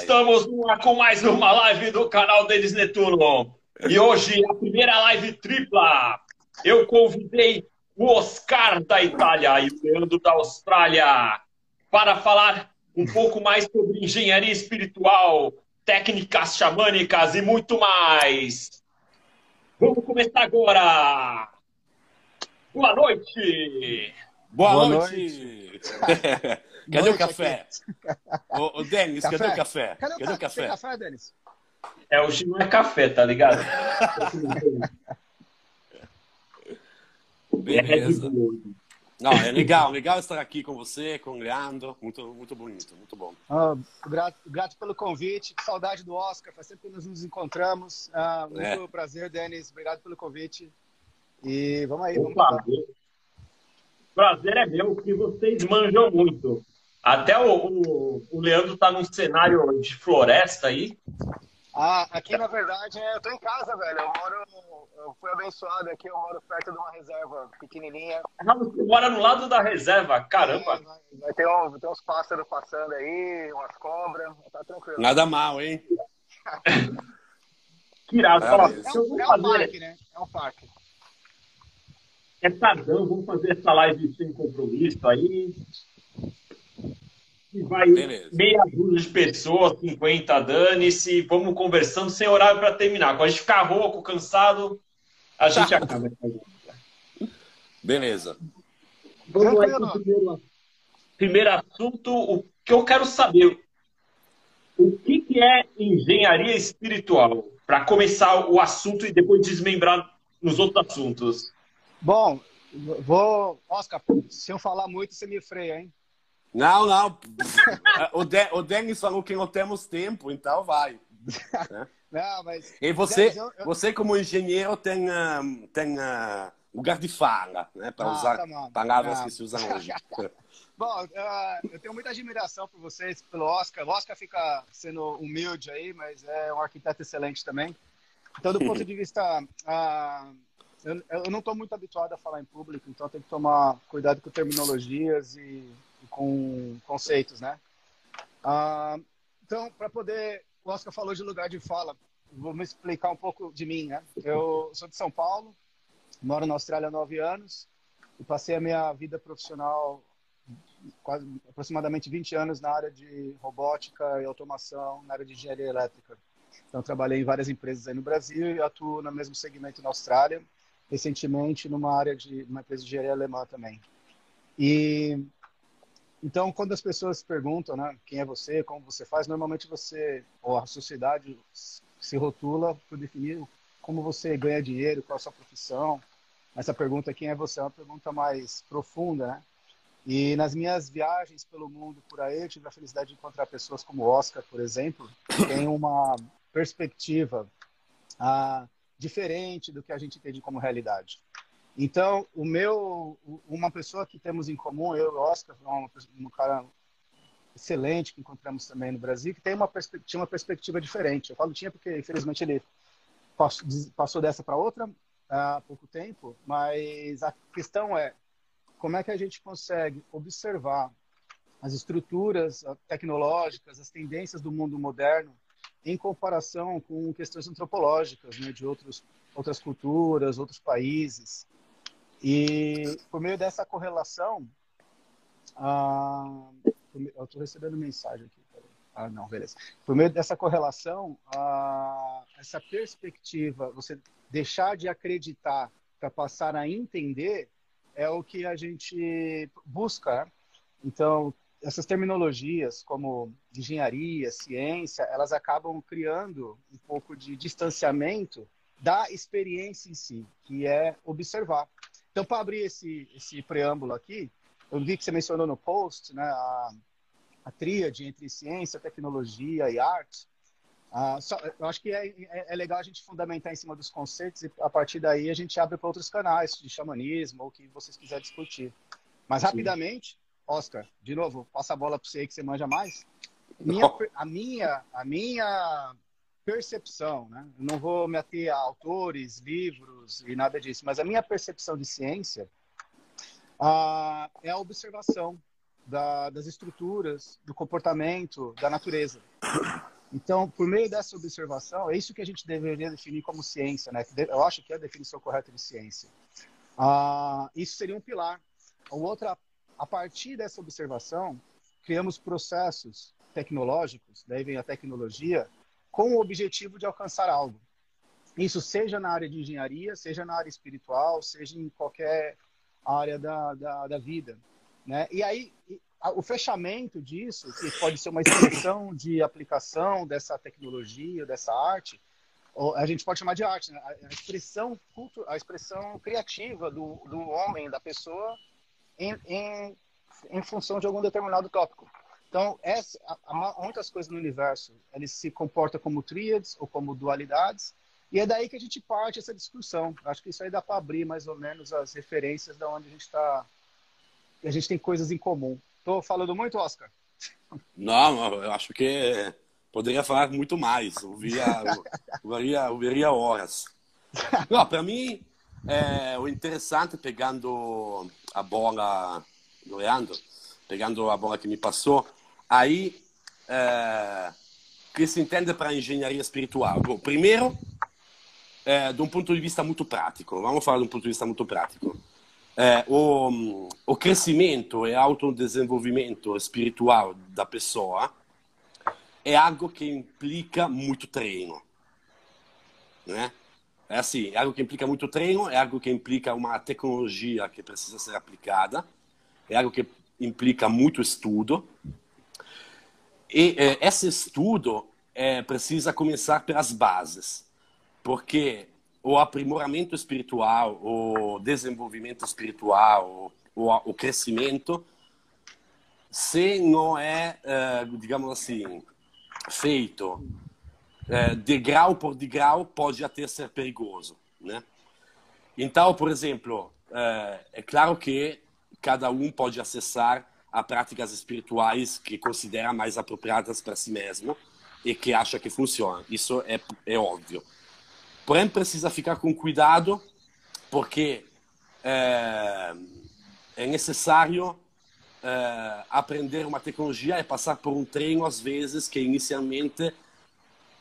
Estamos com mais uma live do canal Denis Netuno. E hoje a primeira live tripla. Eu convidei o Oscar da Itália e o Leandro da Austrália para falar um pouco mais sobre engenharia espiritual, técnicas xamânicas e muito mais. Vamos começar agora. Boa noite. Boa, Boa noite. noite. Cadê o café? Ô, ô Denis, café? cadê o café? Cadê o, cadê ca o café? café, Denis? É, hoje não é café, tá ligado? Beleza. Não, é legal, legal estar aqui com você, com o Leandro. Muito, muito bonito, muito bom. Ah, grato, grato pelo convite, que saudade do Oscar, faz tempo que nós nos encontramos. Ah, muito é. prazer, Denis, obrigado pelo convite. E vamos aí, vamos lá. Prazer é meu, que vocês manjam muito. Até o, o, o Leandro tá num cenário de floresta aí. Ah, aqui na verdade é, eu tô em casa, velho. Eu moro, eu fui abençoado aqui, eu moro perto de uma reserva pequenininha. Ah, você mora no lado da reserva, caramba. Sim, vai, ter, um, ter uns pássaros passando aí, umas cobras, tá tranquilo. Nada mal, hein? que irado. É, é, um, é um parque, né? É um parque. É tardão, vamos fazer essa live sem compromisso aí vai Beleza. meia dúzia de pessoas, 50, dane-se, vamos conversando sem horário para terminar. Quando a gente ficar rouco, cansado, a gente tá. acaba. Beleza. Vamos lá para o primeiro, primeiro assunto. O que eu quero saber, o que, que é engenharia espiritual? Para começar o assunto e depois desmembrar nos outros assuntos. Bom, vou. Oscar, se eu falar muito, você me freia, hein? Não, não. o, De, o Denis falou que não temos tempo, então vai. Né? Não, mas... E você, eu, eu... você como engenheiro, tem, uh, tem uh, lugar de fala, né? Para ah, usar tá palavras ah. que se usam hoje. Bom, uh, eu tenho muita admiração por vocês, pelo Oscar. O Oscar fica sendo humilde aí, mas é um arquiteto excelente também. Então, do ponto de vista... Uh, eu, eu, não estou muito habituado a falar em público, então tenho que tomar cuidado com terminologias e com conceitos, né? Ah, então, para poder, o Oscar falou de lugar de fala, vou me explicar um pouco de mim, né? Eu sou de São Paulo, moro na Austrália há nove anos e passei a minha vida profissional quase aproximadamente 20 anos na área de robótica e automação, na área de engenharia elétrica. Então, trabalhei em várias empresas aí no Brasil e atuo no mesmo segmento na Austrália, recentemente numa área de uma empresa de engenharia alemã também. E então, quando as pessoas perguntam, né, quem é você, como você faz, normalmente você, ou a sociedade se rotula por definir como você ganha dinheiro, qual a sua profissão. Essa pergunta, quem é você, é uma pergunta mais profunda, né? E nas minhas viagens pelo mundo por aí, eu tive a felicidade de encontrar pessoas como Oscar, por exemplo, que têm uma perspectiva ah, diferente do que a gente entende como realidade. Então, o meu, uma pessoa que temos em comum, eu e o Oscar, uma, um cara excelente que encontramos também no Brasil, que tem uma perspectiva, uma perspectiva diferente. Eu falo tinha porque, infelizmente, ele passou dessa para outra há pouco tempo, mas a questão é como é que a gente consegue observar as estruturas tecnológicas, as tendências do mundo moderno em comparação com questões antropológicas né, de outros, outras culturas, outros países. E por meio dessa correlação, ah, eu estou recebendo mensagem aqui. Ah, não, beleza. Por meio dessa correlação, ah, essa perspectiva, você deixar de acreditar para passar a entender, é o que a gente busca. Então, essas terminologias como engenharia, ciência, elas acabam criando um pouco de distanciamento da experiência em si, que é observar. Então, para abrir esse, esse preâmbulo aqui, eu vi que você mencionou no post né, a, a tríade entre ciência, tecnologia e arte. Ah, só, eu acho que é, é, é, legal a gente fundamentar em cima dos conceitos e a partir daí a gente abre para outros canais de xamanismo ou o que vocês quiserem discutir. Mas rapidamente, Oscar, de novo, passa a bola para você aí que você manja mais. Minha, a minha, a minha percepção, né? Não vou me ater a autores, livros e nada disso, mas a minha percepção de ciência ah, é a observação. da, das estruturas, do comportamento, da natureza. Então, por meio dessa observação, é isso que a gente deveria definir como ciência, né? Eu acho que é a definição correta de ciência. Ah, isso seria um pilar. Outra, a partir dessa observação, criamos processos tecnológicos, daí vem a tecnologia, com o objetivo de alcançar algo. Isso seja na área de engenharia, seja na área espiritual, seja em qualquer área da, da, da vida. Né? E aí, o fechamento disso, que pode ser uma expressão de aplicação dessa tecnologia, dessa arte, a gente pode chamar de arte, né? a expressão culto, a expressão criativa do, do homem, da pessoa, em, em, em função de algum determinado tópico. Então, essa, há muitas coisas no universo, eles se comportam como tríades ou como dualidades, e é daí que a gente parte essa discussão. Acho que isso aí dá para abrir mais ou menos as referências da onde a gente está. A gente tem coisas em comum. Estou falando muito, Oscar? Não, eu acho que poderia falar muito mais. Eu ouviria, ouviria horas. Para mim, é, o interessante, pegando a bola do Leandro, pegando a bola que me passou, aí, é, que se entende para engenharia espiritual? Bom, primeiro, é, de um ponto de vista muito prático, vamos falar de um ponto de vista muito prático. É, o, o crescimento e autodesenvolvimento espiritual da pessoa é algo que implica muito treino. Né? É assim, é algo que implica muito treino, é algo que implica uma tecnologia que precisa ser aplicada, é algo que implica muito estudo. E é, esse estudo é, precisa começar pelas bases porque o aprimoramento espiritual, o desenvolvimento espiritual, o, o crescimento, se não é, uh, digamos assim, feito uh, degrau por degrau, pode até ser perigoso, né? Então, por exemplo, é claro que cada um pode acessar a práticas espirituais que considera mais apropriadas para si mesmo e que acha que funciona. Isso é, é óbvio. Porém, precisa ficar com cuidado, porque é, é necessário é, aprender uma tecnologia e passar por um treino, às vezes, que inicialmente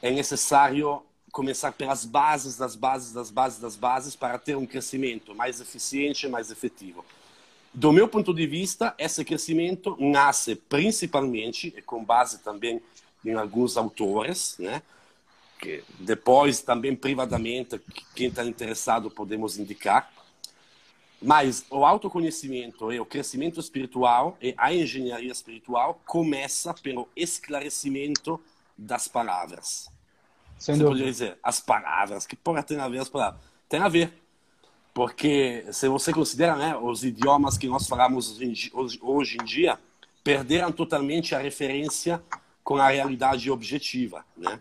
é necessário começar pelas bases das bases das bases das bases para ter um crescimento mais eficiente mais efetivo. Do meu ponto de vista, esse crescimento nasce principalmente, e com base também em alguns autores, né? que depois também privadamente, quem está interessado podemos indicar. Mas o autoconhecimento e o crescimento espiritual e a engenharia espiritual começa pelo esclarecimento das palavras. Sem Você poderia dizer, as palavras, que porra tem a ver as palavras? Tem a ver. Porque se você considera né, os idiomas que nós falamos hoje em dia, perderam totalmente a referência com a realidade objetiva. Né?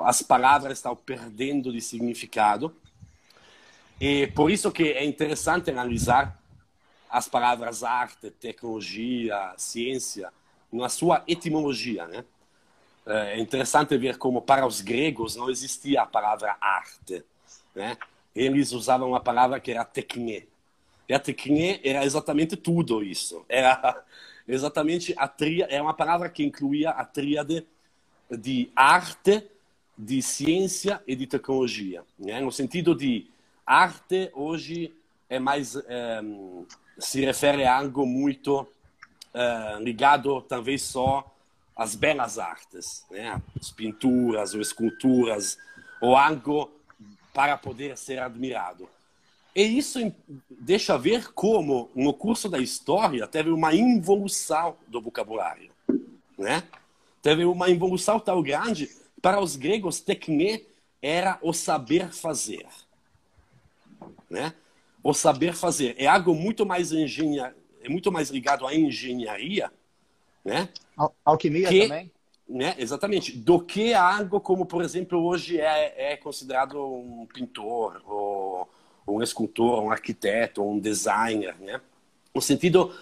as palavras estão perdendo de significado. E por isso que é interessante analisar as palavras arte, tecnologia, ciência, na sua etimologia, né? É interessante ver como para os gregos não existia a palavra arte, né? Eles usavam uma palavra que era techne. E a techne era exatamente tudo isso. Era exatamente a tríade, é uma palavra que incluía a tríade de arte, de ciência e de tecnologia. Né? No sentido de arte, hoje é mais é, se refere a algo muito é, ligado talvez só às belas artes, né? as pinturas ou esculturas, ou algo para poder ser admirado. E isso deixa ver como, no curso da história, teve uma involução do vocabulário. Né? teve uma evolução tão grande. Para os gregos, tecne era o saber fazer. Né? O saber fazer é algo muito mais engenharia, é muito mais ligado à engenharia, né? Al alquimia que, também. Né? Exatamente. Do que algo como, por exemplo, hoje é, é considerado um pintor, ou, ou um escultor, um arquiteto, um designer, né? No sentido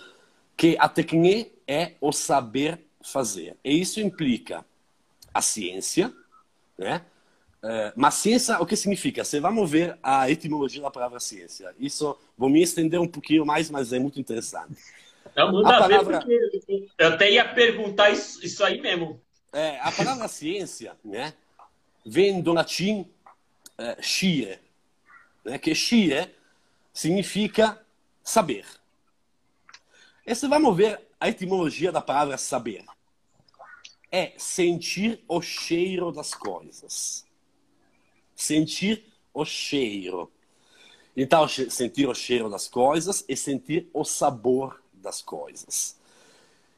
que a tecne é o saber fazer. E isso implica a ciência, né? Uh, mas ciência, o que significa? Se vamos ver a etimologia da palavra ciência. Isso, vou me estender um pouquinho mais, mas é muito interessante. Não, manda a palavra... ver, porque eu até ia perguntar isso, isso aí mesmo. É, a palavra ciência, né, vem do latim scire, né, que scire significa saber. E se vamos ver a etimologia da palavra saber, é sentir o cheiro das coisas. Sentir o cheiro. Então, sentir o cheiro das coisas e sentir o sabor das coisas.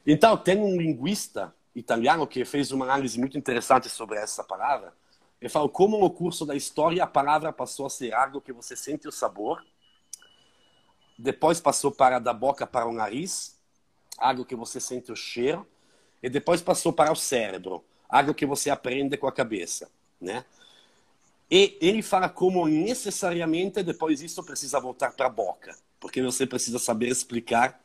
Então, tem um linguista italiano que fez uma análise muito interessante sobre essa palavra. Ele falou como no curso da história a palavra passou a ser algo que você sente o sabor, depois passou para da boca para o nariz, algo que você sente o cheiro, e depois passou para o cérebro, algo que você aprende com a cabeça, né? E ele fala como necessariamente depois isso precisa voltar para a boca, porque você precisa saber explicar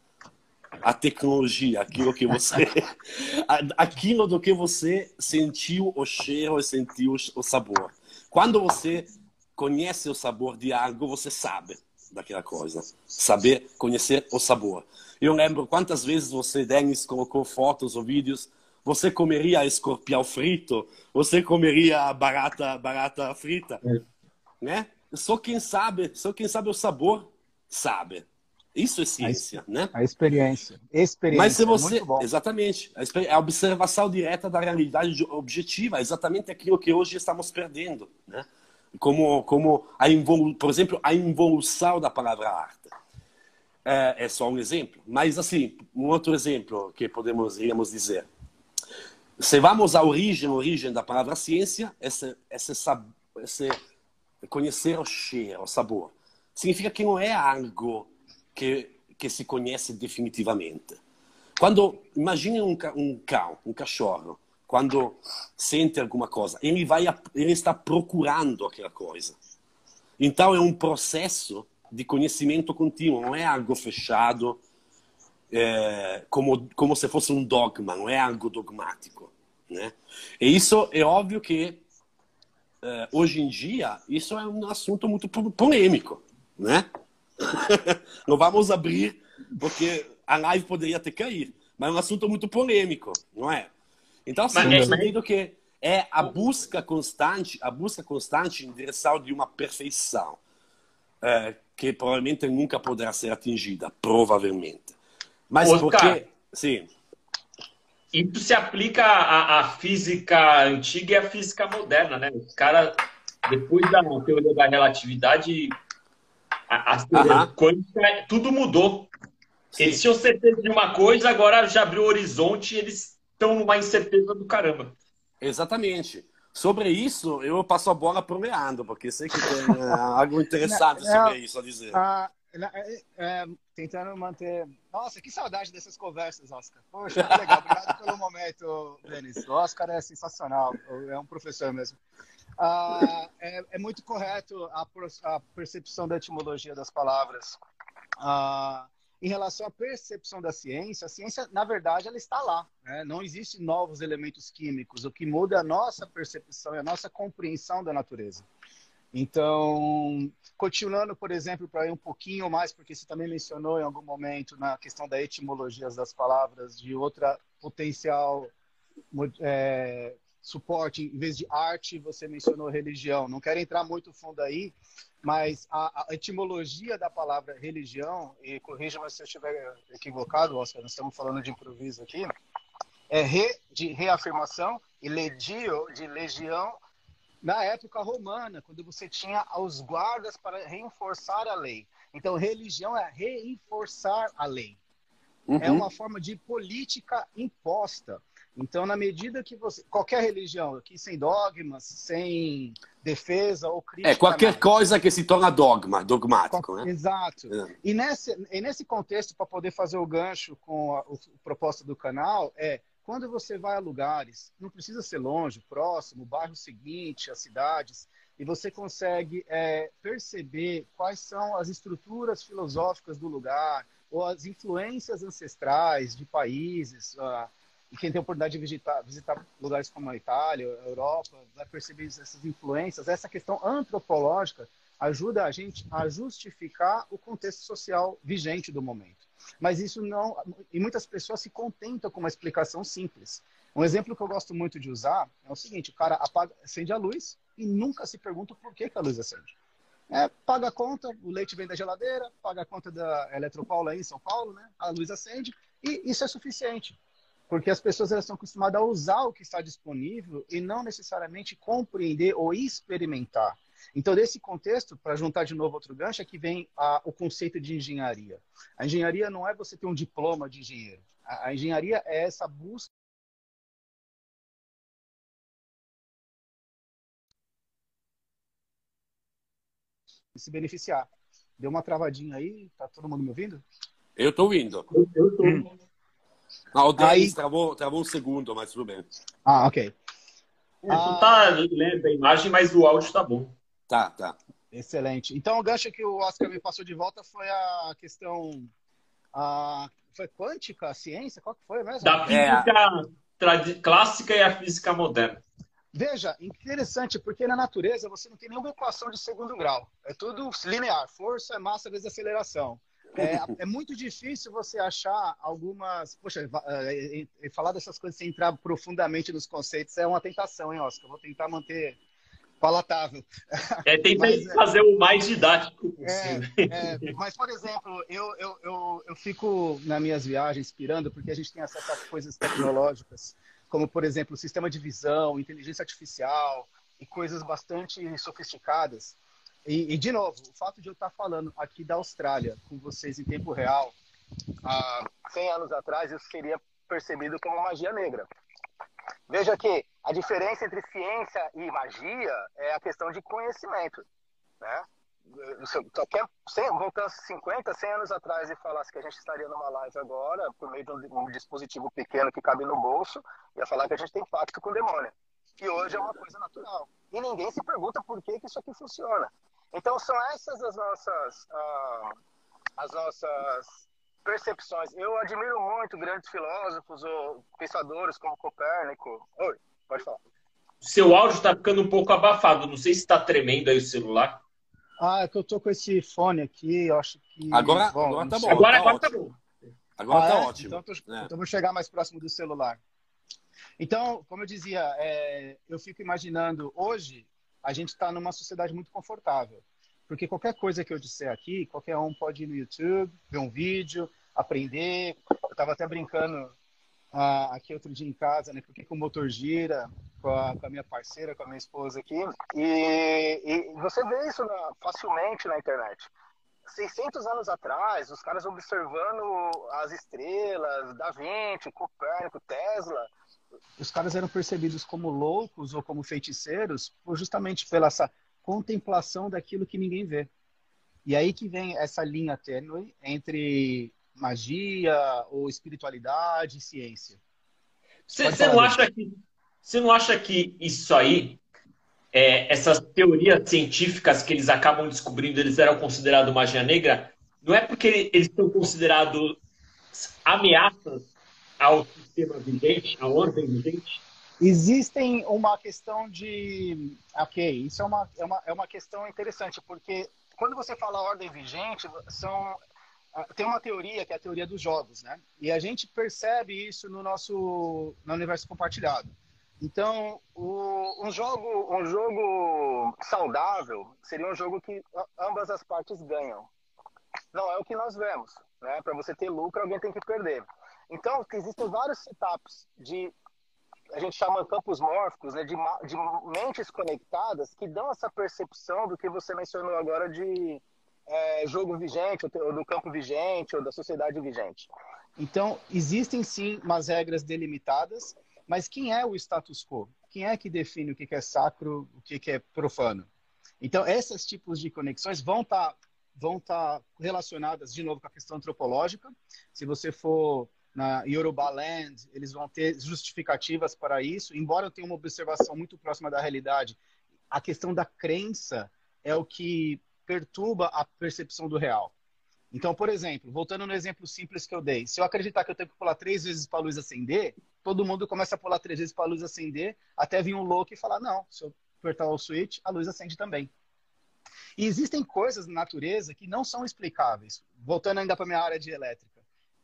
a tecnologia, aquilo que você, aquilo do que você sentiu o cheiro e sentiu o sabor. Quando você conhece o sabor de algo, você sabe daquela coisa, saber conhecer o sabor. Eu lembro quantas vezes você, Denis, colocou fotos ou vídeos você comeria escorpião frito, você comeria barata, barata frita, é. né? Só quem sabe, só quem sabe o sabor sabe. Isso é ciência, a, né? A experiência. experiência. Mas se é você, é exatamente, a observação direta da realidade objetiva, exatamente aquilo que hoje estamos perdendo, né? Como, como a invol... por exemplo, a involução da palavra arte. É, é só um exemplo, mas assim, um outro exemplo que podemos, iríamos dizer se vamos à origem, origem da palavra ciência, esse, esse, esse conhecer o cheiro, o sabor, significa que não é algo que, que se conhece definitivamente. Quando imagine um, um cão, um cachorro, quando sente alguma coisa, ele vai, ele está procurando aquela coisa. Então é um processo de conhecimento contínuo, não é algo fechado, é, como, como se fosse um dogma, não é algo dogmático. Né? E isso é óbvio que é, hoje em dia isso é um assunto muito polêmico, né? não vamos abrir porque a live poderia ter caído, mas é um assunto muito polêmico, não é? Então, assim, mas, eu que é a busca constante, a busca constante em direção de uma perfeição é, que provavelmente nunca poderá ser atingida, provavelmente. Mas Oscar, porque. Sim. Isso se aplica à, à, física antiga e à física moderna, né? Os caras, depois da teoria da relatividade, a, a quântica, tudo mudou. Sim. Eles tinham certeza de uma coisa, agora já abriu o horizonte e eles estão numa incerteza do caramba. Exatamente. Sobre isso, eu passo a bola para o Leandro, porque sei que tem uh, algo interessante sobre isso a dizer. Uh, é, é, tentando manter. Nossa, que saudade dessas conversas, Oscar. Poxa, que legal. Obrigado pelo momento, Denis. O Oscar é sensacional. É um professor mesmo. Ah, é, é, muito correto a, a, percepção da etimologia das palavras. Ah, em relação à percepção da ciência, a ciência, na verdade, ela está lá. Né? Não existem novos elementos químicos. O que muda é a nossa percepção e a nossa compreensão da natureza. Então, continuando, por exemplo, para ir um pouquinho mais, porque você também mencionou em algum momento na questão da etimologia das palavras, de outra potencial é, suporte, em vez de arte, você mencionou religião. Não quero entrar muito fundo aí, mas a, a etimologia da palavra religião, e corrija-me se eu estiver equivocado, Oscar, nós estamos falando de improviso aqui, é re, de reafirmação, e legio, de legião, na época romana, quando você tinha os guardas para reforçar a lei. Então, religião é reforçar a lei. Uhum. É uma forma de política imposta. Então, na medida que você. Qualquer religião, aqui sem dogmas, sem defesa ou crítica. É, qualquer coisa que se torna dogma, dogmático, Qual... né? Exato. É. E, nesse, e nesse contexto, para poder fazer o gancho com a, o, o propósito do canal, é quando você vai a lugares, não precisa ser longe, próximo, o bairro seguinte, as cidades, e você consegue é, perceber quais são as estruturas filosóficas do lugar, ou as influências ancestrais de países. Uh, e quem tem a oportunidade de visitar, visitar lugares como a Itália, a Europa, vai perceber essas influências. Essa questão antropológica ajuda a gente a justificar o contexto social vigente do momento. Mas isso não. E muitas pessoas se contentam com uma explicação simples. Um exemplo que eu gosto muito de usar é o seguinte: o cara apaga, acende a luz e nunca se pergunta por que, que a luz acende. É, paga a conta, o leite vem da geladeira, paga a conta da Eletropaula aí em São Paulo, né? A luz acende e isso é suficiente. Porque as pessoas elas estão acostumadas a usar o que está disponível e não necessariamente compreender ou experimentar. Então, nesse contexto, para juntar de novo outro gancho, é que vem a, o conceito de engenharia. A engenharia não é você ter um diploma de engenheiro. A, a engenharia é essa busca se beneficiar. Deu uma travadinha aí, tá todo mundo me ouvindo? Eu tô ouvindo. Eu, eu tô. Hum. Ah, o Denis aí... travou, travou um segundo, mas tudo bem. Ah, ok. É, ah... tá lendo a imagem, mas o áudio tá bom. Tá, tá. Excelente. Então, o gancho que o Oscar me passou de volta foi a questão. A... Foi quântica, a ciência? Qual que foi mesmo? Da física é. clássica e a física moderna. Veja, interessante, porque na natureza você não tem nenhuma equação de segundo grau. É tudo linear. Força, massa vezes aceleração. É, é, muito difícil você achar algumas. Poxa, é, é, falar dessas coisas sem entrar profundamente nos conceitos é uma tentação, hein, Oscar? Vou tentar manter palatável. É, tenta é, fazer o mais didático possível. É, é, mas, por exemplo, eu, eu, eu, eu fico nas minhas viagens inspirando porque a gente tem acesso a coisas tecnológicas como, por exemplo, sistema de visão, inteligência artificial e coisas bastante sofisticadas. E, e, de novo, o fato de eu estar falando aqui da Austrália com vocês em tempo real, há 100 anos atrás, isso seria percebido como magia negra. Veja que a diferença entre ciência e magia é a questão de conhecimento. Né? qualquer, 100, voltando 50, 100 anos atrás e falasse que a gente estaria numa live agora, por meio de um, um, dispositivo pequeno que cabe no bolso, ia falar que a gente tem pacto com o demônio. Que hoje é uma coisa natural. E ninguém se pergunta por que, que isso aqui funciona. Então, são essas as nossas, ah, as nossas percepções. Eu admiro muito grandes filósofos ou pensadores como Copérnico. Oi, pode falar. Seu áudio está ficando um pouco abafado. Não sei se está tremendo aí o celular. Ah, é que eu tô com esse fone aqui, eu acho que. Agora, bom, agora tá bom. Agora, tá agora tá bom. Agora ah, tá é? ótimo. Então, tô, é. então vou chegar mais próximo do celular. Então, como eu dizia, é, eu fico imaginando, hoje, a gente está numa sociedade muito confortável. Porque qualquer coisa que eu disser aqui, qualquer um pode ir no YouTube, ver um vídeo, aprender. Eu estava até brincando ah, aqui outro dia em casa, né? Porque que o motor gira, com a, com a minha parceira, com a minha esposa aqui. E, e você vê isso na, facilmente na internet. 600 anos atrás, os caras observando as estrelas, Da Vinci, Copérnico, Tesla, os caras eram percebidos como loucos ou como feiticeiros justamente pela essa contemplação daquilo que ninguém vê. E aí que vem essa linha tênue entre magia ou espiritualidade e ciência. Você não acha que você não acha que isso aí, é, essas teorias científicas que eles acabam descobrindo, eles eram considerados magia negra? Não é porque eles são considerados ameaças ao sistema vigente, à ordem vigente? Existem uma questão de. Ok, isso é uma, é uma, é uma questão interessante, porque quando você fala ordem vigente, são ah, tem uma teoria que é a teoria dos jogos, né? E a gente percebe isso no nosso no universo compartilhado. Então, o, um, jogo, um jogo saudável seria um jogo que ambas as partes ganham. Não é o que nós vemos. Né? Para você ter lucro, alguém tem que perder. Então, existem vários setups de a gente chama campos mórficos, né, de, de mentes conectadas que dão essa percepção do que você mencionou agora de é, jogo vigente, ou do campo vigente, ou da sociedade vigente. Então, existem sim umas regras delimitadas mas quem é o status quo? Quem é que define o que é sacro, o que é profano? Então, esses tipos de conexões vão estar tá, vão tá relacionadas, de novo, com a questão antropológica. Se você for na Yoruba Land, eles vão ter justificativas para isso, embora eu tenha uma observação muito próxima da realidade. A questão da crença é o que perturba a percepção do real. Então, por exemplo, voltando no exemplo simples que eu dei, se eu acreditar que eu tenho que pular três vezes para a luz acender, todo mundo começa a pular três vezes para a luz acender, até vir um louco e falar: não, se eu apertar o switch, a luz acende também. E existem coisas na natureza que não são explicáveis. Voltando ainda para minha área de elétrica.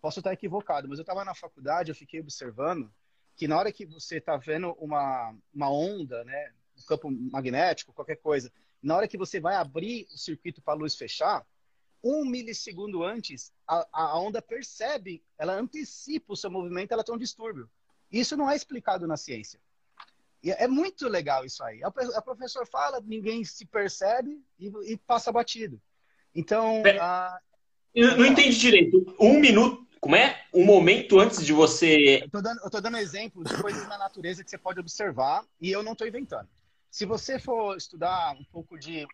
Posso estar equivocado, mas eu estava na faculdade, eu fiquei observando que na hora que você está vendo uma, uma onda, né, um campo magnético, qualquer coisa, na hora que você vai abrir o circuito para a luz fechar, um milissegundo antes, a, a onda percebe, ela antecipa o seu movimento, ela tem um distúrbio. Isso não é explicado na ciência. E é muito legal isso aí. A professor fala, ninguém se percebe e, e passa batido. Então. A... Eu não entendi direito. Um minuto. Como é? Um momento antes de você. Eu tô dando, eu tô dando exemplo de coisas na natureza que você pode observar e eu não estou inventando. Se você for estudar um pouco de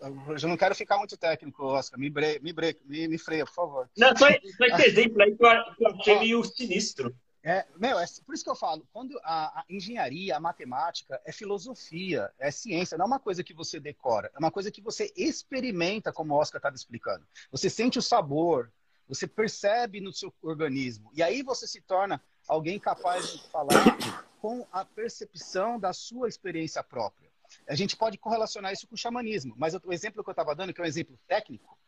eu não quero ficar muito técnico, Oscar. Me, bre... me, bre... me, me freia, por favor. Não, só, só esse exemplo aí que eu achei meio sinistro. É, meu, é, por isso que eu falo, quando a, a, engenharia, a matemática é filosofia, é ciência, não é uma coisa que você decora, é uma coisa que você experimenta, como o Oscar estava explicando. Você sente o sabor, você percebe no seu organismo, e aí você se torna alguém capaz de falar com a percepção da sua experiência própria. A gente pode correlacionar isso com o xamanismo, mas o exemplo que eu estava dando, que é um exemplo técnico,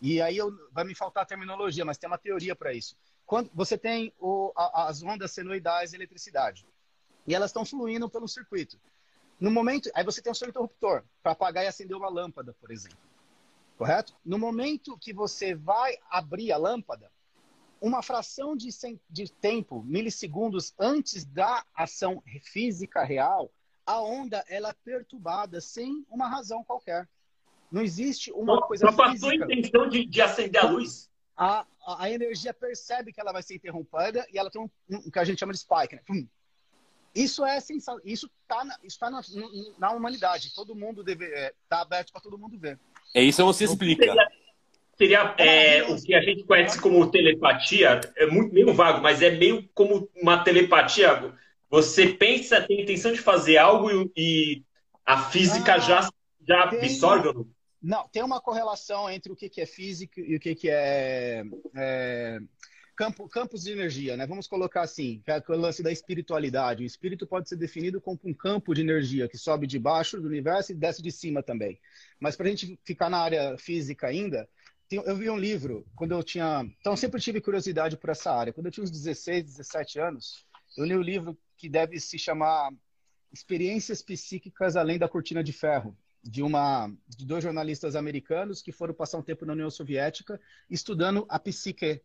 e aí eu, vai me faltar a terminologia, mas tem uma teoria para isso. Quando você tem o, a, as ondas senoidais de eletricidade e elas estão fluindo pelo circuito. No momento, aí você tem o seu interruptor para apagar e acender uma lâmpada, por exemplo. Correto? No momento que você vai abrir a lâmpada, uma fração de, de tempo, milissegundos antes da ação física real, a onda ela é perturbada sem uma razão qualquer. Não existe uma coisa Só passou a intenção de, de acender a luz? a, a, energia percebe que ela vai ser interrompida e ela tem um, um que a gente chama de spike, né? Pum. Isso é sensacional. Isso está na, isso tá na, na, humanidade. Todo mundo deve é, tá aberto para todo mundo ver. É isso você explica. Seria, seria é, o que a gente conhece como telepatia. É muito meio vago, mas é meio como uma telepatia. Você pensa, tem intenção de fazer algo e, e a física ah, já já absorve. Tem... Não, tem uma correlação entre o que, que é físico e o que, que é, é campo, campos de energia, né? Vamos colocar assim, que é o lance da espiritualidade. O espírito pode ser definido como um campo de energia que sobe de baixo do universo e desce de cima também. Mas para a gente ficar na área física ainda, eu vi um livro quando eu tinha. Então, sempre tive curiosidade por essa área. Quando eu tinha uns 16, 17 anos, eu li um livro que deve se chamar Experiências Psíquicas Além da Cortina de Ferro, de uma de dois jornalistas americanos que foram passar um tempo na União Soviética estudando a psique.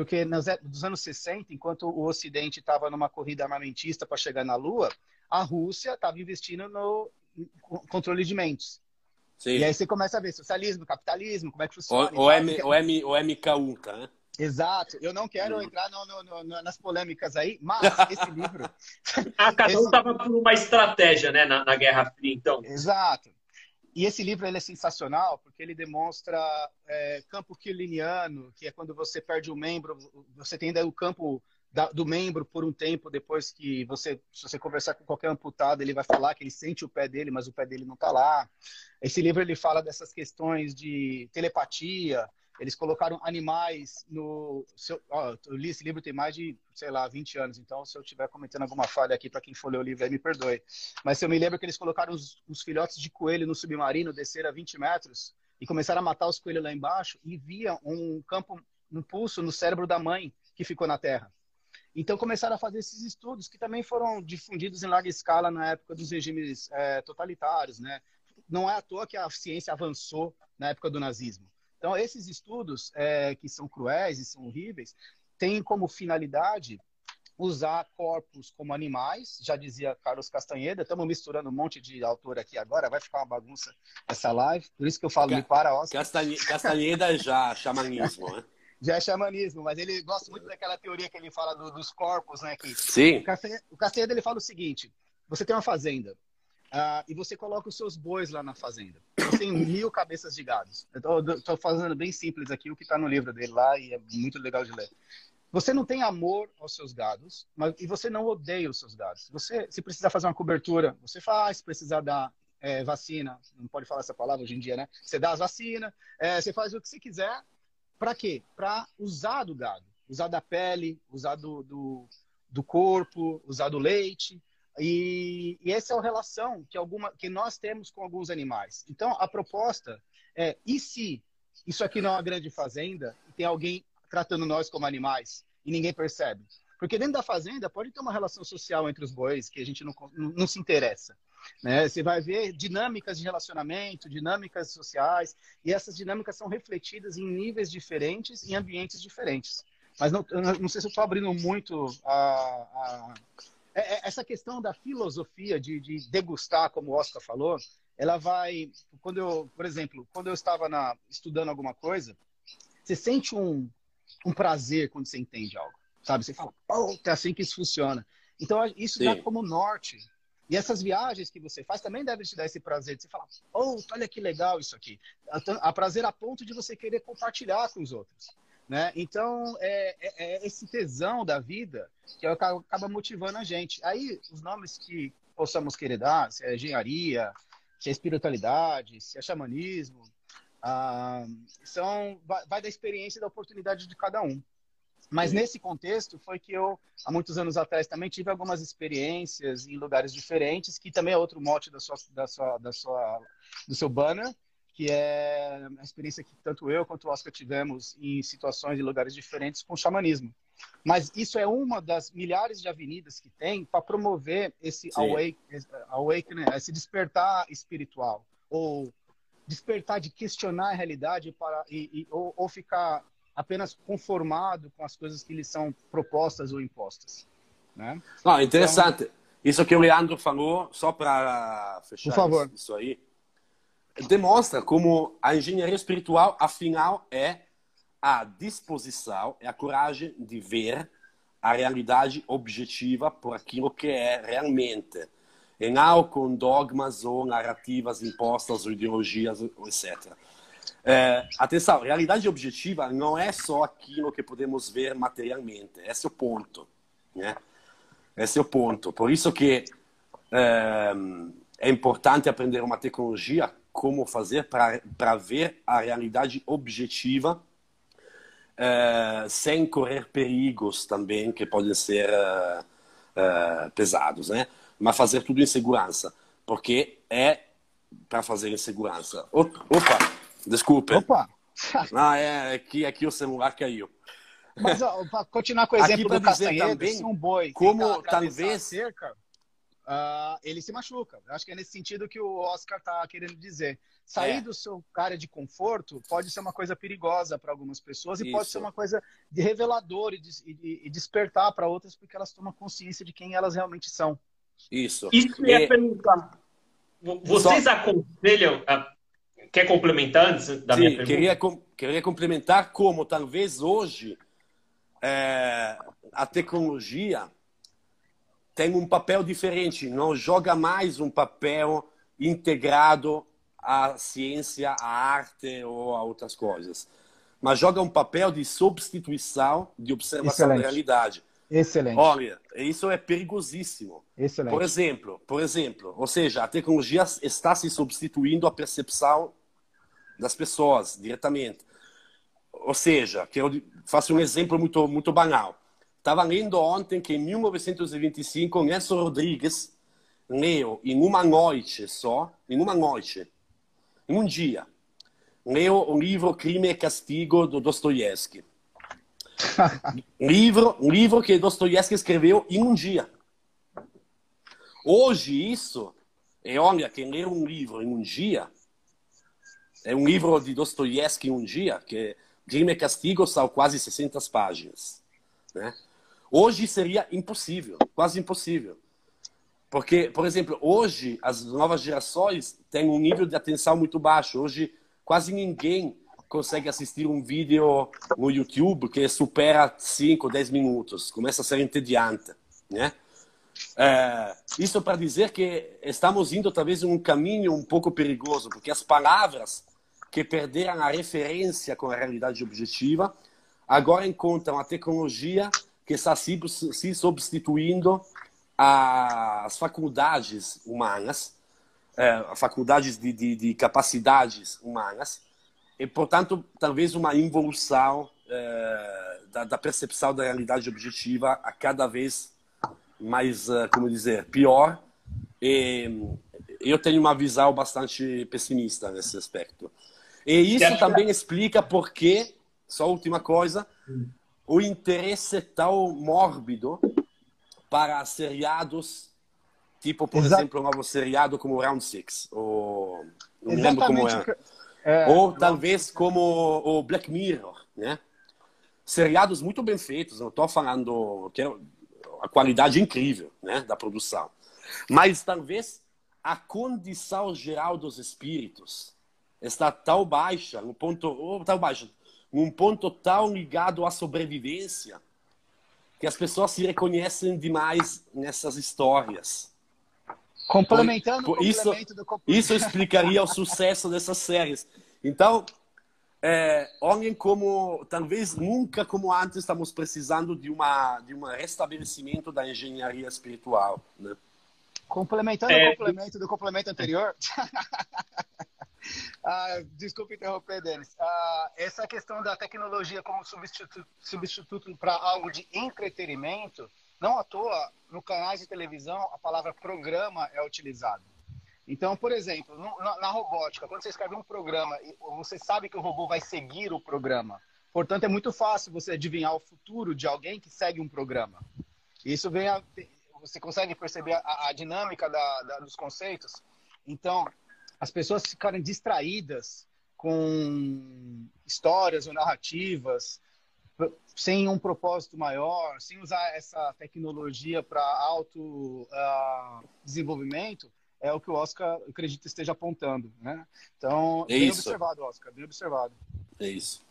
Porque nos, nos anos 60, enquanto o Ocidente estava numa corrida armamentista para chegar na Lua, a Rússia estava investindo no controle de mentes. Sim. E aí você começa a ver socialismo, capitalismo, como é que funciona. O, o, M, o, M, o MK tá, né? Exato. Eu não quero uhum. entrar no, no, no, nas polêmicas aí, mas esse livro. ah, cada um estava por uma estratégia, né, na, na Guerra Fria, então. Exato. E esse livro ele é sensacional porque ele demonstra é, campo quiliniano, que é quando você perde um membro, você tem ainda o campo da, do membro por um tempo depois que você, se você conversar com qualquer amputado, ele vai falar que ele sente o pé dele, mas o pé dele não está lá. Esse livro ele fala dessas questões de telepatia, eles colocaram animais no. Seu, ó, eu li esse livro tem mais de, sei lá, 20 anos, então se eu estiver cometendo alguma falha aqui, para quem for ler o livro aí, me perdoe. Mas eu me lembro que eles colocaram os, os filhotes de coelho no submarino, desceram a 20 metros e começaram a matar os coelhos lá embaixo e via um campo, um pulso no cérebro da mãe que ficou na Terra. Então começaram a fazer esses estudos que também foram difundidos em larga escala na época dos regimes é, totalitários, né? Não é à toa que a ciência avançou na época do nazismo. Então, esses estudos, é, que são cruéis e são horríveis, têm como finalidade usar corpos como animais, já dizia Carlos Castanheda, estamos misturando um monte de autor aqui agora, vai ficar uma bagunça essa live, por isso que eu falo de para Oscar. Castanheda já xamanismo, né? Já é xamanismo, mas ele gosta muito daquela teoria que ele fala do, dos corpos, né? Que Sim. O Castanheda, ele fala o seguinte, você tem uma fazenda, Uh, e você coloca os seus bois lá na fazenda. Você tem mil cabeças de gados. Eu estou fazendo bem simples aqui o que está no livro dele lá e é muito legal de ler. Você não tem amor aos seus gados, mas e você não odeia os seus gados. Você, se precisar fazer uma cobertura, você faz. Se precisar dar é, vacina, não pode falar essa palavra hoje em dia, né? Você dá as vacinas, é, você faz o que você quiser. Para quê? Para usar do gado, usar da pele, usar do, do, do corpo, usar do leite. E, e essa é a relação que, alguma, que nós temos com alguns animais. Então, a proposta é: e se isso aqui não é uma grande fazenda, tem alguém tratando nós como animais e ninguém percebe? Porque dentro da fazenda pode ter uma relação social entre os bois que a gente não, não, não se interessa. Né? Você vai ver dinâmicas de relacionamento, dinâmicas sociais, e essas dinâmicas são refletidas em níveis diferentes, em ambientes diferentes. Mas não, não sei se eu estou abrindo muito a, a, essa questão da filosofia de, de, degustar, como o Oscar falou, ela vai. Quando eu, por exemplo, quando eu estava na, estudando alguma coisa, você sente um, um prazer quando você entende algo, sabe? Você fala, pô, é assim que isso funciona. Então, isso Sim. dá como norte e essas viagens que você faz também devem te dar esse prazer de você falar, oh, olha que legal isso aqui. A prazer a ponto de você querer compartilhar com os outros. Né? Então, é, é, é esse tesão da vida que acaba motivando a gente. Aí, os nomes que possamos querer dar, se é engenharia, se é espiritualidade, se é xamanismo, ah, são, vai, vai da experiência e da oportunidade de cada um. Mas nesse contexto foi que eu, há muitos anos atrás, também tive algumas experiências em lugares diferentes, que também é outro mote da sua, da sua, da sua, do seu banner, que é a experiência que tanto eu quanto o Oscar tivemos em situações e lugares diferentes com xamanismo. Mas isso é uma das milhares de avenidas que tem para promover esse awake, awakening, esse despertar espiritual, ou despertar de questionar a realidade para, e, e ou, ou ficar apenas conformado com as coisas que lhe são propostas ou impostas. Né? Não, interessante. Então, isso que o Leandro falou, só para fechar isso aí, demonstra como a engenharia espiritual, afinal, é a disposição, é a coragem de ver a realidade objetiva por aquilo que é realmente, e não com dogmas ou narrativas impostas ou ideologias, etc. É, atenção, realidade objetiva não é só aquilo que podemos ver materialmente. Esse é o ponto. Né? Esse é o ponto. Por isso que é, é importante aprender uma tecnologia como fazer para ver a realidade objetiva é, sem correr perigos também que podem ser é, é, pesados, né? Mas fazer tudo em segurança, porque é para fazer em segurança. Opa, Desculpe. Opa! Ah, é, aqui, aqui o celular caiu. Mas, para continuar com o exemplo do Castanhedo, também, um boi como talvez cerca, uh, ele se machuca. Acho que é nesse sentido que o Oscar está querendo dizer. Sair é. do seu área de conforto pode ser uma coisa perigosa para algumas pessoas e Isso. pode ser uma coisa de revelador e, de, e, e despertar para outras porque elas tomam consciência de quem elas realmente são. Isso. Isso é perguntar. Vocês Só... aconselham, Quer complementar antes da Sim, minha pergunta? Queria, queria complementar como talvez hoje é, a tecnologia tem um papel diferente, não joga mais um papel integrado à ciência, à arte ou a outras coisas, mas joga um papel de substituição de observação Excelente. da realidade. Excelente. Olha, isso é perigosíssimo. Excelente. Por exemplo, por exemplo, ou seja, a tecnologia está se substituindo à percepção das pessoas diretamente. Ou seja, que eu faço um exemplo muito muito banal. Estava lendo ontem que em 1925 Nelson Rodrigues leu em uma noite só, em uma noite, em um dia, leu o livro Crime e Castigo do Dostoiévski. livro, um livro que Dostoiévski escreveu em um dia. Hoje isso, e olha, quem lê um livro em um dia é um livro de Dostoiévski um dia, que Crime e Castigo, são quase 600 páginas. Né? Hoje seria impossível, quase impossível. Porque, por exemplo, hoje as novas gerações têm um nível de atenção muito baixo. Hoje quase ninguém consegue assistir um vídeo no YouTube que supera 5, 10 minutos. Começa a ser entediante, né? É, isso para dizer que estamos indo talvez em um caminho um pouco perigoso, porque as palavras que perderam a referência com a realidade objetiva, agora encontram a tecnologia que está se, se substituindo às faculdades humanas, é, faculdades de, de, de, capacidades humanas, e, portanto, talvez uma involução é, da, da, percepção da realidade objetiva a cada vez mais, é, como dizer, pior. E eu tenho uma visão bastante pessimista nesse aspecto. E isso também explica porque, só última coisa, o interesse tão mórbido para seriados, tipo, por Exato. exemplo, um novo seriado como Round Six, ou não lembro como é. é ou talvez como o Black Mirror, né? Seriados muito bem feitos, não estou falando que é a qualidade incrível, né, da produção, mas talvez a condição geral dos espíritos está tão baixa, um ponto oh, tão baixo, um ponto tão ligado à sobrevivência que as pessoas se reconhecem demais nessas histórias. Complementando por, por isso, isso explicaria o sucesso dessas séries. Então, é, olhem como, talvez nunca como antes, estamos precisando de, uma, de um restabelecimento da engenharia espiritual. Né? Complementando é... o complemento do complemento anterior. ah, desculpe interromper, Denis. Ah, essa questão da tecnologia como substituto, substituto para algo de entretenimento, não à toa, no canais de televisão, a palavra programa é utilizada. Então, por exemplo, no, na, na, robótica, quando você escreve um programa, você sabe que o robô vai seguir o programa. Portanto, é muito fácil você adivinhar o futuro de alguém que segue um programa. Isso vem a, você consegue perceber a, a dinâmica da, da, dos conceitos? Então, as pessoas ficarem distraídas com histórias ou narrativas sem um propósito maior, sem usar essa tecnologia para auto uh, desenvolvimento, é o que o Oscar, acredito, esteja apontando, né? Então, é bem isso. observado, Oscar, bem observado. É isso.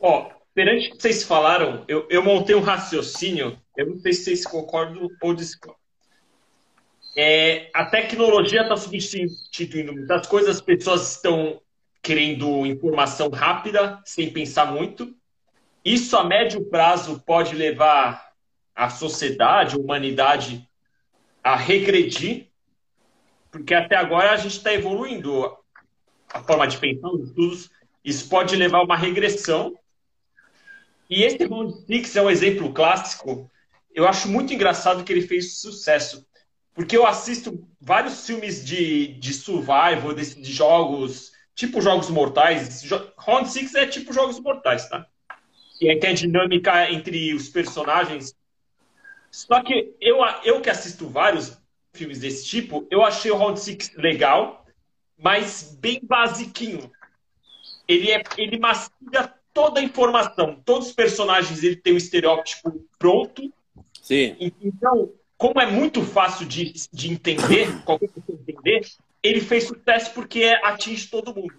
Ó, perante o que vocês falaram, eu, eu montei um raciocínio, eu não sei se vocês concordam ou discordam. É, a tecnologia está substituindo muitas coisas, as pessoas estão querendo informação rápida, sem pensar muito. Isso a médio prazo pode levar a sociedade, a humanidade, a regredir, porque até agora a gente está evoluindo a forma de pensar, os estudos. Isso pode levar a uma regressão e esse Round Six é um exemplo clássico. Eu acho muito engraçado que ele fez sucesso. Porque eu assisto vários filmes de, de survival, de, de jogos, tipo jogos mortais. Round Six é tipo jogos mortais, tá? E aí tem a dinâmica entre os personagens. Só que eu, eu que assisto vários filmes desse tipo, eu achei o Round Six legal, mas bem basiquinho. Ele, é, ele mastiga toda a informação, todos os personagens ele tem o um estereótipo pronto. Sim. Então, como é muito fácil de, de entender, qualquer pessoa entender, ele fez sucesso porque atinge todo mundo.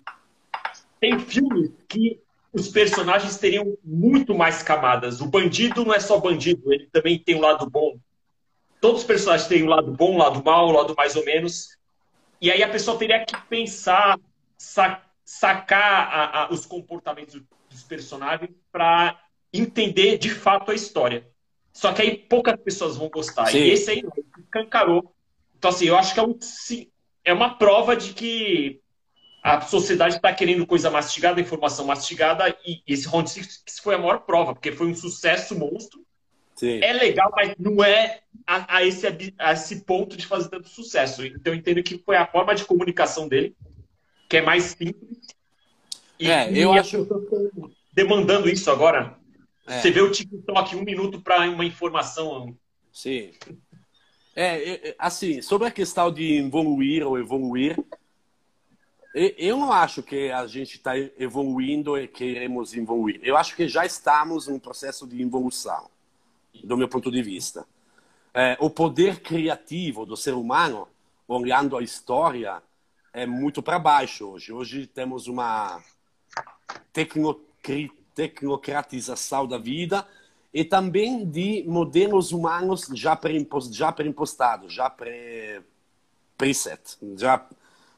Tem filmes que os personagens teriam muito mais camadas. O bandido não é só bandido, ele também tem um lado bom. Todos os personagens têm um lado bom, um lado mau, o um lado mais ou menos. E aí a pessoa teria que pensar, sacar a, a, os comportamentos dos personagens para entender de fato a história. Só que aí poucas pessoas vão gostar. Sim. E esse aí cancarou. Então, assim, eu acho que é, um, é uma prova de que a sociedade está querendo coisa mastigada, informação mastigada, e esse Round Six foi a maior prova, porque foi um sucesso monstro. Sim. É legal, mas não é a, a, esse, a esse ponto de fazer tanto sucesso. Então eu entendo que foi a forma de comunicação dele, que é mais simples, e, é, eu acho. Demandando isso agora. É. Você vê o TikTok um minuto para uma informação. Sim. É, assim, sobre a questão de evoluir ou evoluir, eu não acho que a gente está evoluindo e queremos evoluir. Eu acho que já estamos num processo de evolução, do meu ponto de vista. É, o poder criativo do ser humano, olhando a história, é muito para baixo hoje. Hoje temos uma tecnocratização da vida e também de modelos humanos já pré-impostados, já, pré já pré preset, já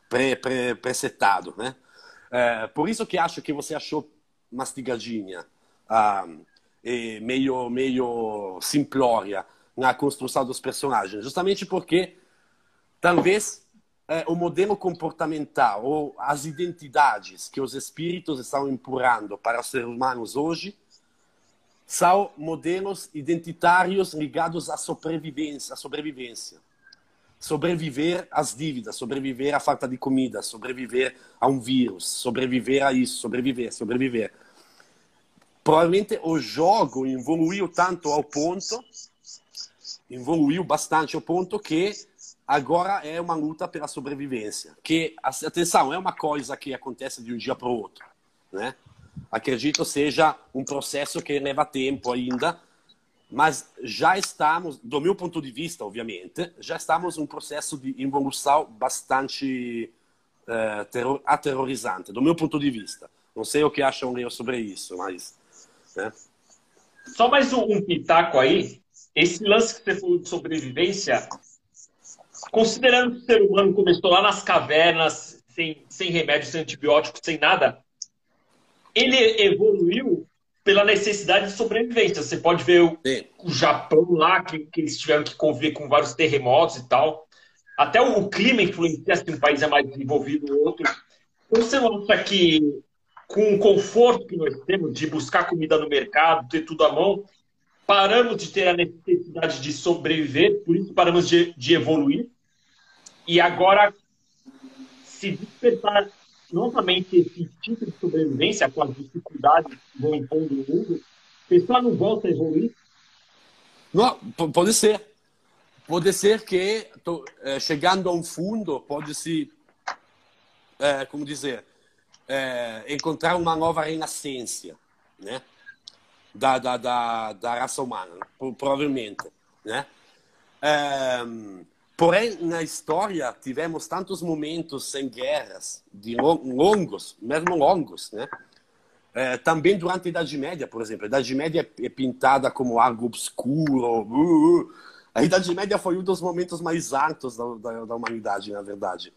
pré, presetado, né? É, por isso que acho que você achou mastigadinha ah, e meio meio simplória na construção dos personagens, justamente porque talvez é, o modelo comportamental ou as identidades que os espíritos estão empurrando para os seres humanos hoje são modelos identitários ligados à sobrevivência, à sobrevivência. Sobreviver às dívidas, sobreviver à falta de comida, sobreviver a um vírus, sobreviver a isso, sobreviver, sobreviver. provavelmente o jogo evoluiu tanto ao ponto, evoluiu bastante ao ponto que agora é uma luta pela sobrevivência. Que, atenção, é uma coisa que acontece de um dia para o outro. Né? Acredito seja um processo que leva tempo ainda, mas já estamos, do meu ponto de vista, obviamente, já estamos um processo de evolução bastante uh, aterrorizante, do meu ponto de vista. Não sei o que acham Leo sobre isso, mas. Né? Só mais um pitaco aí. Esse lance que você falou de sobrevivência, considerando que o ser humano começou lá nas cavernas, sem, sem remédio, sem antibiótico, sem nada, ele evoluiu pela necessidade de sobrevivência. Você pode ver o, o Japão lá, que, que, eles tiveram que conviver com vários terremotos e tal. Até o, o clima influencia se um país é mais desenvolvido ou outro. Então você nota que com o conforto que nós temos de buscar comida no mercado, ter tudo à mão, paramos de ter a necessidade de sobreviver, por isso paramos de, de evoluir. E agora, se despertar novamente esse instinto de sobrevivência com as dificuldades vão impondo mundo, pessoal não volta a evoluir? Não, pode ser. Pode ser que, eh, chegando a um fundo, pode-se, eh, como dizer, é, encontrar uma nova renascença, né? Da, da, da, da raça humana, provavelmente, né? É, porém, na história, tivemos tantos momentos sem guerras, de longos, mesmo longos, né? É, também durante a Idade Média, por exemplo. A Idade Média é pintada como algo obscuro. Uh, uh. A Idade Média foi um dos momentos mais altos da, da, da humanidade, na verdade.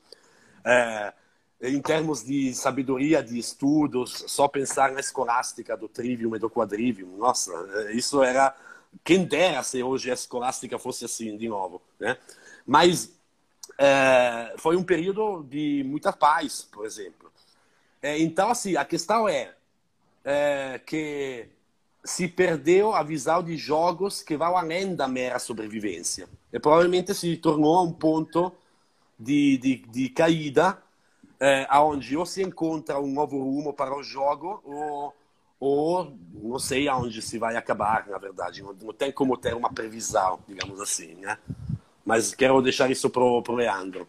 É, em termos de sabedoria de estudos, só pensar na escolástica do trivium e do quadrivium, nossa, isso era quem dera se hoje a escolástica fosse assim de novo, né? Mas é, foi um período de muita paz, por exemplo. É, então, assim, a questão é, é, que se perdeu a visão de jogos que vão além da mera sobrevivência. E provavelmente se tornou um ponto de, de, de caída é, onde ou se encontra um novo rumo para o jogo ou, ou não sei aonde se vai acabar, na verdade. Não, não tem como ter uma previsão, digamos assim, né? Mas quero deixar isso para o Leandro.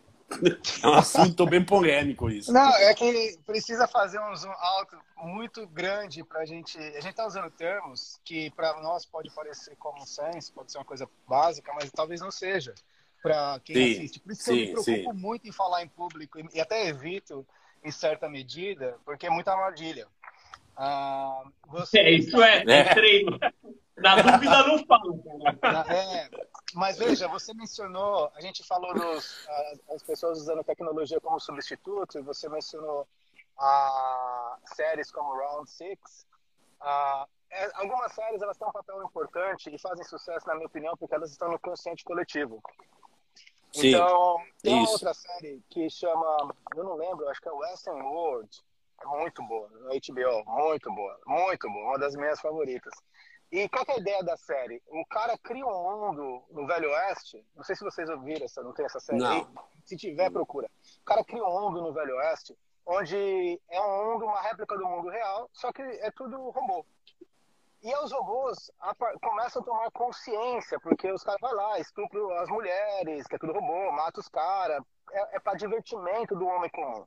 É um assunto bem polêmico isso. Não, é que precisa fazer um zoom alto muito grande para a gente. A gente está usando termos que para nós pode parecer common sense, pode ser uma coisa básica, mas talvez não seja para quem sim, assiste. Por isso que sim, eu me preocupo sim. muito em falar em público e até evito em certa medida, porque é muita armadilha. Ah, você... É, isso é, é treino. Na dúvida não falo. É, mas veja, você mencionou, a gente falou dos, as pessoas usando tecnologia como substituto, e você mencionou a séries como Round Six. Ah, é, algumas séries elas têm um papel importante e fazem sucesso, na minha opinião, porque elas estão no consciente coletivo. Sim, então, tem uma outra série que chama, eu não lembro, acho que é Western World. É muito boa, no HBO, muito boa, muito boa, uma das minhas favoritas. E qual é a ideia da série? O cara cria um mundo no Velho Oeste, não sei se vocês ouviram, essa, não tem essa série não. aí? Se tiver, procura. O cara cria um mundo no Velho Oeste, onde é um mundo, uma réplica do mundo real, só que é tudo robô. E os robôs começam a tomar consciência, porque os caras vão lá, estupram as mulheres, que é tudo robô, mata os caras. É, é para divertimento do homem comum.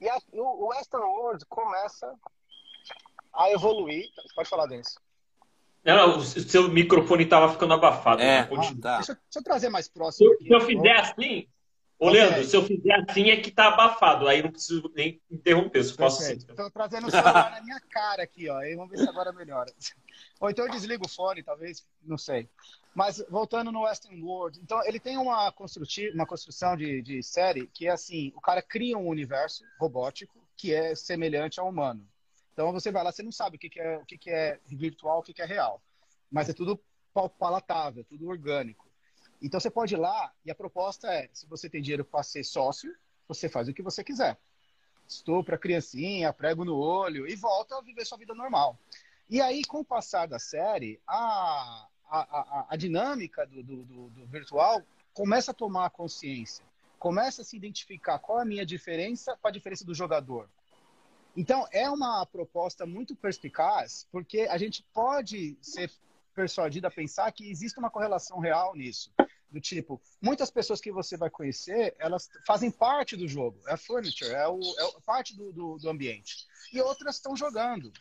E a, o Western World começa a evoluir. Pode falar, Denis. Não, o seu microfone estava ficando abafado. É, ah, tá. deixa, deixa, eu trazer mais próximo. Se, aqui, se eu fizer assim, Ô, Leandro, se eu fizer assim é que tá abafado, aí não preciso nem interromper, se posso sim. Estou trazendo o celular na minha cara aqui, ó. Aí vamos ver se agora melhora. Ou então eu desligo o fone, talvez, não sei. Mas voltando no Western World, então ele tem uma, uma construção de, de série que é assim: o cara cria um universo robótico que é semelhante ao humano. Então você vai lá, você não sabe o que, que é o que, que é virtual, o que, que é real. Mas é tudo palatável, tudo orgânico. Então você pode ir lá e a proposta é: se você tem dinheiro para ser sócio, você faz o que você quiser. Estupra a criancinha, prego no olho e volta a viver sua vida normal. E aí, com o passar da série, a, a, a, a dinâmica do, do, do, do virtual começa a tomar consciência, começa a se identificar qual é a minha diferença com a diferença do jogador. Então, é uma proposta muito perspicaz, porque a gente pode ser persuadido a pensar que existe uma correlação real nisso. Do tipo, muitas pessoas que você vai conhecer, elas fazem parte do jogo. É furniture, é, o, é parte do, do, do ambiente. E outras estão jogando.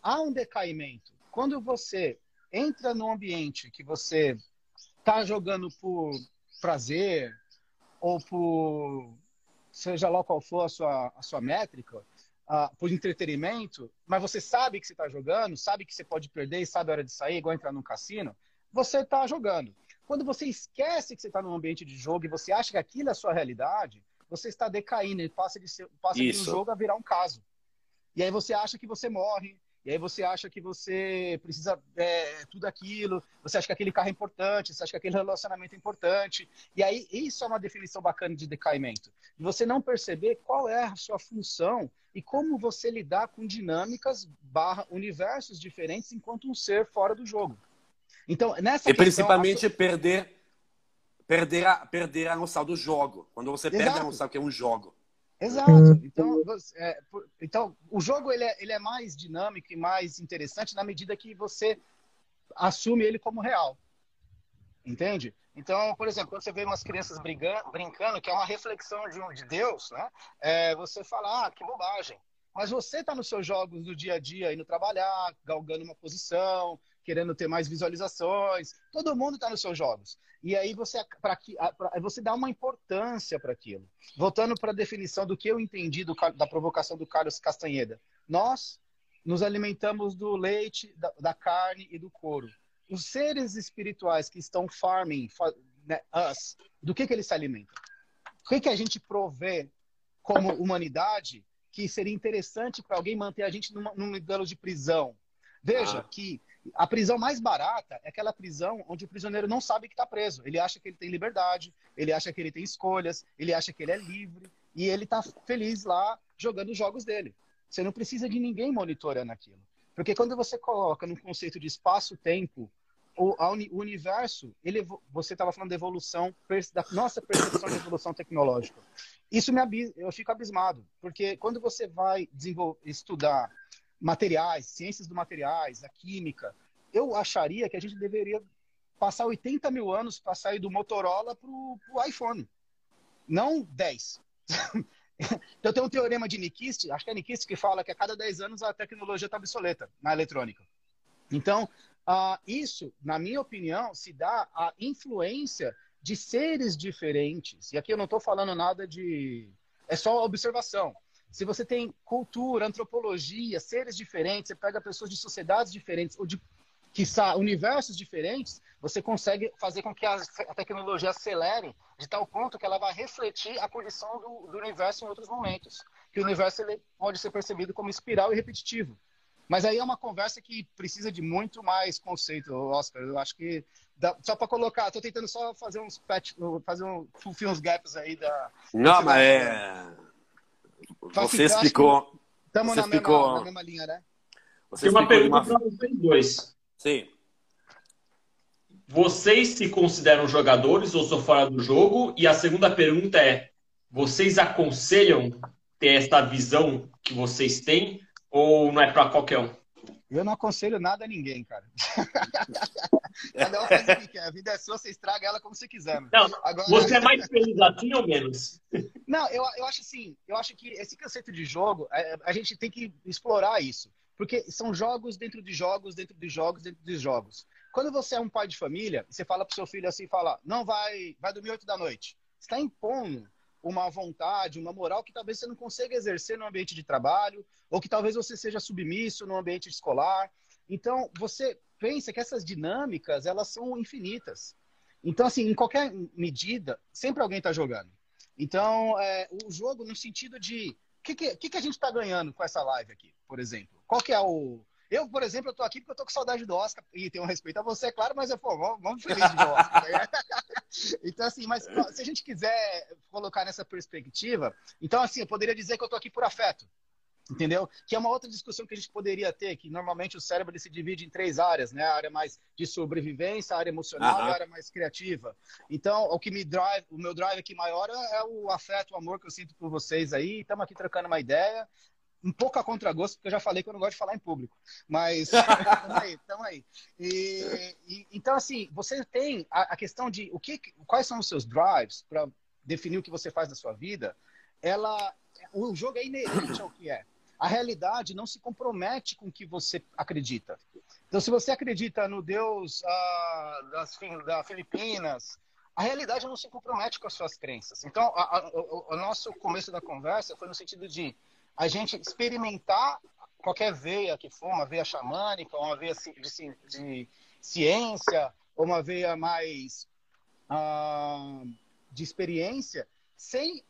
Há um decaimento. Quando você entra num ambiente que você está jogando por prazer ou por seja lá qual for a sua, a sua métrica, uh, por entretenimento, mas você sabe que você está jogando, sabe que você pode perder e sabe a hora de sair, igual entrar num cassino, você está jogando. Quando você esquece que você está num ambiente de jogo e você acha que aquilo é a sua realidade, você está decaindo e passa de, ser, passa de um jogo a virar um caso. E aí você acha que você morre, e aí você acha que você precisa é, tudo aquilo, você acha que aquele carro é importante, você acha que aquele relacionamento é importante. E aí isso é uma definição bacana de decaimento. De você não perceber qual é a sua função e como você lidar com dinâmicas barra universos diferentes enquanto um ser fora do jogo. Então, nessa E questão, principalmente a... perder perder a, perder a noção do jogo. Quando você Exato. perde a noção que é um jogo. Exato. Então, é, então o jogo ele é, ele é mais dinâmico e mais interessante na medida que você assume ele como real. Entende? Então, por exemplo, quando você vê umas crianças brigando, brincando, que é uma reflexão de, um, de Deus, né? É, você fala, ah, que bobagem. Mas você está nos seus jogos do dia a dia, indo trabalhar, galgando uma posição, querendo ter mais visualizações. Todo mundo está nos seus jogos. E aí você, pra, pra, você dá uma importância para aquilo. Voltando para a definição do que eu entendi do, da provocação do Carlos Castanheda. Nós nos alimentamos do leite, da, da carne e do couro. Os seres espirituais que estão farming né, us, do que, que eles se alimentam? O que, que a gente provê como humanidade que seria interessante para alguém manter a gente num modelo de prisão? Veja ah. que a prisão mais barata é aquela prisão onde o prisioneiro não sabe que está preso. Ele acha que ele tem liberdade, ele acha que ele tem escolhas, ele acha que ele é livre e ele está feliz lá jogando os jogos dele. Você não precisa de ninguém monitorando aquilo. Porque quando você coloca no conceito de espaço-tempo, o, universo, ele, você estava falando da evolução, da nossa percepção de evolução tecnológica. Isso me eu fico abismado, porque quando você vai estudar materiais, ciências do materiais, a química, eu acharia que a gente deveria passar 80 mil anos para sair do Motorola para o iPhone. Não 10. então tem um teorema de Nikist, acho que é Nikist que fala que a cada 10 anos a tecnologia está obsoleta na eletrônica. Então, uh, isso, na minha opinião, se dá a influência de seres diferentes. E aqui eu não estou falando nada de. É só observação. Se você tem cultura, antropologia, seres diferentes, você pega pessoas de sociedades diferentes ou de quiçá, universos diferentes, você consegue fazer com que a, a, tecnologia acelere de tal ponto que ela vai refletir a condição do, do universo em outros momentos. Que o universo ele pode ser percebido como espiral e repetitivo. Mas aí é uma conversa que precisa de muito mais conceito, Oscar. Eu acho que dá, só para colocar, estou tentando só fazer uns patch, fazer um uns gaps aí da. Não, mas é você explicou. Estamos na, explicou... na mesma linha, né? Você Tem uma pergunta uma... para vocês dois. Sim. Vocês se consideram jogadores ou são fora do jogo? E a segunda pergunta é: vocês aconselham ter essa visão que vocês têm ou não é para qualquer um? Eu não aconselho nada a ninguém, cara. Cada um faz o que quer. A vida é sua, você estraga ela como você quiser. Não, Agora... Você é mais feliz assim ou menos? Não, eu, eu acho assim, eu acho que esse conceito de jogo, a, é, a gente tem que explorar isso. Porque são jogos dentro de jogos, dentro de jogos, dentro de jogos. Quando você é um pai de família, você fala pro seu filho assim, fala, não vai, vai dormir oito da noite. Você está impondo uma vontade, uma moral que talvez você não consiga exercer no ambiente de trabalho, ou que talvez você seja submisso no ambiente escolar. Então, você pensa que essas dinâmicas, elas são infinitas. Então, assim, em qualquer medida, sempre alguém está jogando. Então, é, o jogo no sentido de... O que, que, que, a gente está ganhando com essa live aqui, por exemplo? Qual que é o... Eu, por exemplo, eu tô aqui porque eu tô com saudade do Oscar e tenho respeito a você, é claro, mas eu, pô, vamos, vamos feliz de Oscar. Né? então, assim, mas se a gente quiser colocar nessa perspectiva, então, assim, eu poderia dizer que eu tô aqui por afeto. Entendeu? Que é uma outra discussão que a gente poderia ter, que normalmente o cérebro se divide em três áreas, né? A área mais de sobrevivência, a área emocional uhum. e a área mais criativa. Então, o que me drive, o meu drive aqui maior é o afeto, o amor que eu sinto por vocês aí. Estamos aqui trocando uma ideia. um pouco a contragosto, porque eu já falei que eu não gosto de falar em público. Mas tamo aí, tamo aí. E, e, então, assim, você tem a, a, questão de o que, quais são os seus drives para definir o que você faz na sua vida. Ela, o jogo é inerente ao que é. A realidade não se compromete com o que você acredita. Então, se você acredita no Deus uh, das, da Filipinas, a realidade não se compromete com as suas crenças. Então, a, a, o, o, nosso começo da conversa foi no sentido de a gente experimentar qualquer veia que for, uma veia xamânica, uma veia de, de ciência, uma veia mais uh, de experiência, sem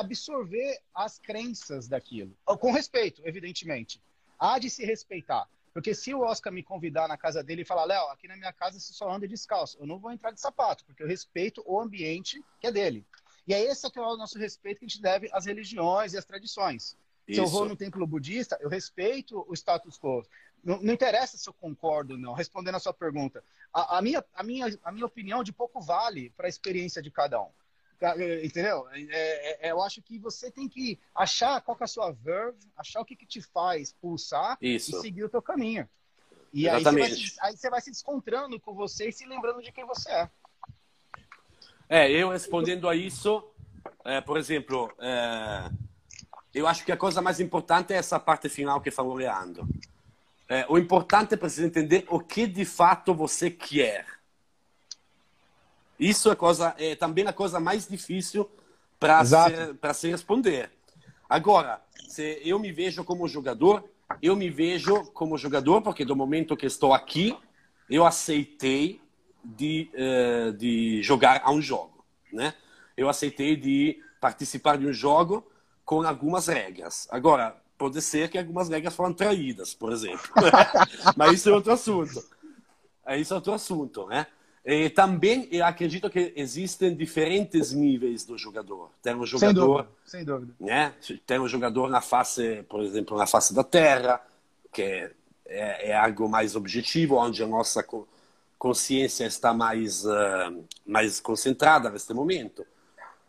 absorver as crenças daquilo. Com respeito, evidentemente. Há de se respeitar. Porque se o Oscar me convidar na casa dele e falar, Léo, aqui na minha casa você só anda descalço, eu não vou entrar de sapato, porque eu respeito o ambiente que é dele. E é esse que é o nosso respeito que a gente deve às religiões e às tradições. Isso. Se eu vou no templo budista, eu respeito o status quo. Não, não, interessa se eu concordo ou não. Respondendo a sua pergunta, a, a, minha, a, minha, a minha opinião de pouco vale para a experiência de cada um. Entendeu? É, é, é, eu acho que você tem que achar qual é a sua verve, achar o que, que te faz pulsar Isso. e seguir o teu caminho. E aí você, vai, aí você vai se descontrando com você e se lembrando de quem você é. É, eu respondendo a isso, é, por exemplo, é, eu acho que a coisa mais importante é essa parte final que falou Leandro. É, o importante é precisar entender o que de fato você quer. Isso é, coisa, é também a coisa mais difícil para se, se responder. Agora, se eu me vejo como jogador, eu me vejo como jogador porque do momento que estou aqui, eu aceitei de, uh, de jogar a um jogo, né? Eu aceitei de participar de um jogo com algumas regras. Agora, pode ser que algumas regras foram traídas, por exemplo. Mas isso é outro assunto. É isso é outro assunto, né? E também eu acredito que existem diferentes níveis do jogador. Tem um jogador, sem dúvida, sem dúvida. Né? Tem um jogador na face, por exemplo, na face da Terra, que é, é, é algo mais objetivo, onde a nossa consciência está mais uh, mais concentrada neste momento.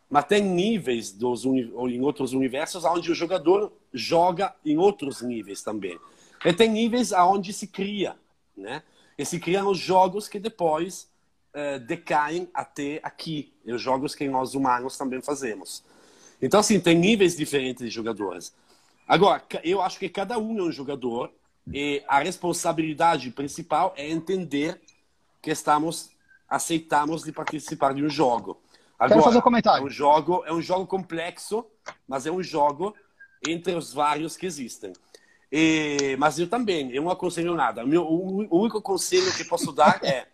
Mas tem níveis dos em outros universos onde o jogador joga em outros níveis também. E tem níveis aonde se cria, né? E se criam os jogos que depois uh, decaem até aqui, os jogos que nós humanos também fazemos. Então, assim, tem níveis diferentes de jogadores. Agora, eu acho que cada um é um jogador e a responsabilidade principal é entender que estamos aceitamos de participar de um jogo. Agora, Quero fazer um comentário. É um jogo é um jogo complexo, mas é um jogo entre os vários que existem. E, mas eu também, eu não aconselho nada. O, meu, o único conselho que posso dar é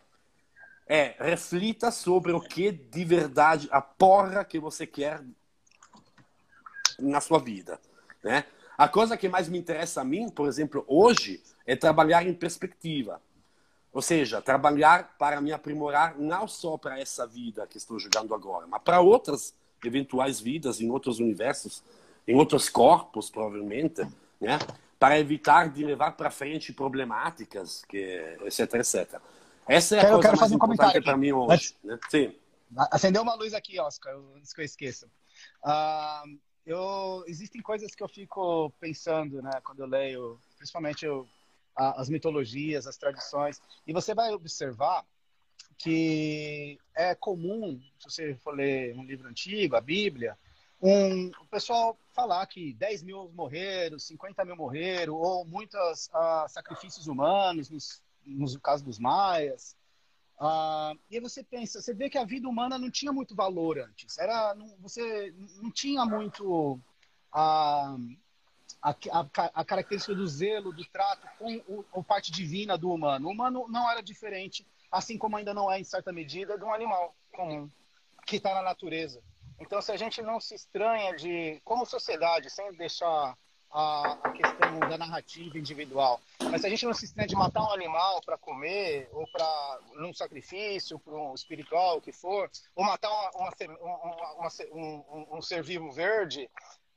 é reflita sobre o que de verdade a porra que você quer na sua vida, né? A coisa que mais me interessa a mim, por exemplo, hoje, é trabalhar em perspectiva. Ou seja, trabalhar para me aprimorar não só para essa vida que estou jogando agora, mas para outras eventuais vidas em outros universos, em outros corpos, provavelmente, né? Para evitar de levar para frente problemáticas, que etc, etc. Essa é a quero, coisa quero fazer um comentário para mim hoje. Né? Sim. Acendeu uma luz aqui, Oscar, antes que eu esqueça. Uh, eu, existem coisas que eu fico pensando, né, quando eu leio, principalmente eu, as mitologias, as tradições, e você vai observar que é comum, se você for ler um livro antigo, a Bíblia, um, o pessoal falar que 10 mil morreram, 50 mil morreram, ou muitos uh, sacrifícios humanos nos no caso dos maias. Ah, e aí você pensa, você vê que a vida humana não tinha muito valor antes. Era, não, você não tinha muito a, a, a, característica do zelo, do trato com o, a parte divina do humano. O humano não era diferente, assim como ainda não é, em certa medida, de um animal comum que está na natureza. Então, se a gente não se estranha de, como sociedade, sem deixar a, a, questão da narrativa individual. Mas se a gente não se estende de matar um animal para comer, ou para num sacrifício, para um espiritual, o que for, ou matar uma, uma, uma, um, um, ser vivo verde,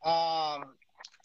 ah,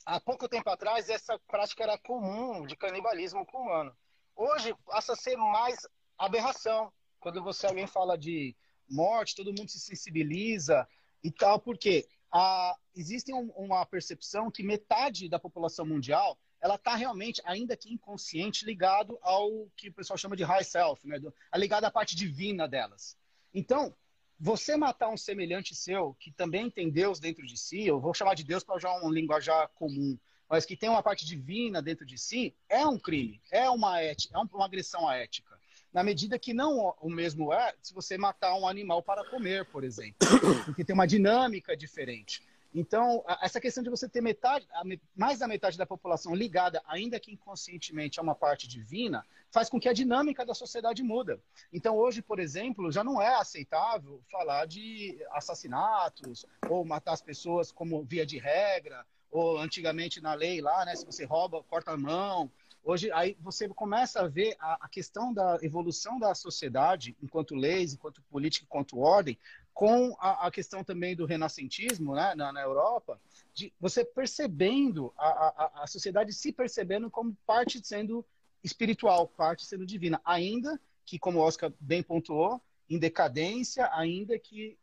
há pouco tempo atrás essa prática era comum de canibalismo com humano. Hoje passa a ser mais aberração. Quando você alguém fala de morte, todo mundo se sensibiliza e tal, porque a, existe um, uma percepção que metade da população mundial ela está realmente, ainda que inconsciente, ligado ao que o pessoal chama de high self, né? a ligada à parte divina delas. Então, você matar um semelhante seu, que também tem Deus dentro de si, eu vou chamar de Deus para usar um linguajar comum, mas que tem uma parte divina dentro de si, é um crime, é uma, ética, é uma agressão à ética. Na medida que não o mesmo é se você matar um animal para comer, por exemplo, porque tem uma dinâmica diferente. Então, essa questão de você ter metade, mais da metade da população ligada, ainda que inconscientemente, a uma parte divina, faz com que a dinâmica da sociedade muda. Então, hoje, por exemplo, já não é aceitável falar de assassinatos ou matar as pessoas como via de regra, ou antigamente na lei lá, né, se você rouba, corta a mão. Hoje, aí você começa a ver a, a questão da evolução da sociedade, enquanto leis, enquanto política, enquanto ordem, com a, a, questão também do renascentismo né, na, na Europa, de você percebendo a, a, a, sociedade se percebendo como parte sendo espiritual, parte sendo divina, ainda que, como Oscar bem pontuou, em decadência, ainda que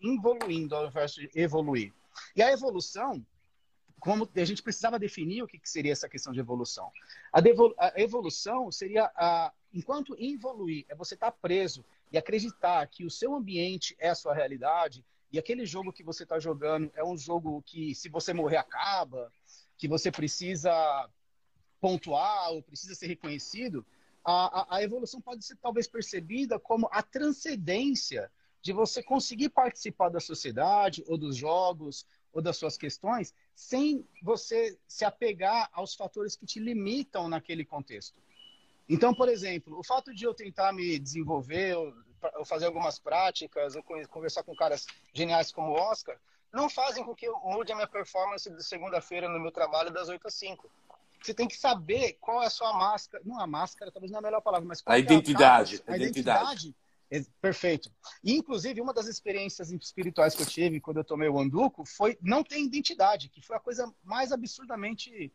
evoluindo ao invés de evoluir. E a evolução, como a gente precisava definir o que, que seria essa questão de evolução. A, a evolução seria, a, enquanto evoluir, é você estar tá preso e acreditar que o seu ambiente é a sua realidade e aquele jogo que você está jogando é um jogo que, se você morrer, acaba, que você precisa pontuar ou precisa ser reconhecido, a, a, a evolução pode ser talvez percebida como a transcendência de você conseguir participar da sociedade ou dos jogos ou das suas questões sem você se apegar aos fatores que te limitam naquele contexto. Então, por exemplo, o fato de eu tentar me desenvolver, ou fazer algumas práticas, ou conversar com caras geniais como o Oscar, não fazem com que eu mude a minha performance de segunda-feira no meu trabalho das 8 às 5. Você tem que saber qual é a sua máscara. Não, a máscara talvez não é a melhor palavra, mas qual a é identidade. A, a identidade. identidade. Perfeito. E, inclusive, uma das experiências espirituais que eu tive quando eu tomei o Anduco foi não ter identidade, que foi a coisa mais absurdamente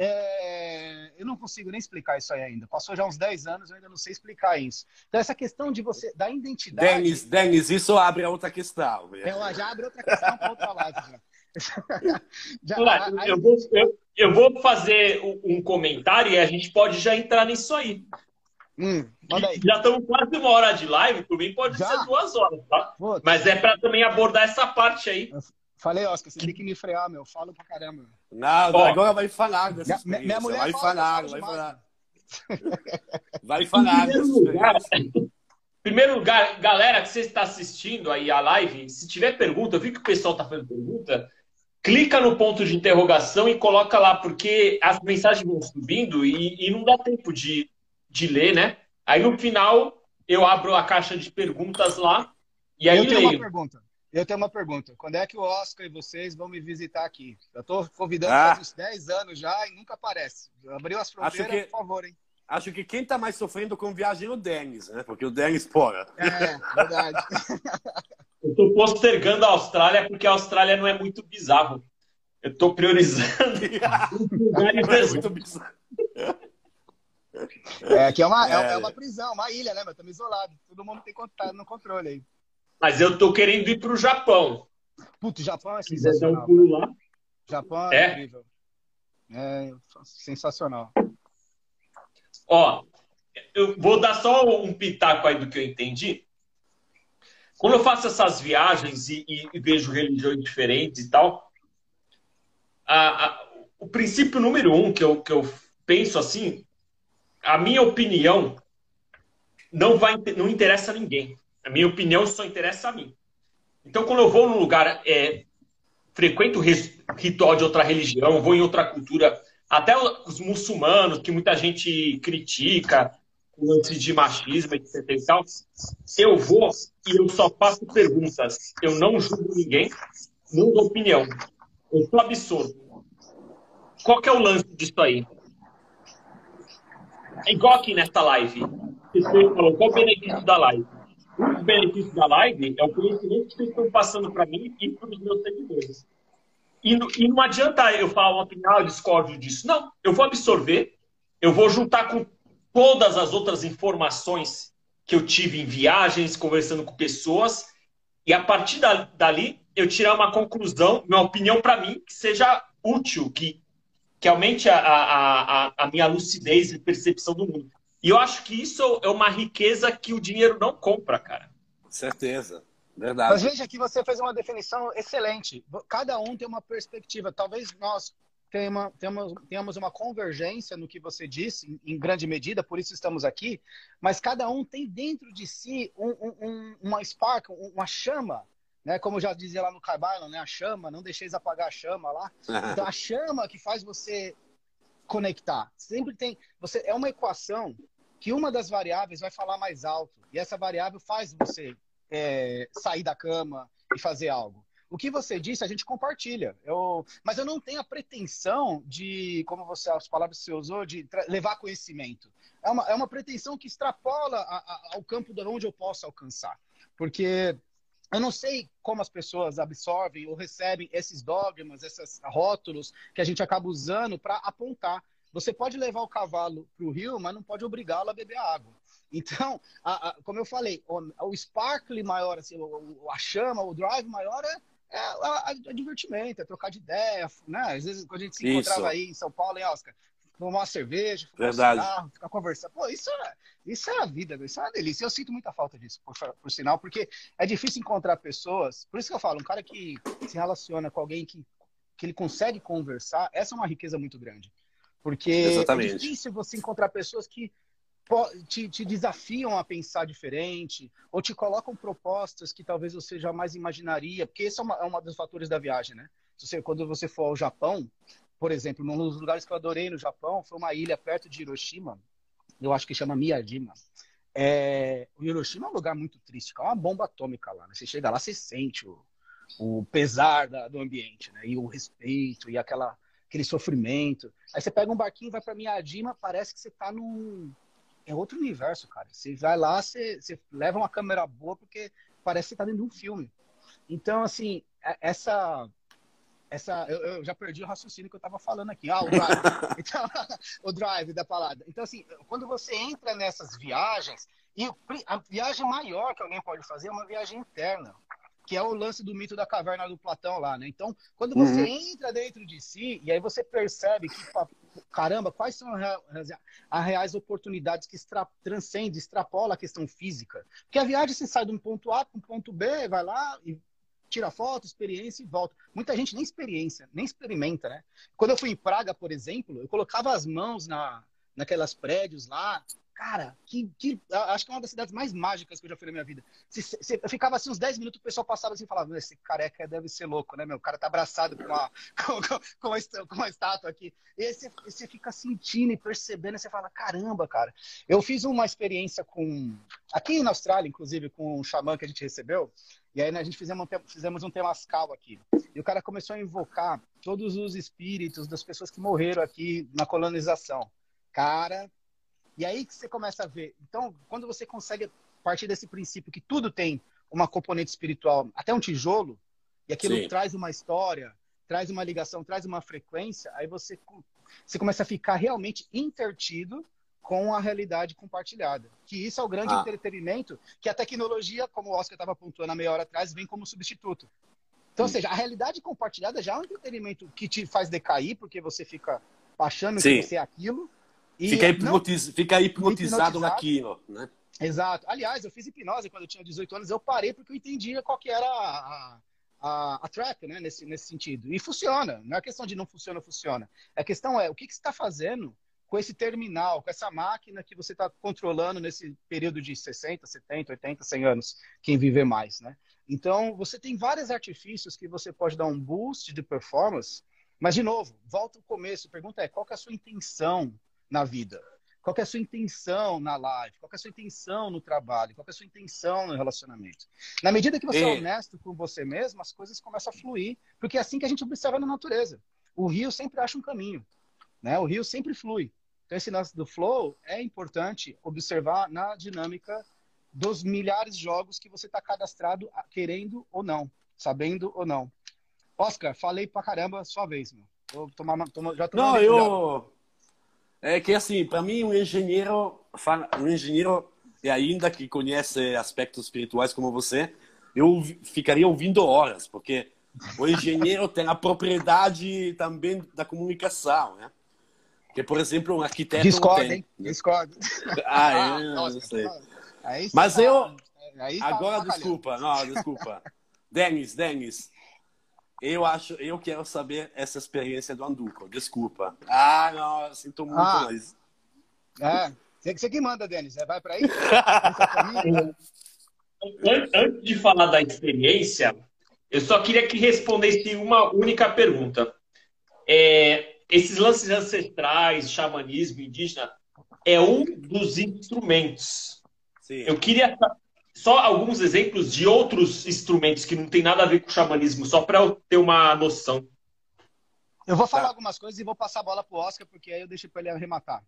é, eu não consigo nem explicar isso aí ainda. Passou já uns 10 anos, eu ainda não sei explicar isso. Então, essa questão de você, da identidade. Denis, Denis isso abre outra questão. É, já abre outra questão para outra live. Já. eu, vou, eu, eu, vou fazer um comentário e a gente pode já entrar nisso aí. Hum, já estamos quase uma hora de live, por mim pode já? ser duas horas, tá? Mas é para também abordar essa parte aí. Falei, Oscar, você tem que me frear, meu. Falo pra caramba. Não, Ó, agora vai falar dessa minha, minha mulher vai falar, vai falar. Vai falar. Em primeiro, lugar, primeiro lugar, galera que você está assistindo aí a live, se tiver pergunta, eu vi que o pessoal tá fazendo pergunta, clica no ponto de interrogação e coloca lá, porque as mensagens vão subindo e, e não dá tempo de, de ler, né? Aí no final eu abro a caixa de perguntas lá e aí eu tenho leio. uma pergunta. Eu tenho uma pergunta. Quando é que o Oscar e vocês vão me visitar aqui? Eu estou convidando ah. faz uns 10 anos já e nunca aparece. Abriu as fronteiras, que, por favor, hein? Acho que quem está mais sofrendo com viagem é o Denis, né? Porque o Denis, porra. É, verdade. Eu estou postergando a Austrália porque a Austrália não é muito bizarro. Eu estou priorizando lugares é muito bizarro. É, aqui é uma, é. é uma prisão, uma ilha, né? Mas estamos isolados. Todo mundo tem contato no controle aí. Mas eu tô querendo ir para o Japão. Putz, Japão é sensacional. Quiser dar um pulo lá. Japão é, é incrível. É sensacional. Ó, eu vou dar só um pitaco aí do que eu entendi. Quando eu faço essas viagens e, e, e vejo religiões diferentes e tal, a, a, o princípio número um que eu, que eu penso assim, a minha opinião não vai não interessa a ninguém. A minha opinião só interessa a mim. Então, quando eu vou num lugar, é, frequento ritual de outra religião, vou em outra cultura, até os muçulmanos, que muita gente critica, lance de machismo, etc e tal, eu vou e eu só faço perguntas. Eu não julgo ninguém, não dou opinião. Eu sou absurdo. Qual que é o lance disso aí? É igual aqui nessa live. Você falou, qual o benefício da live? o benefício da live é o conhecimento que vocês estão passando para mim e para os meus seguidores. E, e, não adianta eu falar uma opinião, ah, eu discordo disso. Não, eu vou absorver, eu vou juntar com todas as outras informações que eu tive em viagens, conversando com pessoas, e a partir da, dali eu tirar uma conclusão, uma opinião para mim que seja útil, que, que aumente a, a, a, a minha lucidez e percepção do mundo. E eu acho que isso é uma riqueza que o dinheiro não compra, cara. Certeza. Verdade. Mas veja que você fez uma definição excelente. Cada um tem uma perspectiva. Talvez nós tenhamos, tenhamos, tenhamos uma convergência no que você disse, em, em, grande medida, por isso estamos aqui, mas cada um tem dentro de si um, um, uma spark, uma chama, né? como já dizia lá no Carbalho, né? a chama, não deixeis apagar a chama lá. Então, a chama que faz você conectar. Sempre tem. Você É uma equação que uma das variáveis vai falar mais alto, e essa variável faz você é, sair da cama e fazer algo. O que você disse, a gente compartilha. Eu, mas eu não tenho a pretensão de, como você as palavras que você usou, de levar conhecimento. É uma, é uma pretensão que extrapola a, a, ao campo de onde eu posso alcançar. Porque eu não sei como as pessoas absorvem ou recebem esses dogmas, esses rótulos que a gente acaba usando para apontar. Você pode levar o cavalo para o rio, mas não pode obrigá-lo a beber água. Então, a, a, como eu falei, o, o sparkle maior, assim, o, a chama, o drive maior é, é, é divertimento, é trocar de ideia, né? Às vezes, quando a gente se encontrava isso. aí em São Paulo, em Oscar, tomar uma cerveja, fumar Verdade. um cigarro, ficar conversando. Pô, isso é, isso é a vida, isso é uma delícia. Eu sinto muita falta disso, por, por sinal, porque é difícil encontrar pessoas. Por isso que eu falo, um cara que se relaciona com alguém que, que ele consegue conversar, essa é uma riqueza muito grande. Porque é Exatamente. é difícil você encontrar pessoas que te, te, desafiam a pensar diferente, ou te colocam propostas que talvez você jamais imaginaria, porque esse é, uma, é um dos fatores da viagem, né? Você, quando você for ao Japão, por exemplo, um dos lugares que eu adorei no Japão foi uma ilha perto de Hiroshima, eu acho que chama Miyajima. É, o Hiroshima é um lugar muito triste, é uma bomba atômica lá. Né? Você chega lá, você sente o, o pesar da, do ambiente, né? E o respeito, e aquela, aquele sofrimento. Aí você pega um barquinho, vai para Miyajima, parece que você está num é outro universo, cara. Você vai lá, você, você leva uma câmera boa porque parece que você tá dentro de um filme. Então, assim, é, essa. Essa eu, eu já perdi o raciocínio que eu estava falando aqui. Ah, o drive. então, o drive da palavra. Então, assim, quando você entra nessas viagens, e a viagem maior que alguém pode fazer é uma viagem interna que é o lance do mito da caverna do Platão lá, né? Então, quando você uhum. entra dentro de si, e aí você percebe que, caramba, quais são as reais oportunidades que extra, transcendem, extrapola a questão física. Porque a viagem você sai de um ponto A para um ponto B, vai lá e tira foto, experiência e volta. Muita gente nem experiência, nem experimenta, né? Quando eu fui em Praga, por exemplo, eu colocava as mãos na, naquelas prédios lá, Cara, que, que, acho que é uma das cidades mais mágicas que eu já fui na minha vida. Se, se, eu ficava assim uns 10 minutos, o pessoal passava assim e falava: Esse careca deve ser louco, né, meu? O cara tá abraçado com uma, com, com, com, uma, com uma estátua aqui. E aí você, você fica sentindo e percebendo, e você fala: Caramba, cara. Eu fiz uma experiência com. Aqui na Austrália, inclusive, com um xamã que a gente recebeu. E aí né, a gente fizemos um, fizemos um temascal aqui. E o cara começou a invocar todos os espíritos das pessoas que morreram aqui na colonização. Cara, e aí que você começa a ver. Então, quando você consegue partir desse princípio que tudo tem uma componente espiritual, até um tijolo, e aquilo Sim. traz uma história, traz uma ligação, traz uma frequência, aí você, você começa a ficar realmente intertido com a realidade compartilhada. Que isso é o grande ah. entretenimento que a tecnologia, como o Oscar estava pontuando há meia hora atrás, vem como substituto. Então, ou seja, a realidade compartilhada já é um entretenimento que te faz decair, porque você fica achando Sim. que você é aquilo, e, fica, hipnotiz... não, fica hipnotizado, hipnotizado naquilo, né? Exato. Aliás, eu fiz hipnose quando eu tinha 18 anos, eu parei porque eu entendia qual que era a, a, a track, né, nesse, nesse sentido. E funciona. Não é questão de não funciona, funciona. A questão é, o que, que você está fazendo com esse terminal, com essa máquina que você está controlando nesse período de 60, 70, 80, 100 anos, quem viver mais, né? Então, você tem vários artifícios que você pode dar um boost de performance, mas, de novo, volta ao começo, a pergunta é, qual é a sua intenção na vida? Qual é a sua intenção na live? Qual é a sua intenção no trabalho? Qual é a sua intenção no relacionamento? Na medida que você é, é honesto com você mesmo, as coisas começam a fluir, porque é assim que a gente observa na natureza. O rio sempre acha um caminho, né? O rio sempre flui. Então esse lance do flow é importante observar na dinâmica dos milhares de jogos que você está cadastrado, querendo ou não, sabendo ou não. Oscar, falei pra caramba, sua vez, meu. Vou tomar, tomar já tomei Não, eu é que assim, para mim, um engenheiro, um engenheiro, e ainda que conhece aspectos espirituais como você, eu ficaria ouvindo horas, porque o engenheiro tem a propriedade também da comunicação, né? Que, por exemplo, um arquiteto Discordo, tem. hein? Discordo. Ah, eu não nossa, sei. aí Mas tá- eu... aí tá Agora, desculpa, não, desculpa. Denis, Denis, eu acho, eu quero saber essa experiência do Anduco, desculpa. Ah, não, eu sinto muito, Ah. mas... É, você, você que manda, Denis. É, Vai pra aí? Antes de falar da experiência, eu só queria que respondesse uma única pergunta. É, esses lances ancestrais, xamanismo indígena, é um dos instrumentos. Sim. Eu queria só alguns exemplos de outros instrumentos que não tem nada a ver com o xamanismo, só para eu ter uma noção. Eu vou falar Tá. algumas coisas e vou passar a bola pro Oscar, porque aí eu deixo para ele arrematar.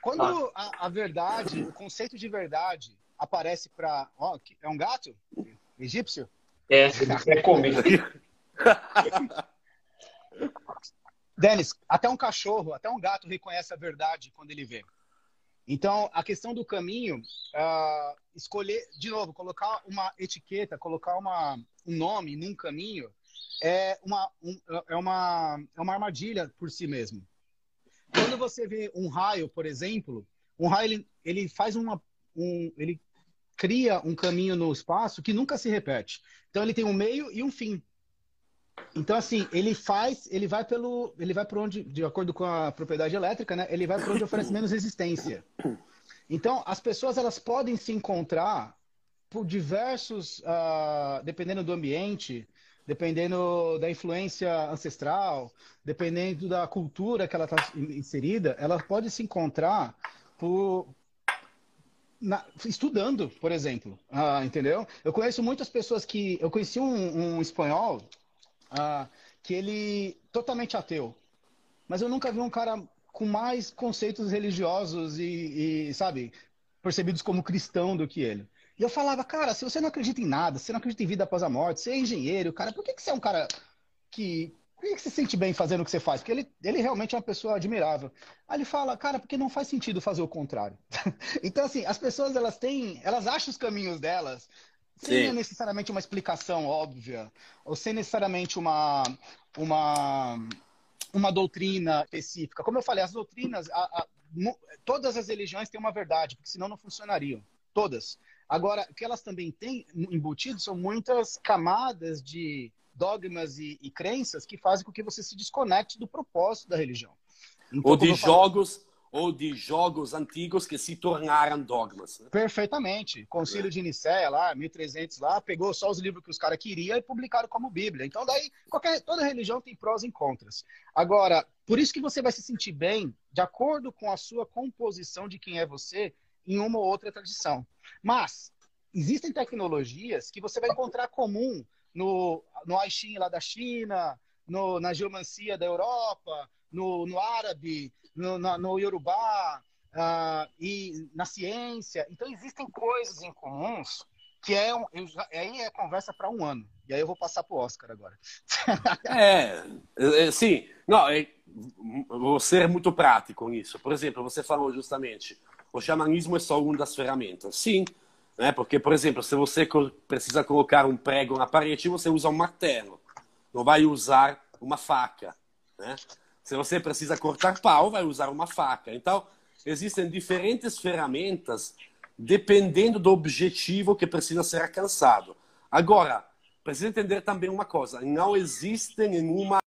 Quando a, a verdade, o conceito de verdade aparece para. Ó, que- é um gato? Egípcio? É, ele quer comer. Denis, até um cachorro, até um gato reconhece a verdade quando ele vê. Então, a questão do caminho, ah, escolher, de novo, colocar uma etiqueta, colocar uma, um nome num caminho, é uma, um- é, uma, é uma armadilha por si mesmo. Quando você vê um raio, por exemplo, um raio ele, ele faz uma, um, ele cria um caminho no espaço que nunca se repete. Então ele tem um meio e um fim. Então assim, ele faz, ele vai pelo, ele vai para onde, de acordo com a propriedade elétrica, né? Ele vai para onde oferece menos resistência. Então as pessoas elas podem se encontrar por diversos, ah, dependendo do ambiente, dependendo da influência ancestral, dependendo da cultura que ela está inserida, ela pode se encontrar por na- estudando, por exemplo, Ah, entendeu? Eu conheço muitas pessoas que eu conheci um, um espanhol ah, que ele totalmente ateu, mas eu nunca vi um cara com mais conceitos religiosos e, e, sabe percebidos como cristão do que ele. E eu falava, cara, se você não acredita em nada, se você não acredita em vida após a morte, você é engenheiro, cara, por que, que você é um cara que. Por que, que você se sente bem fazendo o que você faz? Porque ele, ele realmente é uma pessoa admirável. Aí ele fala, cara, porque não faz sentido fazer o contrário. então, assim, as pessoas, elas têm. Elas acham os caminhos delas sem Sim. necessariamente uma explicação óbvia, ou sem necessariamente uma. uma uma doutrina específica. Como eu falei, as doutrinas, a- a- todas as religiões têm uma verdade, porque senão não funcionariam. Todas. Agora, o que elas também têm embutido são muitas camadas de dogmas e, e crenças que fazem com que você se desconecte do propósito da religião. Então, Ou de jogos, ou de jogos antigos que se tornaram dogmas. né? Perfeitamente. Concílio de Nicéia lá, 1300 lá, pegou só os livros que os caras queriam e publicaram como Bíblia. Então daí qualquer toda religião tem prós e contras. Agora, por isso que você vai se sentir bem de acordo com a sua composição de quem é você em uma ou outra tradição. Mas existem tecnologias que você vai encontrar comum no no Aixin lá da China, no, na geomancia da Europa, no, no árabe, no, no Yorubá, ah, e na ciência. Então, existem coisas em comuns que é já- aí é conversa para um ano. E aí eu vou passar para o Oscar agora. É, é, sim. Não, é, vou ser muito prático nisso. Por exemplo, você falou justamente, o xamanismo é só uma das ferramentas. Sim, né? porque, por exemplo, se você precisa colocar um prego na parede, você usa um martelo. Não vai usar uma faca. Né? Se você precisa cortar pau, vai usar uma faca. Então, existem diferentes ferramentas dependendo do objetivo que precisa ser alcançado. Agora, precisa entender também uma coisa: não existe nenhuma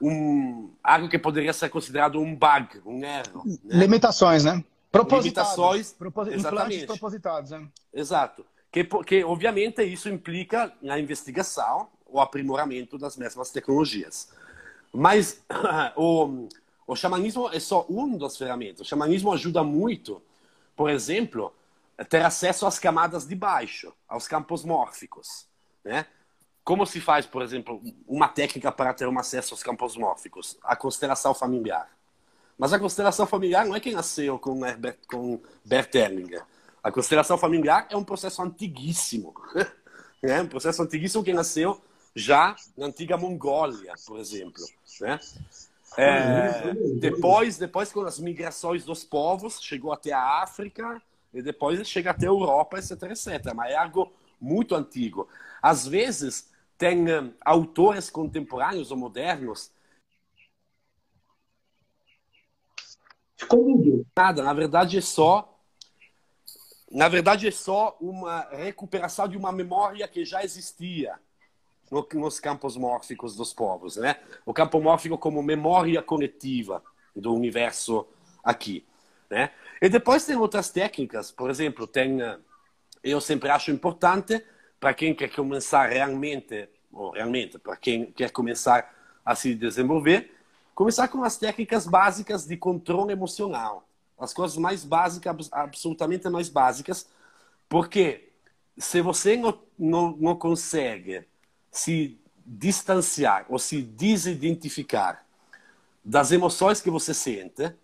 um, algo que poderia ser considerado um bug, um erro. Né? Limitações, né? Propositadas. Limitações, Propos... Implantes propositados, né? Exato. Que, porque, obviamente, isso implica na investigação, o aprimoramento das mesmas tecnologias. Mas o, o xamanismo é só uma das ferramentas. O xamanismo ajuda muito, por exemplo, a ter acesso às camadas de baixo, aos campos mórficos. Né? Como se faz, por exemplo, uma técnica para ter um acesso aos campos mórficos? A constelação familiar. Mas a constelação familiar não é que nasceu com, Herbert, com Bert Hellinger. A constelação familiar é um processo antiguíssimo. É um processo antiguíssimo que nasceu já na antiga Mongólia, por exemplo. Né? É, depois, depois, com as migrações dos povos, chegou até a África e depois chega até a Europa, etc, etc. Mas é algo muito antigo. Às vezes, tem um, autores contemporâneos ou modernos. Ficou Nada, na verdade é só. Na verdade é só uma recuperação de uma memória que já existia no, nos campos mórficos dos povos, né? O campo mórfico como memória coletiva do universo aqui, né? E depois tem outras técnicas, por exemplo, tem eu sempre acho importante para quem quer começar realmente, ou realmente, para quem quer começar a se desenvolver, começar com as técnicas básicas de controle emocional. As coisas mais básicas, absolutamente mais básicas, porque se você não, não, não consegue se distanciar ou se desidentificar das emoções que você sente,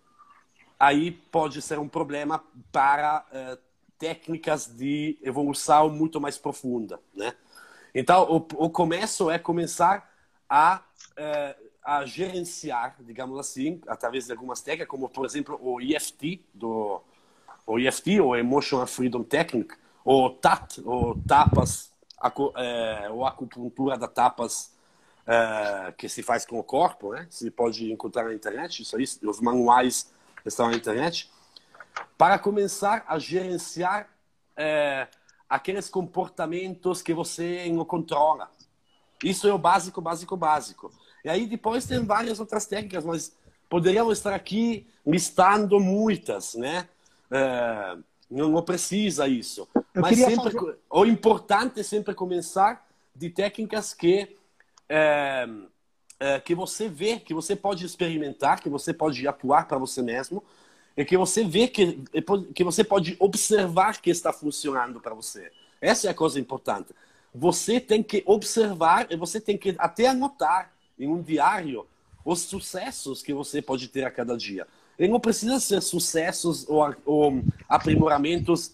aí pode ser um problema para uh, técnicas de evolução muito mais profunda, né? Então, o, o começo é começar a, uh, a gerenciar, digamos assim, através de algumas técnicas, como, por exemplo, o EFT, do, o EFT, ou Emotional Freedom Technique, ou TAT, ou tapas, acu, é, ou acupuntura da tapas é, que se faz com o corpo, né? Se pode encontrar na internet, isso aí, os manuais estão na internet para começar a gerenciar é, aqueles comportamentos que você não controla. Isso é o básico, básico, básico. E aí depois tem várias outras técnicas, mas poderíamos estar aqui listando muitas, né? É, não, precisa isso. Eu mas sempre, fazer... o importante é sempre começar de técnicas que é, é, que você vê, que você pode experimentar, que você pode atuar para você mesmo, é que você vê que, é que você pode observar que está funcionando para você. Essa é a coisa importante. Você tem que observar e você tem que até anotar em um diário os sucessos que você pode ter a cada dia. E não precisa ser sucessos ou, ou aprimoramentos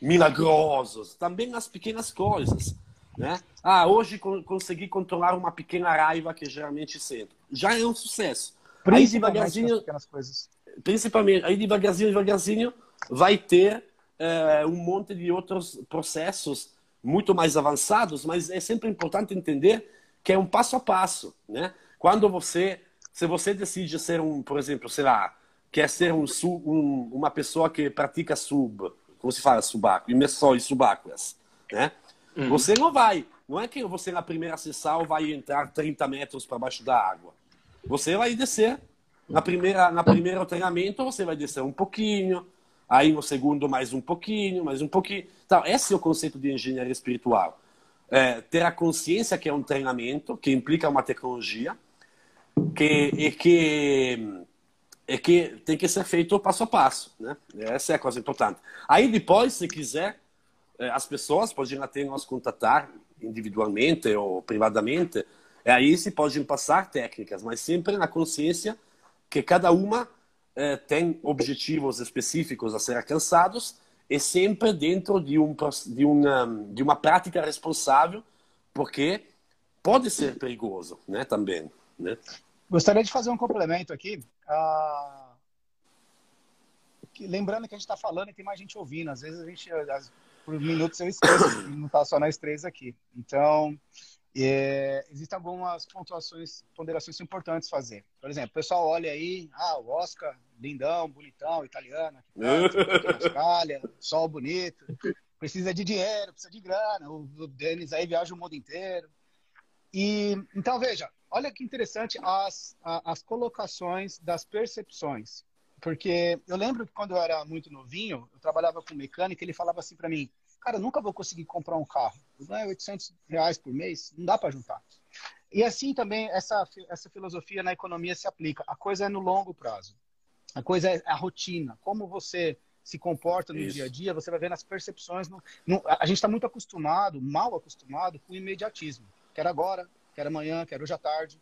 milagrosos, também as pequenas coisas. Né? Ah, hoje consegui controlar uma pequena raiva que geralmente sinto. Já é um sucesso. Aí devagarzinho, coisas principalmente, aí devagarzinho, devagarzinho, vai ter é, um monte de outros processos muito mais avançados, mas é sempre importante entender que é um passo a passo, né? Quando você, se você decide ser um, por exemplo, sei lá, quer ser um, um uma pessoa que pratica sub, como se fala subaco, imersões subáqueas, né? Uhum. Você não vai, não é que você na primeira sessão vai entrar 30 metros para baixo da água. Você vai descer na primeira, na primeiro treinamento você vai descer um pouquinho, aí no segundo mais um pouquinho, mais um pouquinho. Então, esse é o conceito de engenharia espiritual. É, ter a consciência que é um treinamento, que implica uma tecnologia, que, e que, que tem que ser feito passo a passo. Né? Essa é a coisa importante. Aí depois, se quiser, é, as pessoas podem até nos contatar individualmente ou privadamente, e aí se podem passar técnicas, mas sempre na consciência que cada uma eh, tem objetivos específicos a ser alcançados e sempre dentro de, um, de, uma, de uma prática responsável, porque pode ser perigoso né, também. Né? Gostaria de fazer um complemento aqui. Ah, lembrando que a gente está falando e tem mais gente ouvindo. Às vezes a gente, por minutos eu esqueço, não está só nós três aqui. Então, é, existem algumas pontuações, ponderações importantes fazer. Por exemplo, o pessoal olha aí, ah, o Oscar, lindão, bonitão, italiano, Austrália, sol bonito, precisa de dinheiro, precisa de grana, o, o Denis aí viaja o mundo inteiro. E então veja, olha que interessante as, as colocações das percepções. Porque eu lembro que quando eu era muito novinho, eu trabalhava com mecânica, ele falava assim para mim: cara, eu nunca vou conseguir comprar um carro. Não é 800 reais por mês, não dá para juntar. E assim também essa, essa filosofia na economia se aplica. A coisa é no longo prazo. A coisa é a rotina. Como você se comporta no Isso. dia a dia, você vai ver nas percepções. No, no, a gente está muito acostumado, mal acostumado, com o imediatismo. Quero agora, quero amanhã, quero hoje à tarde.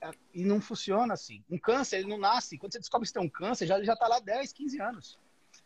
É, e não funciona assim. Um câncer, ele não nasce. Quando você descobre que você tem um câncer, já, ele já está lá 10, 15 anos.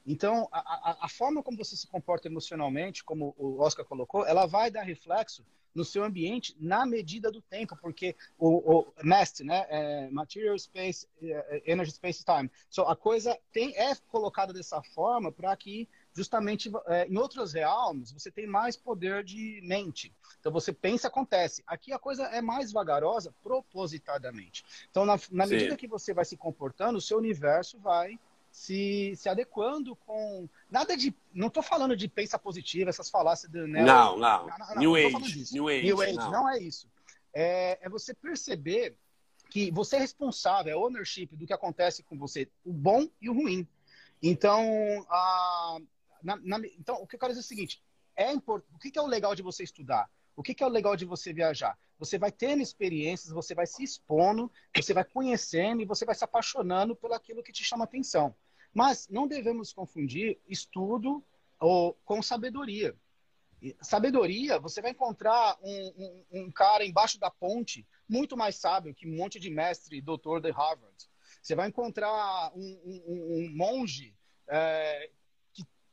Então, a, a, forma como você se comporta emocionalmente, como o Oscar colocou, ela vai dar reflexo no seu ambiente na medida do tempo, porque o, o MAST, né, é Material Space, é, é, Energy Space Time. So, a coisa tem, é colocada dessa forma para que justamente é, em outros realms você tem mais poder de mente. Então você pensa, acontece. Aqui a coisa é mais vagarosa propositadamente. Então na, na medida que você vai se comportando, o seu universo vai se, se adequando com. Nada de. Não estou falando de pensa positiva, essas falácias do. Né? Não, não. não, não New, não Age, New Age. New Age. Não. não é isso. É, é você perceber que você é responsável, é ownership do que acontece com você, o bom e o ruim. Então, a, na, na, então o que eu quero dizer é o seguinte: é import, o que, que é o legal de você estudar? O que, que é o legal de você viajar? Você vai tendo experiências, você vai se expondo, você vai conhecendo e você vai se apaixonando pelo aquilo que te chama atenção. Mas não devemos confundir estudo ou, com sabedoria. Sabedoria, você vai encontrar um, um, um, cara embaixo da ponte muito mais sábio que um monte de mestre doutor de Harvard. Você vai encontrar um, um monge é,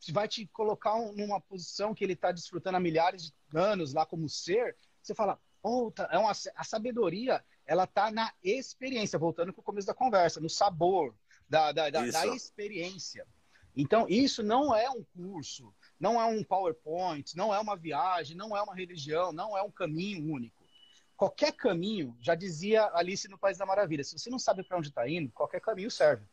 que vai te colocar numa posição que ele está desfrutando há milhares de anos lá como ser. Você fala, oh, é uma, a sabedoria ela está na experiência, voltando para o começo da conversa, no sabor, da, da, da, da, experiência. Então, isso não é um curso, não é um PowerPoint, não é uma viagem, não é uma religião, não é um caminho único. Qualquer caminho, já dizia Alice no País da Maravilha, se você não sabe para onde está indo, qualquer caminho serve.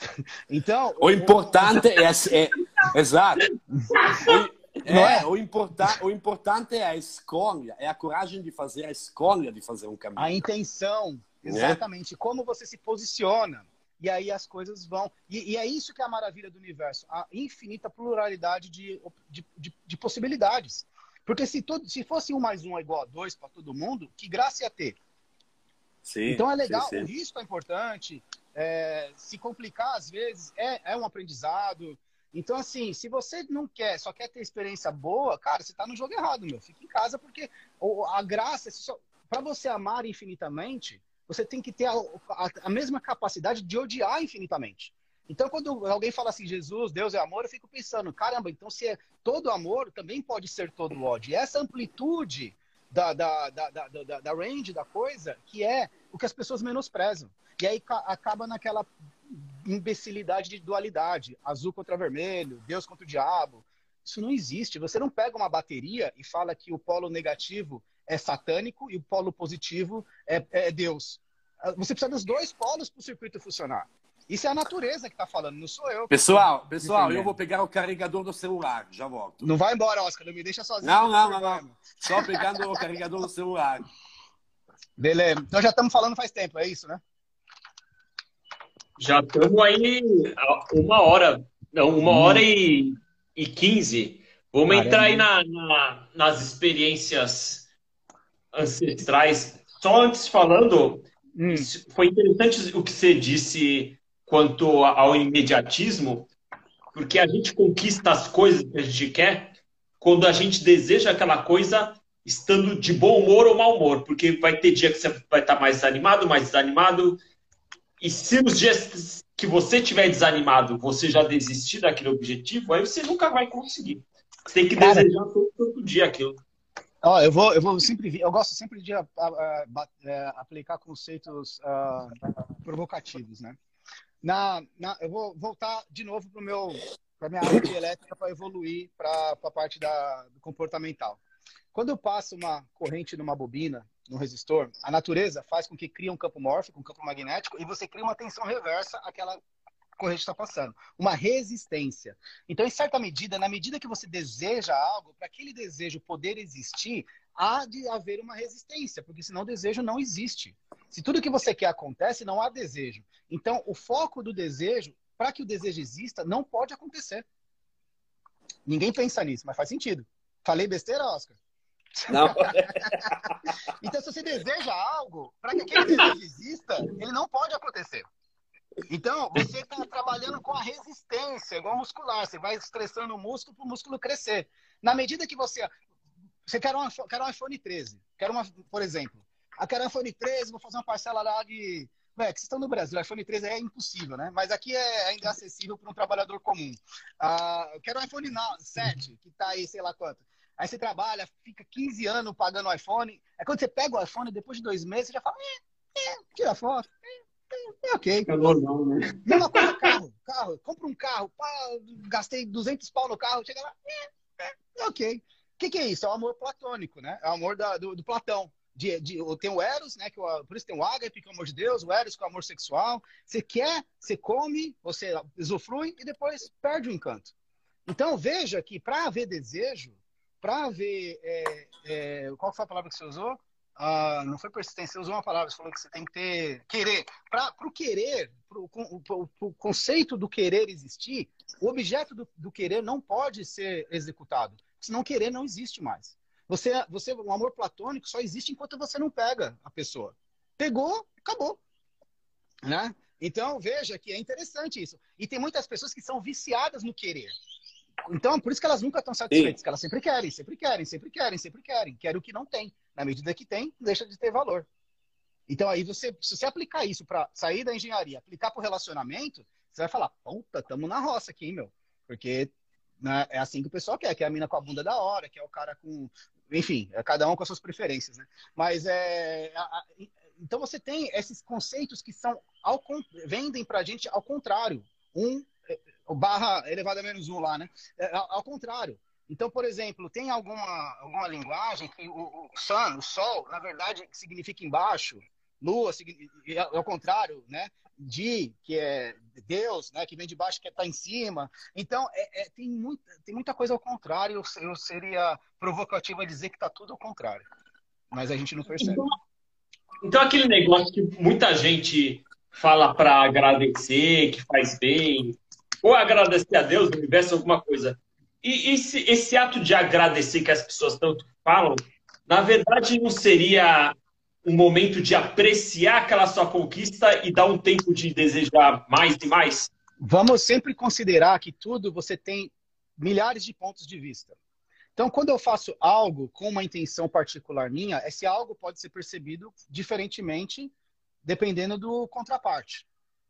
então. O importante é, é. Exato. O, é, é, o, importa, o importante é a escolha, é a coragem de fazer a escolha de fazer um caminho. A intenção, né? exatamente. É? Como você se posiciona e aí as coisas vão. E, e, é isso que é a maravilha do universo a infinita pluralidade de, de, de, de possibilidades. Porque se, todo, se fosse um mais um é igual a dois para todo mundo, que graça ia ter? Sim, então é legal, sim, sim. o risco é importante, é, se complicar às vezes é, é um aprendizado. Então, assim, se você não quer, só quer ter experiência boa, cara, você está no jogo errado, meu. Fica em casa, porque a graça, para você amar infinitamente, você tem que ter a, a, a, mesma capacidade de odiar infinitamente. Então, quando alguém fala assim, Jesus, Deus é amor, eu fico pensando, caramba, então se é todo amor, também pode ser todo ódio. E essa amplitude da, da, da, da, da range da coisa, que é o que as pessoas menosprezam. E aí acaba naquela imbecilidade de dualidade, azul contra vermelho, Deus contra o diabo. Isso não existe. Você não pega uma bateria e fala que o polo negativo é satânico e o polo positivo é, é Deus. Você precisa dos dois polos para o circuito funcionar. Isso é a natureza que está falando, não sou eu. Pessoal, pessoal, eu vou pegar o carregador do celular, já volto. Não vai embora, Oscar, não me deixa sozinho. Não, não, não, não. Só pegando o carregador do celular. Beleza. Então já estamos falando faz tempo, é isso, né? Já estamos aí uma hora, não, uma hum. hora e, e quinze. Vamos Caramba. entrar aí na, na, nas experiências ancestrais. Só antes falando, hum. foi interessante o que você disse quanto ao imediatismo, porque a gente conquista as coisas que a gente quer quando a gente deseja aquela coisa estando de bom humor ou mau humor, porque vai ter dia que você vai estar mais animado, mais desanimado, e se nos dias que você tiver desanimado, você já desistir daquele objetivo, aí você nunca vai conseguir. Você tem que Cara, desejar todo, todo, dia aquilo. Ó, eu vou, eu vou sempre, eu gosto sempre de a, a, a, é, aplicar conceitos uh, provocativos, né? Na, na, eu vou voltar de novo para meu, para minha área de elétrica para evoluir para a parte da, do comportamental. Quando eu passo uma corrente numa bobina, no resistor, a natureza faz com que crie um campo mórfico, um campo magnético, e você cria uma tensão reversa àquela corrente está passando. Uma resistência. Então, em certa medida, na medida que você deseja algo, para aquele desejo poder existir, há de haver uma resistência, porque senão o desejo não existe. Se tudo que você quer acontece, não há desejo. Então, o foco do desejo, para que o desejo exista, não pode acontecer. Ninguém pensa nisso, mas faz sentido. Falei besteira, Oscar? Não. então, se você deseja algo, para que aquele desejo exista, ele não pode acontecer. Então, você está trabalhando com a resistência, igual muscular. Você vai estressando o músculo para o músculo crescer. Na medida que você. Você quer um, quer um iPhone 13. Quer uma, por exemplo. Eu quero um iPhone 13, vou fazer uma parcela lá de. É, que vocês estão no Brasil, iPhone 13 é impossível, né? Mas aqui é ainda acessível para um trabalhador comum. Uh, eu quero um iPhone 7, que está aí, sei lá quanto. Aí você trabalha, fica 15 anos pagando o iPhone. Aí quando você pega o iPhone, depois de dois meses, você já fala, é, é, tira foto, é, é, ok. É normal, né? Mesma coisa, carro, carro. Compra um carro, pá, gastei 200 pau no carro, chega lá, é, é, é ok. O que, que, é isso? É o amor platônico, né? É o amor da, do, do, Platão. De, de, tem o Eros, né? Que o, por isso tem o Ágape, que é o amor de Deus, o Eros, que é o amor sexual. Você quer, você come, você usufrui e depois perde o encanto. Então veja que para haver desejo, para haver. É, é, qual foi a palavra que você usou? Ah, não foi persistência, você usou uma palavra, você falou que você tem que ter. Querer. Para o querer, para o conceito do querer existir, o objeto do, do querer não pode ser executado. Se não querer, não existe mais. Você, você, o amor platônico só existe enquanto você não pega a pessoa. Pegou, acabou. Né? Então, veja que é interessante isso. E tem muitas pessoas que são viciadas no querer. Então, por isso que elas nunca estão satisfeitas, que elas sempre querem, sempre querem, sempre querem, sempre querem. Querem o que não tem. Na medida que tem, deixa de ter valor. Então, aí você, se você aplicar isso para sair da engenharia, aplicar para o relacionamento, você vai falar, puta, tamo na roça aqui, meu. Porque né? É assim que o pessoal quer, que é a mina com a bunda da hora, que é o cara com. Enfim, é cada um com as suas preferências, né? Mas é. A, a, então você tem esses conceitos que são ao, vendem pra gente ao contrário. Um é, barra elevado a menos um lá, né? É, ao, ao contrário. Então, por exemplo, tem alguma, alguma linguagem que o, o sun, o sol, na verdade, significa embaixo, lua, ao contrário, né? de, que é Deus, né, que vem de baixo, que está em cima. Então, é, é, tem, muita, tem muita coisa ao contrário. Eu, eu seria provocativo a dizer que está tudo ao contrário. Mas a gente não percebe. Então, aquele negócio que muita gente fala para agradecer, que faz bem, ou agradecer a Deus, o universo, alguma coisa. E esse, esse ato de agradecer que as pessoas tanto falam, na verdade, não seria um momento de apreciar aquela sua conquista e dar um tempo de desejar mais e mais? Vamos sempre considerar que tudo você tem milhares de pontos de vista. Então, quando eu faço algo com uma intenção particular minha, esse algo pode ser percebido diferentemente dependendo do contraparte.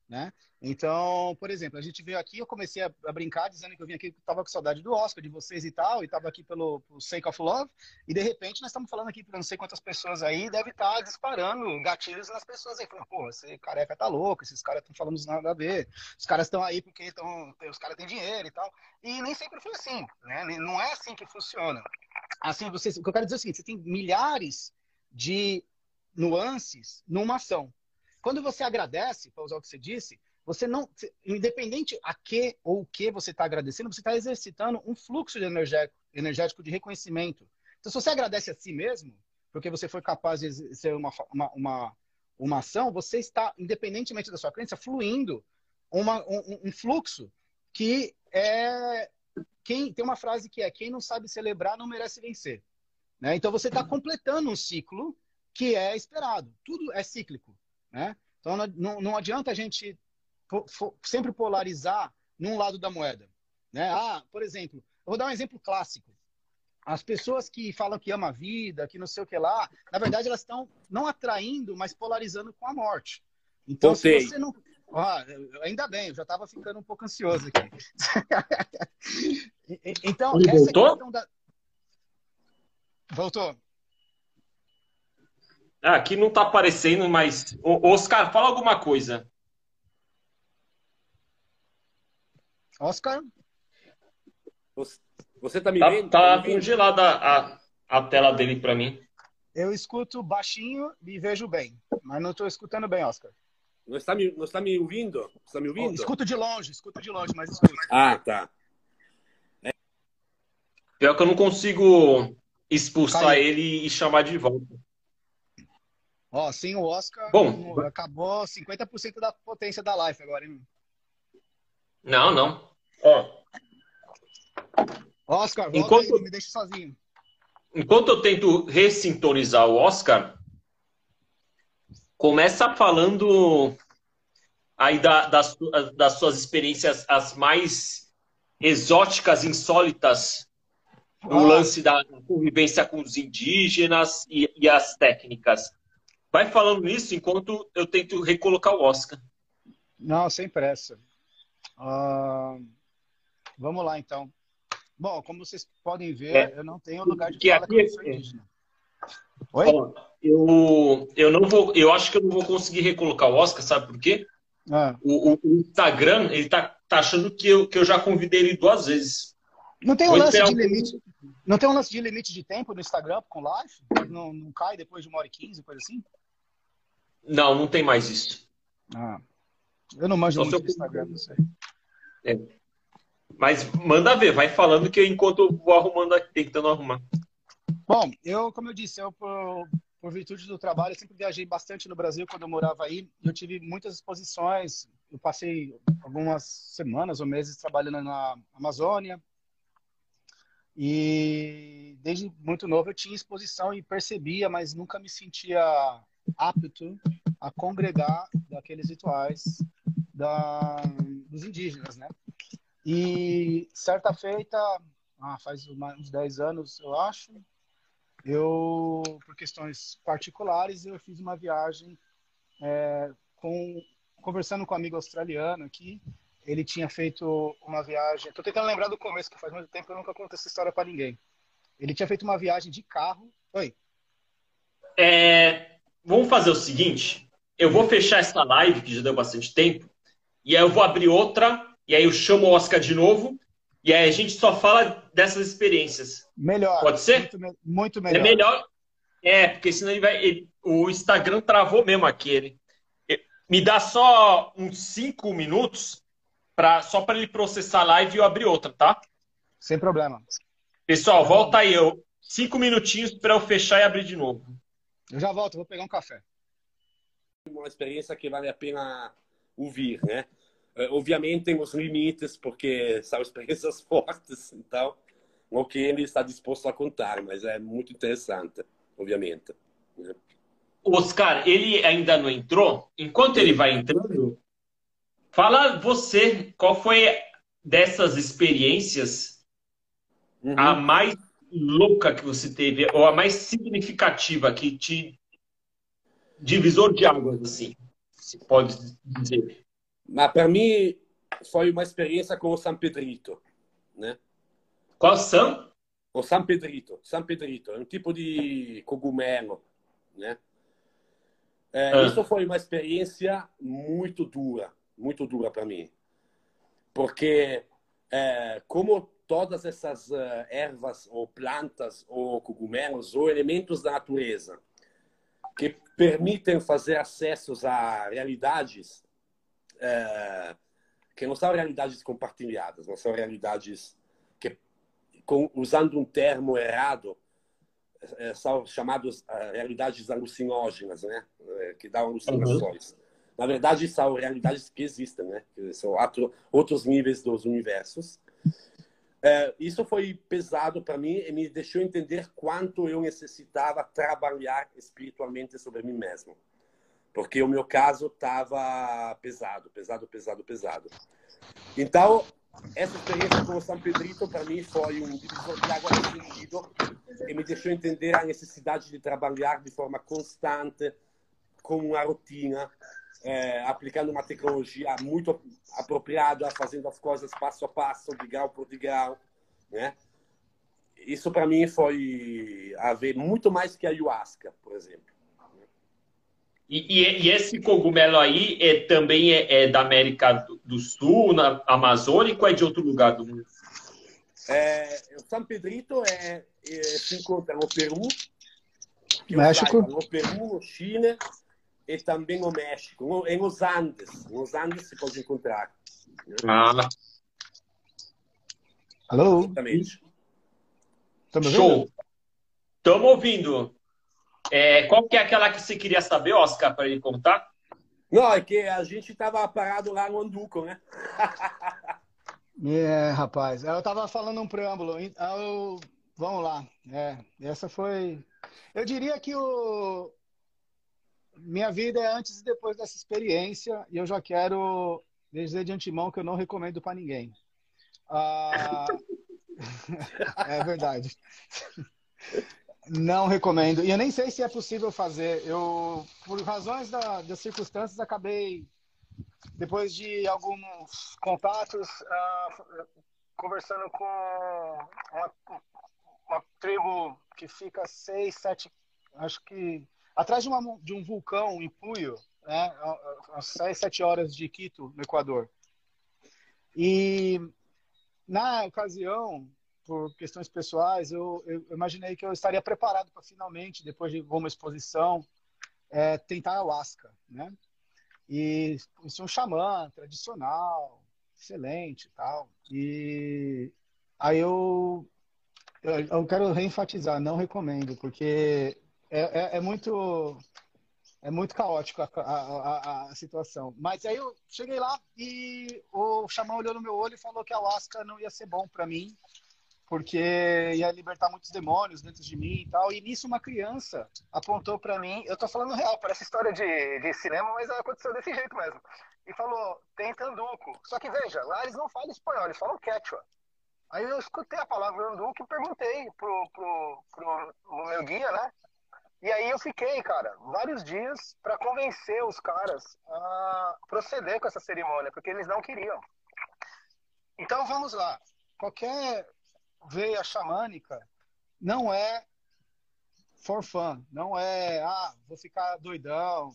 Né? Então, por exemplo, a gente veio aqui, eu comecei a, a brincar dizendo que eu vim aqui, estava com saudade do Oscar, de vocês e tal, e estava aqui pelo, pelo, Sake of Love, e de repente nós estamos falando aqui para não sei quantas pessoas aí, deve estar tá disparando gatilhos nas pessoas aí, falando, pô, esse careca tá louco, esses caras estão falando nada a ver, os caras estão aí porque tão, os caras têm dinheiro e tal, e nem sempre foi assim, né? Não é assim que funciona. Assim, vocês, o que eu quero dizer é o seguinte, você tem milhares de nuances numa ação. Quando você agradece, para usar o que você disse, você não, independente a que ou o que você está agradecendo, você está exercitando um fluxo de energético, energético de reconhecimento. Então, se você agradece a si mesmo, porque você foi capaz de ser uma, uma, uma, uma ação, você está, independentemente da sua crença, fluindo uma, um, um fluxo que é. Quem, tem uma frase que é: quem não sabe celebrar não merece vencer. Né? Então, você está completando um ciclo que é esperado. Tudo é cíclico. Né? Então não, não adianta a gente sempre polarizar num lado da moeda. Né? Ah, por exemplo, eu vou dar um exemplo clássico. As pessoas que falam que ama a vida, que não sei o que lá, na verdade elas estão não atraindo, mas polarizando com a morte. Então, se você não. Ah, ainda bem, eu já estava ficando um pouco ansioso aqui. então, Ele essa voltou? questão da. Voltou. Ah, aqui não está aparecendo, mas. Ô, Oscar, fala alguma coisa. Oscar? Você está me tá, vendo? Tá, tá congelada a, a tela dele para mim. Eu escuto baixinho e vejo bem, mas não estou escutando bem, Oscar. Não está me, não está me ouvindo? Está me ouvindo? Oh, escuto de longe, escuto de longe, mas escuto. Ah, tá. É. Pior que eu não consigo expulsar Caiu. ele e chamar de volta. Ó, sem o Oscar, Bom. acabou 50% da potência da live agora, hein? Não, não. Ó, Oscar, volta Enquanto- aí, me deixa sozinho. enquanto eu tento ressintonizar o Oscar, começa falando aí da- das, das suas experiências as mais exóticas, insólitas no Ah. lance da convivência com os indígenas e, e as técnicas. Vai falando nisso enquanto eu tento recolocar o Oscar. Não, sem pressa. Ah, vamos lá, então. Bom, como vocês podem ver, é. eu não tenho lugar de que fala aqui, eu sou indígena. Oi? Eu, eu não vou, eu acho que eu não vou conseguir recolocar o Oscar, sabe por quê? Ah. O, o, Instagram, ele tá, tá achando que eu, que eu já convidei ele duas vezes. Não tem um lance de limite. Não tem um lance de limite de tempo no Instagram com live? Não, não cai depois de uma hora e quinze, coisa assim? Não, não tem mais isso. Ah. Eu não manjo muito do Instagram, não sei. É. Mas manda ver, vai falando que enquanto eu vou arrumando aqui, tentando arrumar. Bom, eu, como eu disse, eu por, por virtude do trabalho, sempre viajei bastante no Brasil quando eu morava aí. Eu tive muitas exposições. Eu passei algumas semanas ou meses trabalhando na Amazônia. E desde muito novo eu tinha exposição e percebia, mas nunca me sentia apto a congregar daqueles rituais da, dos indígenas, né? E certa feita, ah, faz uns 10 anos, eu acho, eu, por questões particulares, eu fiz uma viagem é, com, conversando com um amigo australiano aqui. Ele tinha feito uma viagem. Estou tentando lembrar do começo, que faz muito tempo eu nunca conto essa história para ninguém. Ele tinha feito uma viagem de carro. Oi. É, vamos fazer o seguinte: eu vou fechar essa live, que já deu bastante tempo, e aí eu vou abrir outra, e aí eu chamo o Oscar de novo, e aí a gente só fala dessas experiências. Melhor. Pode ser? Muito, muito melhor. É melhor. É, porque senão ele vai. Ele, o Instagram travou mesmo aqui. Ele, ele, me dá só uns cinco minutos pra, só para ele processar a live e eu abrir outra, tá? Sem problema. Pessoal, volta aí. Eu, cinco minutinhos para eu fechar e abrir de novo. Eu já volto, vou pegar um café. Uma experiência que vale a pena ouvir, né? Eh, obviamente tem os limites, porque são experiências fortes, então o que ele está disposto a contar, mas é muito interessante, obviamente. Né? Oscar, ele ainda não entrou? Enquanto ele vai entrando, fala você, qual foi dessas experiências uhum. a mais louca que você teve, ou a mais significativa que te divisor de águas, assim, se pode dizer? Mas para mim foi uma experiência com o San Pedrito, né? Qual San? O San Pedrito. San Pedrito é um tipo de cogumelo, né? É, ah. Isso foi uma experiência muito dura, muito dura para mim, porque é, como todas essas uh, ervas ou plantas ou cogumelos ou elementos da natureza que permitem fazer acessos a realidades é, que não são realidades compartilhadas, não são realidades que, com, usando um termo errado, é, são chamadas é, realidades alucinógenas, né? Que dão alucinações. Uhum. Na verdade, são realidades que existem, né? Que são outro, outros níveis dos universos. É, isso foi pesado para mim e me deixou entender quanto eu necessitava trabalhar espiritualmente sobre mim mesmo porque o meu caso estava pesado, pesado, pesado, pesado. Então, essa experiência com o São Pedrito, para mim, foi um divisor de água sentido e me deixou entender a necessidade de trabalhar de forma constante, com uma rotina, é, aplicando uma tecnologia muito apropriada, fazendo as coisas passo a passo, de grau por de grau, né? Isso para mim foi a ver muito mais que a ayahuasca, por exemplo. E, e, e, esse cogumelo aí é, também é, é, da América do Sul, na Amazônica, ou é de outro lugar do mundo? É, o San Pedrito é, é, se encontra no Peru, México, no Peru, no Chile e também no México, no, em os Andes. Nos Andes se pode encontrar. Ah. Alô? Exatamente. Show. Estamos ouvindo. É, qual que é aquela que você queria saber, Oscar, para ele contar? Não, é que a gente estava parado lá no Anduco, né? é, rapaz. Eu estava falando um preâmbulo. Eu... Vamos lá. É, essa foi. Eu diria que o minha vida é antes e depois dessa experiência e eu já quero dizer de antemão que eu não recomendo para ninguém. Ah... é verdade. Não recomendo. E eu nem sei se é possível fazer. Eu, por razões da, das circunstâncias, acabei, depois de alguns contatos, uh, conversando com uma, uma tribo que fica seis, sete, acho que atrás de, uma, de um vulcão em Puyo, né, às seis, sete horas de Quito, no Equador. E na ocasião, por questões pessoais, eu, eu imaginei que eu estaria preparado para finalmente, depois de uma exposição, é, tentar ayahuasca, né? E é um xamã tradicional, excelente tal. E aí eu, eu, eu quero reenfatizar, não recomendo, porque é, é, é muito é muito caótico a, a, a, a, situação. Mas aí eu cheguei lá e o xamã olhou no meu olho e falou que a ayahuasca não ia ser bom para mim, porque ia libertar muitos demônios dentro de mim e tal. E nisso uma criança apontou para mim, eu tô falando real, parece história de, de cinema, mas aconteceu desse jeito mesmo. E falou, tem tanduco. Só que veja, lá eles não falam espanhol, eles falam quechua. Aí eu escutei a palavra tanduco e perguntei pro, pro, pro meu guia, né? E aí eu fiquei, cara, vários dias para convencer os caras a proceder com essa cerimônia, porque eles não queriam. Então vamos lá. Qualquer veia xamânica não é for fun, não é, ah, vou ficar doidão,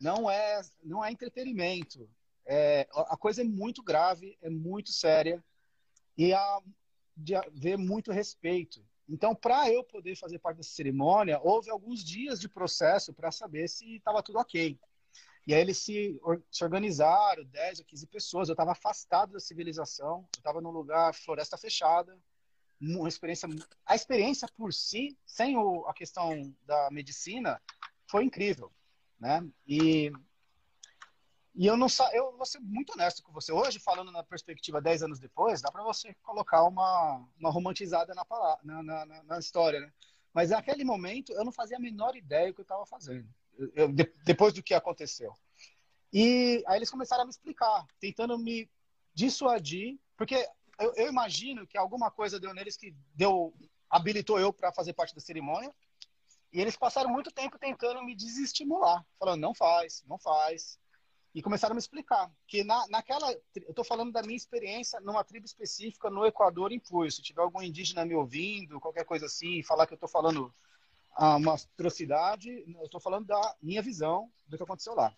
não é, não é entretenimento. É, a coisa é muito grave, é muito séria e há de haver muito respeito. Então, para eu poder fazer parte dessa cerimônia, houve alguns dias de processo para saber se estava tudo ok. E aí eles se, se organizaram, 10 ou 15 pessoas. Eu estava afastado da civilização, eu estava num lugar, floresta fechada, uma experiência a experiência por si sem o, a questão da medicina foi incrível né e e eu não eu vou ser muito honesto com você hoje falando na perspectiva 10 anos depois dá para você colocar uma, uma romantizada na, na, na, na, história né mas naquele momento eu não fazia a menor ideia do que eu estava fazendo eu, de, depois do que aconteceu e aí eles começaram a me explicar tentando me dissuadir porque eu, eu, imagino que alguma coisa deu neles que deu habilitou eu para fazer parte da cerimônia. E eles passaram muito tempo tentando me desestimular, falando não faz, não faz. E começaram a me explicar que na, naquela, eu estou falando da minha experiência numa tribo específica no Equador em Puyo. Se tiver algum indígena me ouvindo, qualquer coisa assim, falar que eu estou falando ah, uma atrocidade, eu estou falando da minha visão do que aconteceu lá.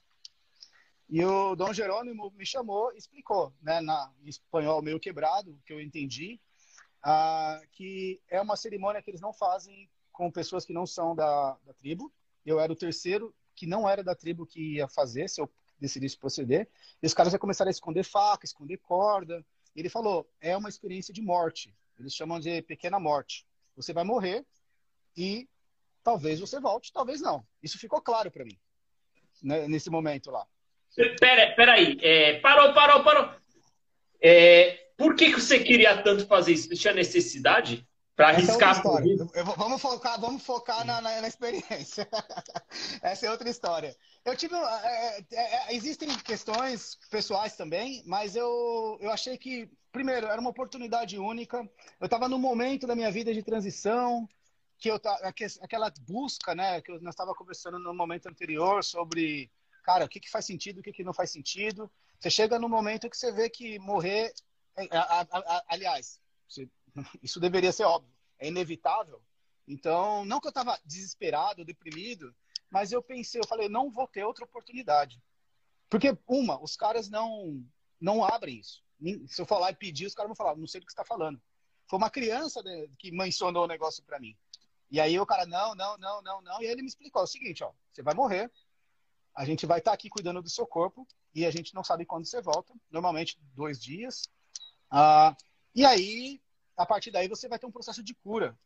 E o Dom Jerônimo me chamou e explicou, né, na, em espanhol meio quebrado, que eu entendi, ah, que é uma cerimônia que eles não fazem com pessoas que não são da, da tribo. Eu era o terceiro que não era da tribo que ia fazer, se eu decidisse proceder. E os caras já começaram a esconder faca, esconder corda. Ele falou, é uma experiência de morte. Eles chamam de pequena morte. Você vai morrer e talvez você volte, talvez não. Isso ficou claro para mim, né, nesse momento lá. Pera, pera aí. É, parou, parou, parou. É, por que, que você queria tanto fazer isso? Tinha necessidade? Para é arriscar por isso? Vamos focar, vamos focar na, na, na experiência. Essa é outra história. Eu tive. É, é, é, existem questões pessoais também, mas eu, eu achei que, primeiro, era uma oportunidade única. Eu estava num momento da minha vida de transição, que eu aquela busca, né, que nós estava conversando no momento anterior sobre cara, o que, que faz sentido, o que, que não faz sentido. Você chega no momento que você vê que morrer. É, a, a, a, aliás, você, isso deveria ser óbvio, é inevitável. Então, não que eu estava desesperado, deprimido, mas eu pensei, eu falei, não vou ter outra oportunidade. Porque, uma, os caras não, não abrem isso. Se eu falar e pedir, os caras vão falar, não sei do que você está falando. Foi uma criança que mencionou o negócio para mim. E aí o cara, não, não, não, não, não. E aí ele me explicou é o seguinte, ó, você vai morrer, a gente vai estar tá aqui cuidando do seu corpo e a gente não sabe quando você volta, normalmente dois dias. Ah, e aí, a partir daí, você vai ter um processo de cura.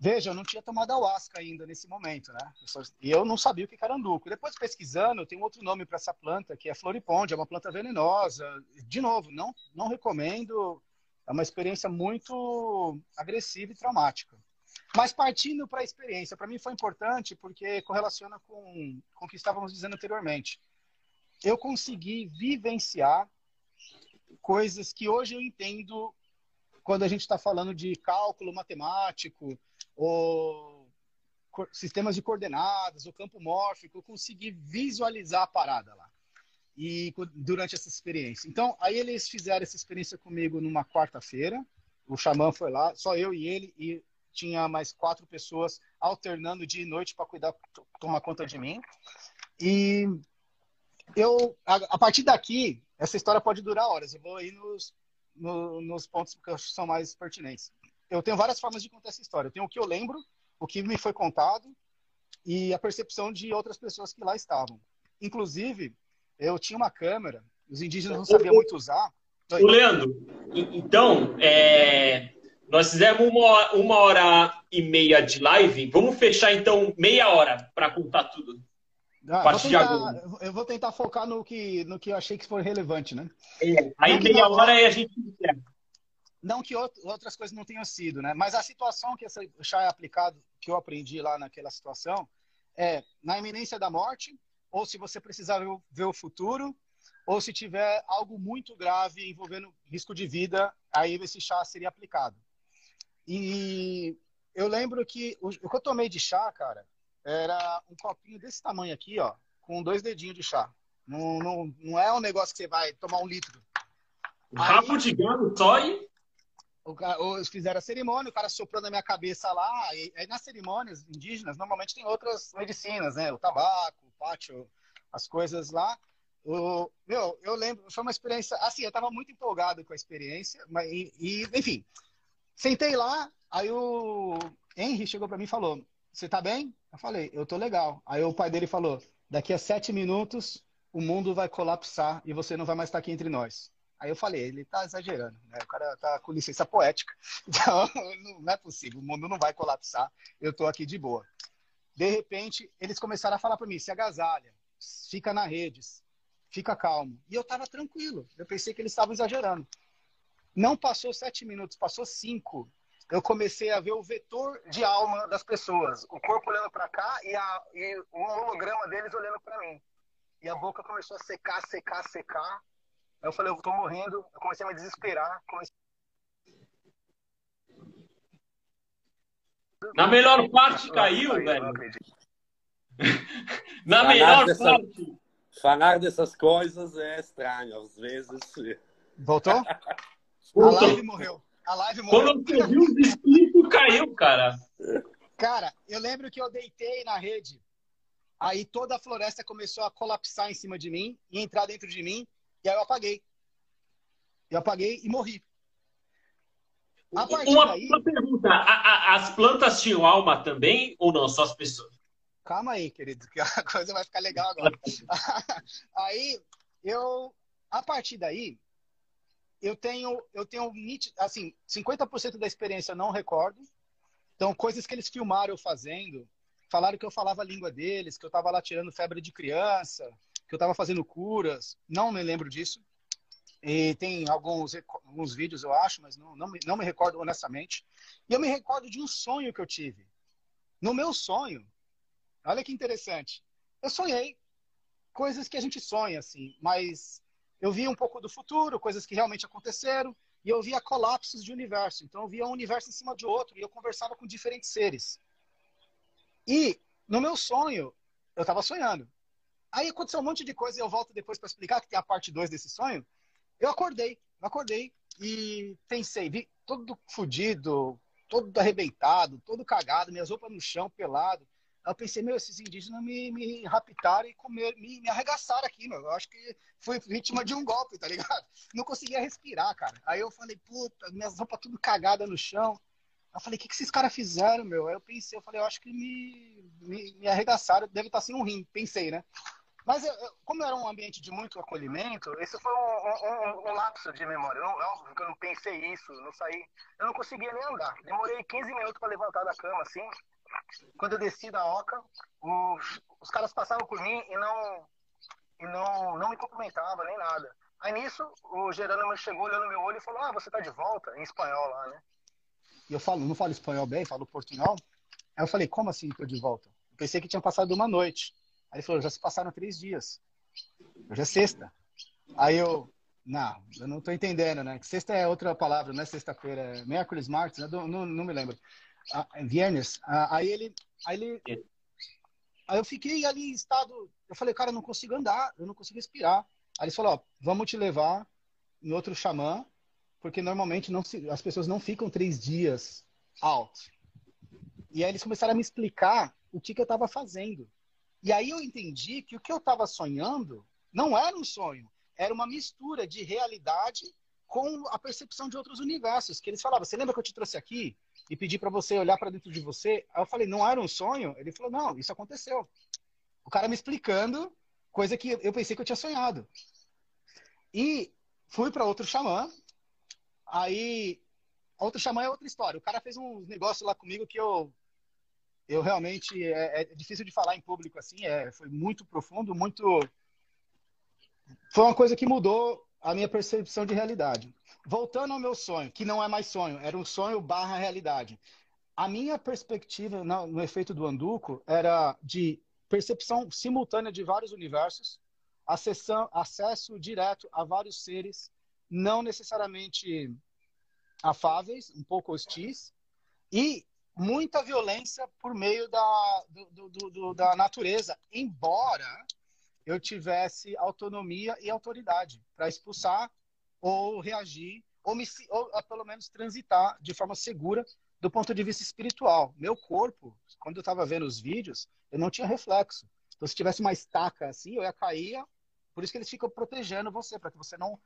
Veja, eu não tinha tomado ayahuasca ainda nesse momento, né? E eu não sabia o que era anduco. Depois pesquisando, tem outro nome para essa planta, que é floriponde, é uma planta venenosa. De novo, não, não recomendo. É uma experiência muito agressiva e traumática. Mas partindo para a experiência, para mim foi importante porque correlaciona com, com o que estávamos dizendo anteriormente. Eu consegui vivenciar coisas que hoje eu entendo quando a gente está falando de cálculo matemático ou sistemas de coordenadas, ou campo mórfico, eu consegui visualizar a parada lá. e durante essa experiência. Então, aí eles fizeram essa experiência comigo numa quarta-feira. O xamã foi lá, só eu e ele, e tinha mais quatro pessoas alternando dia e noite para cuidar, tomar conta de mim. E eu, a, a, partir daqui, essa história pode durar horas. Eu vou ir nos, no, nos pontos que eu acho que são mais pertinentes. Eu tenho várias formas de contar essa história. Eu tenho o que eu lembro, o que me foi contado e a percepção de outras pessoas que lá estavam. Inclusive, eu tinha uma câmera, os indígenas não sabiam muito usar. O Leandro, então, é, nós fizemos uma, uma hora e meia de live. Vamos fechar, então, meia hora para contar tudo. Ah, vou tentar, eu vou tentar focar no que, no que eu achei que foi relevante, né? É, aí meia não, hora aí a gente Não que outras coisas não tenham sido, né? Mas a situação que esse chá é aplicado, que eu aprendi lá naquela situação, é na iminência da morte, ou se você precisar ver o, futuro, ou se tiver algo muito grave envolvendo risco de vida, aí esse chá seria aplicado. E eu lembro que o que eu tomei de chá, cara, era um copinho desse tamanho aqui, ó, com dois dedinhos de chá. Não, não, não é um negócio que você vai tomar um litro. Rabo de gado só e... Os fizeram a cerimônia, o cara soprou na minha cabeça lá. E aí nas cerimônias indígenas, normalmente tem outras medicinas, né? O tabaco, o pátio, as coisas lá. O, meu, eu lembro, foi uma experiência. Assim, eu tava muito empolgado com a experiência, mas, e, e enfim, sentei lá. Aí o Henry chegou para mim e falou: Você tá bem? Eu falei: Eu tô legal. Aí o pai dele falou: Daqui a sete minutos o mundo vai colapsar e você não vai mais estar aqui entre nós. Aí eu falei, ele tá exagerando, né? O cara tá com licença poética. Então, não é possível, o mundo não vai colapsar, eu tô aqui de boa. De repente, eles começaram a falar para mim, se agasalha, fica na redes, fica calmo. E eu tava tranquilo, eu pensei que eles estavam exagerando. Não passou sete minutos, passou cinco. Eu comecei a ver o vetor de alma das pessoas, o corpo olhando para cá e, a, e o holograma deles olhando para mim. E a boca começou a secar, secar, secar. Aí eu falei, eu tô morrendo. Eu comecei a me desesperar. Comecei... Na melhor parte caiu, velho. Na falar melhor dessa, parte. Falar dessas coisas é estranho, às vezes. Voltou? A live morreu. A live morreu. Quando você viu o espírito, caiu, cara. Cara, eu lembro que eu deitei na rede. Aí toda a floresta começou a colapsar em cima de mim e entrar dentro de mim. E aí eu apaguei. Eu apaguei e morri. Uma, daí... uma pergunta: a, a, as plantas tinham alma também ou não? Só as pessoas? Calma aí, querido, que a coisa vai ficar legal agora. aí eu, a partir daí, eu tenho, eu tenho assim, 50% da experiência não recordo. Então, coisas que eles filmaram eu fazendo, falaram que eu falava a língua deles, que eu estava lá tirando febre de criança, que eu estava fazendo curas. Não me lembro disso. E tem alguns, alguns vídeos, eu acho, mas não, não, me, não me recordo honestamente. E eu me recordo de um sonho que eu tive. No meu sonho, olha que interessante. Eu sonhei coisas que a gente sonha, assim, mas eu via um pouco do futuro, coisas que realmente aconteceram, e eu via colapsos de universo. Então eu via um universo em cima de outro, e eu conversava com diferentes seres. E no meu sonho, eu estava sonhando. Aí aconteceu um monte de coisa e eu volto depois para explicar que tem a parte 2 desse sonho. Eu acordei, eu acordei e pensei, vi todo fodido, todo arrebentado, todo cagado, minhas roupas no chão, pelado. Eu pensei, meu, esses indígenas me, me raptaram e comer, me, me arregaçaram aqui, meu. Eu acho que fui vítima de um golpe, tá ligado? Não conseguia respirar, cara. Aí eu falei, puta, minhas roupas tudo cagada no chão. Eu falei, o que, que esses caras fizeram, meu? Aí eu pensei, eu falei, eu acho que me, me, me arregaçaram, deve estar sem um rim, pensei, né? Mas eu, como era um ambiente de muito acolhimento, esse foi um, um, um lapso de memória. Eu, eu não pensei isso, não saí. Eu não conseguia nem andar. Demorei 15 minutos para levantar da cama, assim. Quando eu desci da oca, os, os caras passavam por mim e não, e não, não me cumprimentavam nem nada. Aí nisso, o Gerônimo chegou olhando no meu olho e falou: Ah, você tá de volta, em espanhol lá, né? E eu falo, não falo espanhol bem, falo portunhol. Aí eu falei: Como assim tô de volta? Eu pensei que tinha passado uma noite. Aí ele falou, já se passaram três dias. Hoje é sexta. Aí eu, não, eu não tô entendendo, né? Sexta é outra palavra, não é sexta-feira, é miércoles, martes, né? não, não, não, me lembro. Ah, é viernes. Ah, aí ele, aí ele, aí eu fiquei ali em estado, eu falei, cara, eu não consigo andar, eu não consigo respirar. Aí eles falaram, ó, vamos te levar em outro xamã, porque normalmente não se, as pessoas não ficam três dias out. E aí eles começaram a me explicar o que, que eu estava fazendo. E aí eu entendi que o que eu estava sonhando não era um sonho, era uma mistura de realidade com a percepção de outros universos. Que eles falavam, você lembra que eu te trouxe aqui e pedi para você olhar para dentro de você? Aí eu falei, não era um sonho? Ele falou, não, isso aconteceu. O cara me explicando coisa que eu pensei que eu tinha sonhado. E fui para outro xamã. Aí, outro xamã é outra história. O cara fez um negócio lá comigo que eu eu realmente é, é difícil de falar em público assim. É, foi muito profundo, muito foi uma coisa que mudou a minha percepção de realidade. Voltando ao meu sonho, que não é mais sonho, era um sonho barra realidade. A minha perspectiva no, efeito do Anduco era de percepção simultânea de vários universos, acessão, acesso direto a vários seres, não necessariamente afáveis, um pouco hostis, e muita violência por meio da, do, do, do, da natureza, embora eu tivesse autonomia e autoridade para expulsar ou reagir, ou, me, ou pelo menos transitar de forma segura do ponto de vista espiritual. Meu corpo, quando eu estava vendo os vídeos, eu não tinha reflexo. Então, se tivesse uma estaca assim, eu ia cair. Por isso que eles ficam protegendo você, para que você não.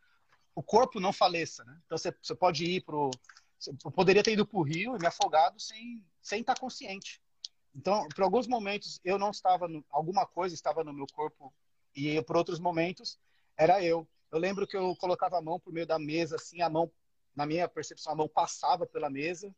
O corpo não faleça, né? Então, você, você pode ir para Eu poderia ter ido para o rio e me afogado sem, sem estar consciente. Então, por alguns momentos, eu não estava. No... Alguma coisa estava no meu corpo e por outros momentos era eu. Eu lembro que eu colocava a mão por meio da mesa, assim, a mão, na minha percepção, a mão passava pela mesa,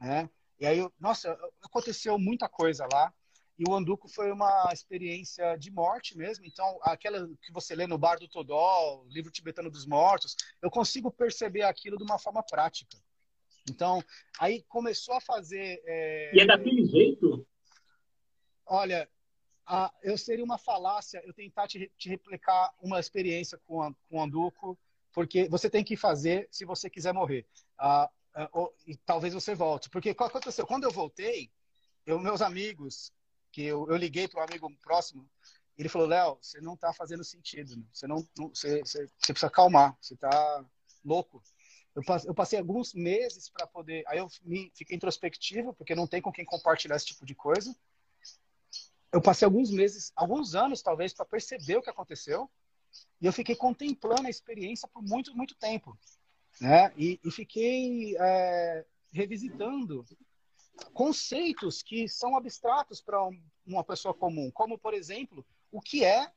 né? E aí, nossa, aconteceu muita coisa lá. E o Anduco foi uma experiência de morte mesmo. Então, aquela que você lê no Bar do Todol, livro tibetano dos mortos, eu consigo perceber aquilo de uma forma prática. Então, aí começou a fazer. É... E é daquele jeito? Olha, ah, eu seria uma falácia eu tentar te, te replicar uma experiência com, a, com o Anduco, porque você tem que fazer se você quiser morrer. Ah, ah, ou, e talvez você volte. Porque aconteceu? Quando eu voltei, eu, meus amigos, que eu, eu liguei para um amigo próximo, ele falou: Léo, você não está fazendo sentido. Né? Você, não, não você, você, você, precisa calmar. Você está louco. Eu, eu passei alguns meses para poder. Aí eu me, fiquei introspectivo, porque não tem com quem compartilhar esse tipo de coisa eu passei alguns meses, alguns anos talvez, para perceber o que aconteceu. E eu fiquei contemplando a experiência por muito, muito tempo. Né? E, e fiquei é, revisitando conceitos que são abstratos para um, uma pessoa comum, como, por exemplo, o que é,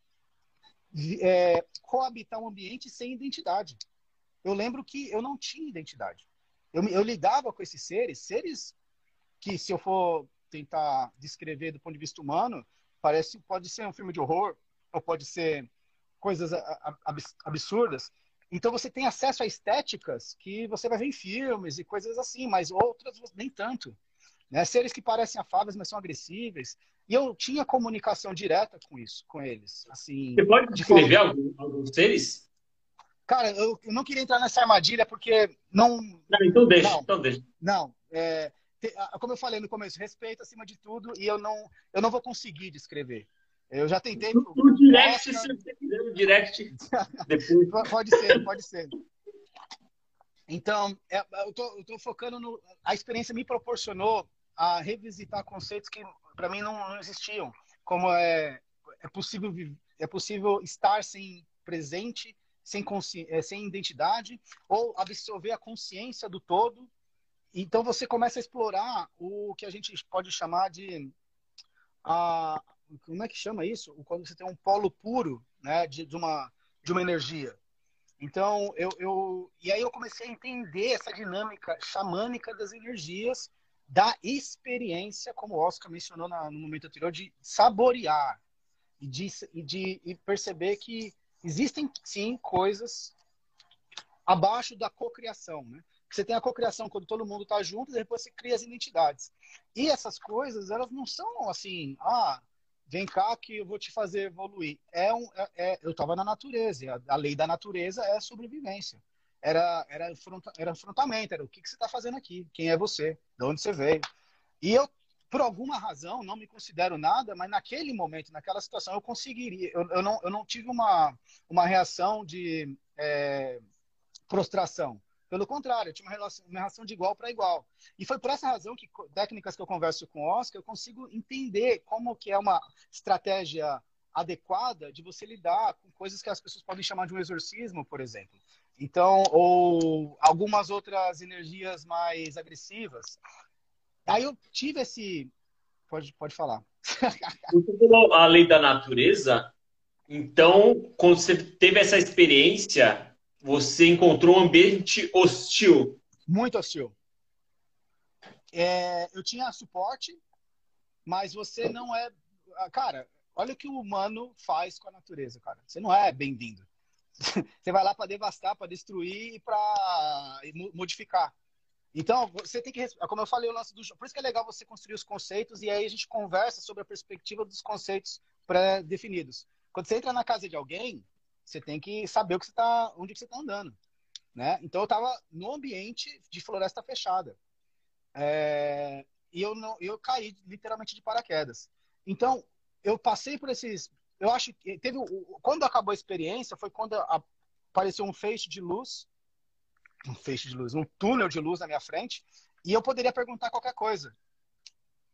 é coabitar um ambiente sem identidade. Eu lembro que eu não tinha identidade. Eu, eu lidava com esses seres, seres que, se eu for tentar descrever do ponto de vista humano, parece pode ser um filme de horror ou pode ser coisas absurdas. Então você tem acesso a estéticas que você vai ver em filmes e coisas assim, mas outras nem tanto. Né? Seres que parecem afáveis, mas são agressíveis. E eu tinha comunicação direta com isso, com eles. Assim, você pode descrever forma... alguns, alguns seres? Cara, eu, eu, não queria entrar nessa armadilha porque não. Não, então deixa. Não, então deixa. Não, é, como eu falei no começo, respeito acima de tudo e eu não, eu não vou conseguir descrever. Eu já tentei. No, no direct, quiser, no direct depois. pode ser, pode ser. Então, é, eu tô, tô focando no. A experiência me proporcionou a revisitar conceitos que para mim não, não, existiam. Como é, é possível é possível estar sem presente, sem, é, sem identidade, ou absorver a consciência do todo então você começa a explorar o que a gente pode chamar de a, como é que chama isso? Quando você tem um polo puro, né, de, de uma de uma energia. Então eu, eu e aí eu comecei a entender essa dinâmica xamânica das energias, da experiência, como o Oscar mencionou na, no momento anterior, de saborear e de, e de e perceber que existem sim coisas abaixo da cocriação, né? Você tem a cocriação quando todo mundo está junto, e depois você cria as identidades. E essas coisas, elas não são assim, ah, vem cá que eu vou te fazer evoluir. É um, é, é, eu estava na natureza, a, lei da natureza é sobrevivência. Era, era, era enfrentamento, era o que, que você está fazendo aqui, quem é você, de onde você veio. E eu por alguma razão, não me considero nada, mas naquele momento, naquela situação, eu conseguiria. Eu, eu, não, eu não tive uma, uma reação de é, prostração. Pelo contrário, eu tinha uma relação, uma relação de igual para igual. E foi por essa razão que técnicas que eu converso com o Oscar, eu consigo entender como que é uma estratégia adequada de você lidar com coisas que as pessoas podem chamar de um exorcismo, por exemplo. Então, ou algumas outras energias mais agressivas. Aí eu tive esse. Pode, pode falar. A lei da natureza. Então, quando você teve essa experiência, você encontrou um ambiente hostil. Muito hostil. É, eu tinha suporte, mas você não é. Cara, olha o que o humano faz com a natureza, cara. Você não é bem-vindo. Você vai lá para devastar, para destruir e para modificar. Então, você tem que. Como eu falei, o lance do. Por isso que é legal você construir os conceitos e aí a gente conversa sobre a perspectiva dos conceitos pré-definidos. Quando você entra na casa de alguém, você tem que saber o que você tá, onde que você está andando. Né? Então eu estava no ambiente de floresta fechada. É, e eu, não, eu caí literalmente de paraquedas. Então, eu passei por esses. Eu acho que teve. Quando acabou a experiência, foi quando apareceu um feixe de luz. Um feixe de luz, um túnel de luz na minha frente. E eu poderia perguntar qualquer coisa.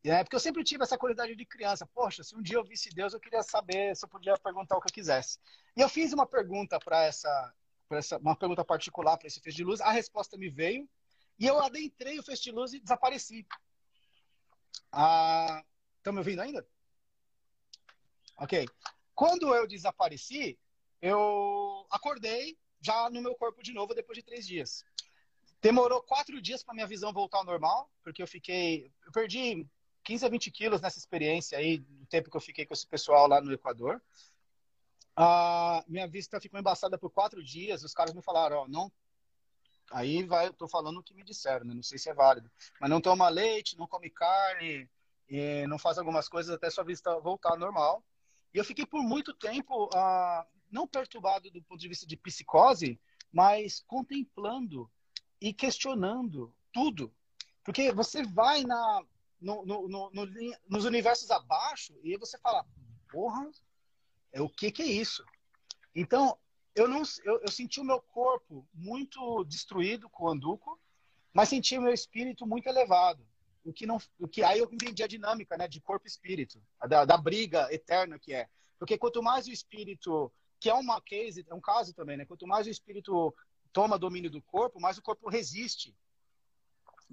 É, porque eu sempre tive essa curiosidade de criança. Poxa, se um dia eu visse Deus, eu queria saber se eu podia perguntar o que eu quisesse. E eu fiz uma pergunta para essa, essa, uma pergunta particular para esse feixe de luz. A resposta me veio e eu adentrei o feixe de luz e desapareci. Ah, estão me ouvindo ainda? Ok. Quando eu desapareci, eu acordei já no meu corpo de novo depois de três dias. Demorou quatro dias para minha visão voltar ao normal, porque eu fiquei. Eu perdi 15 a 20 quilos nessa experiência aí, no tempo que eu fiquei com esse pessoal lá no Equador. A minha vista ficou embaçada por quatro dias. Os caras me falaram, ó, não. Aí vai, eu tô falando o que me disseram, né? Não sei se é válido. Mas não toma leite, não come carne, não faz algumas coisas até sua vista voltar normal. E eu fiquei por muito tempo, uh, não perturbado do ponto de vista de psicose, mas contemplando e questionando tudo. Porque você vai na, no, no, no, nos universos abaixo e você fala, porra, é o que que é isso? Então, eu não eu, eu senti o meu corpo muito destruído com o Anduco, mas senti o meu espírito muito elevado. O que não, o que aí eu entendi a dinâmica, né, de corpo e espírito, da, da briga eterna que é. Porque quanto mais o espírito, que é uma case, é um caso também, né? Quanto mais o espírito toma domínio do corpo, mais o corpo resiste.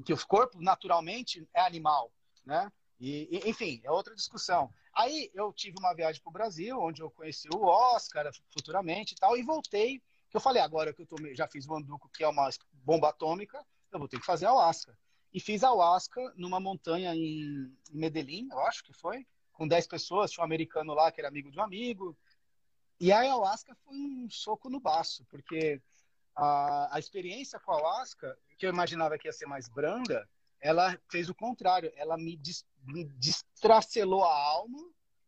Que o corpo naturalmente é animal né? E, enfim, é outra discussão. Aí eu tive uma viagem para o Brasil, onde eu conheci o Oscar futuramente e tal, e voltei. Que eu falei, agora que eu tomei, já fiz o Anduco, que é uma bomba atômica, eu vou ter que fazer a Ayahuasca. E fiz a Ayahuasca numa montanha em, Medellín, eu acho que foi, com 10 pessoas. Tinha um americano lá que era amigo de um amigo. E a Ayahuasca foi um soco no baço, porque a, a experiência com a Ayahuasca, que eu imaginava que ia ser mais branda, ela fez o contrário. Ela me, des, me destracelou a alma,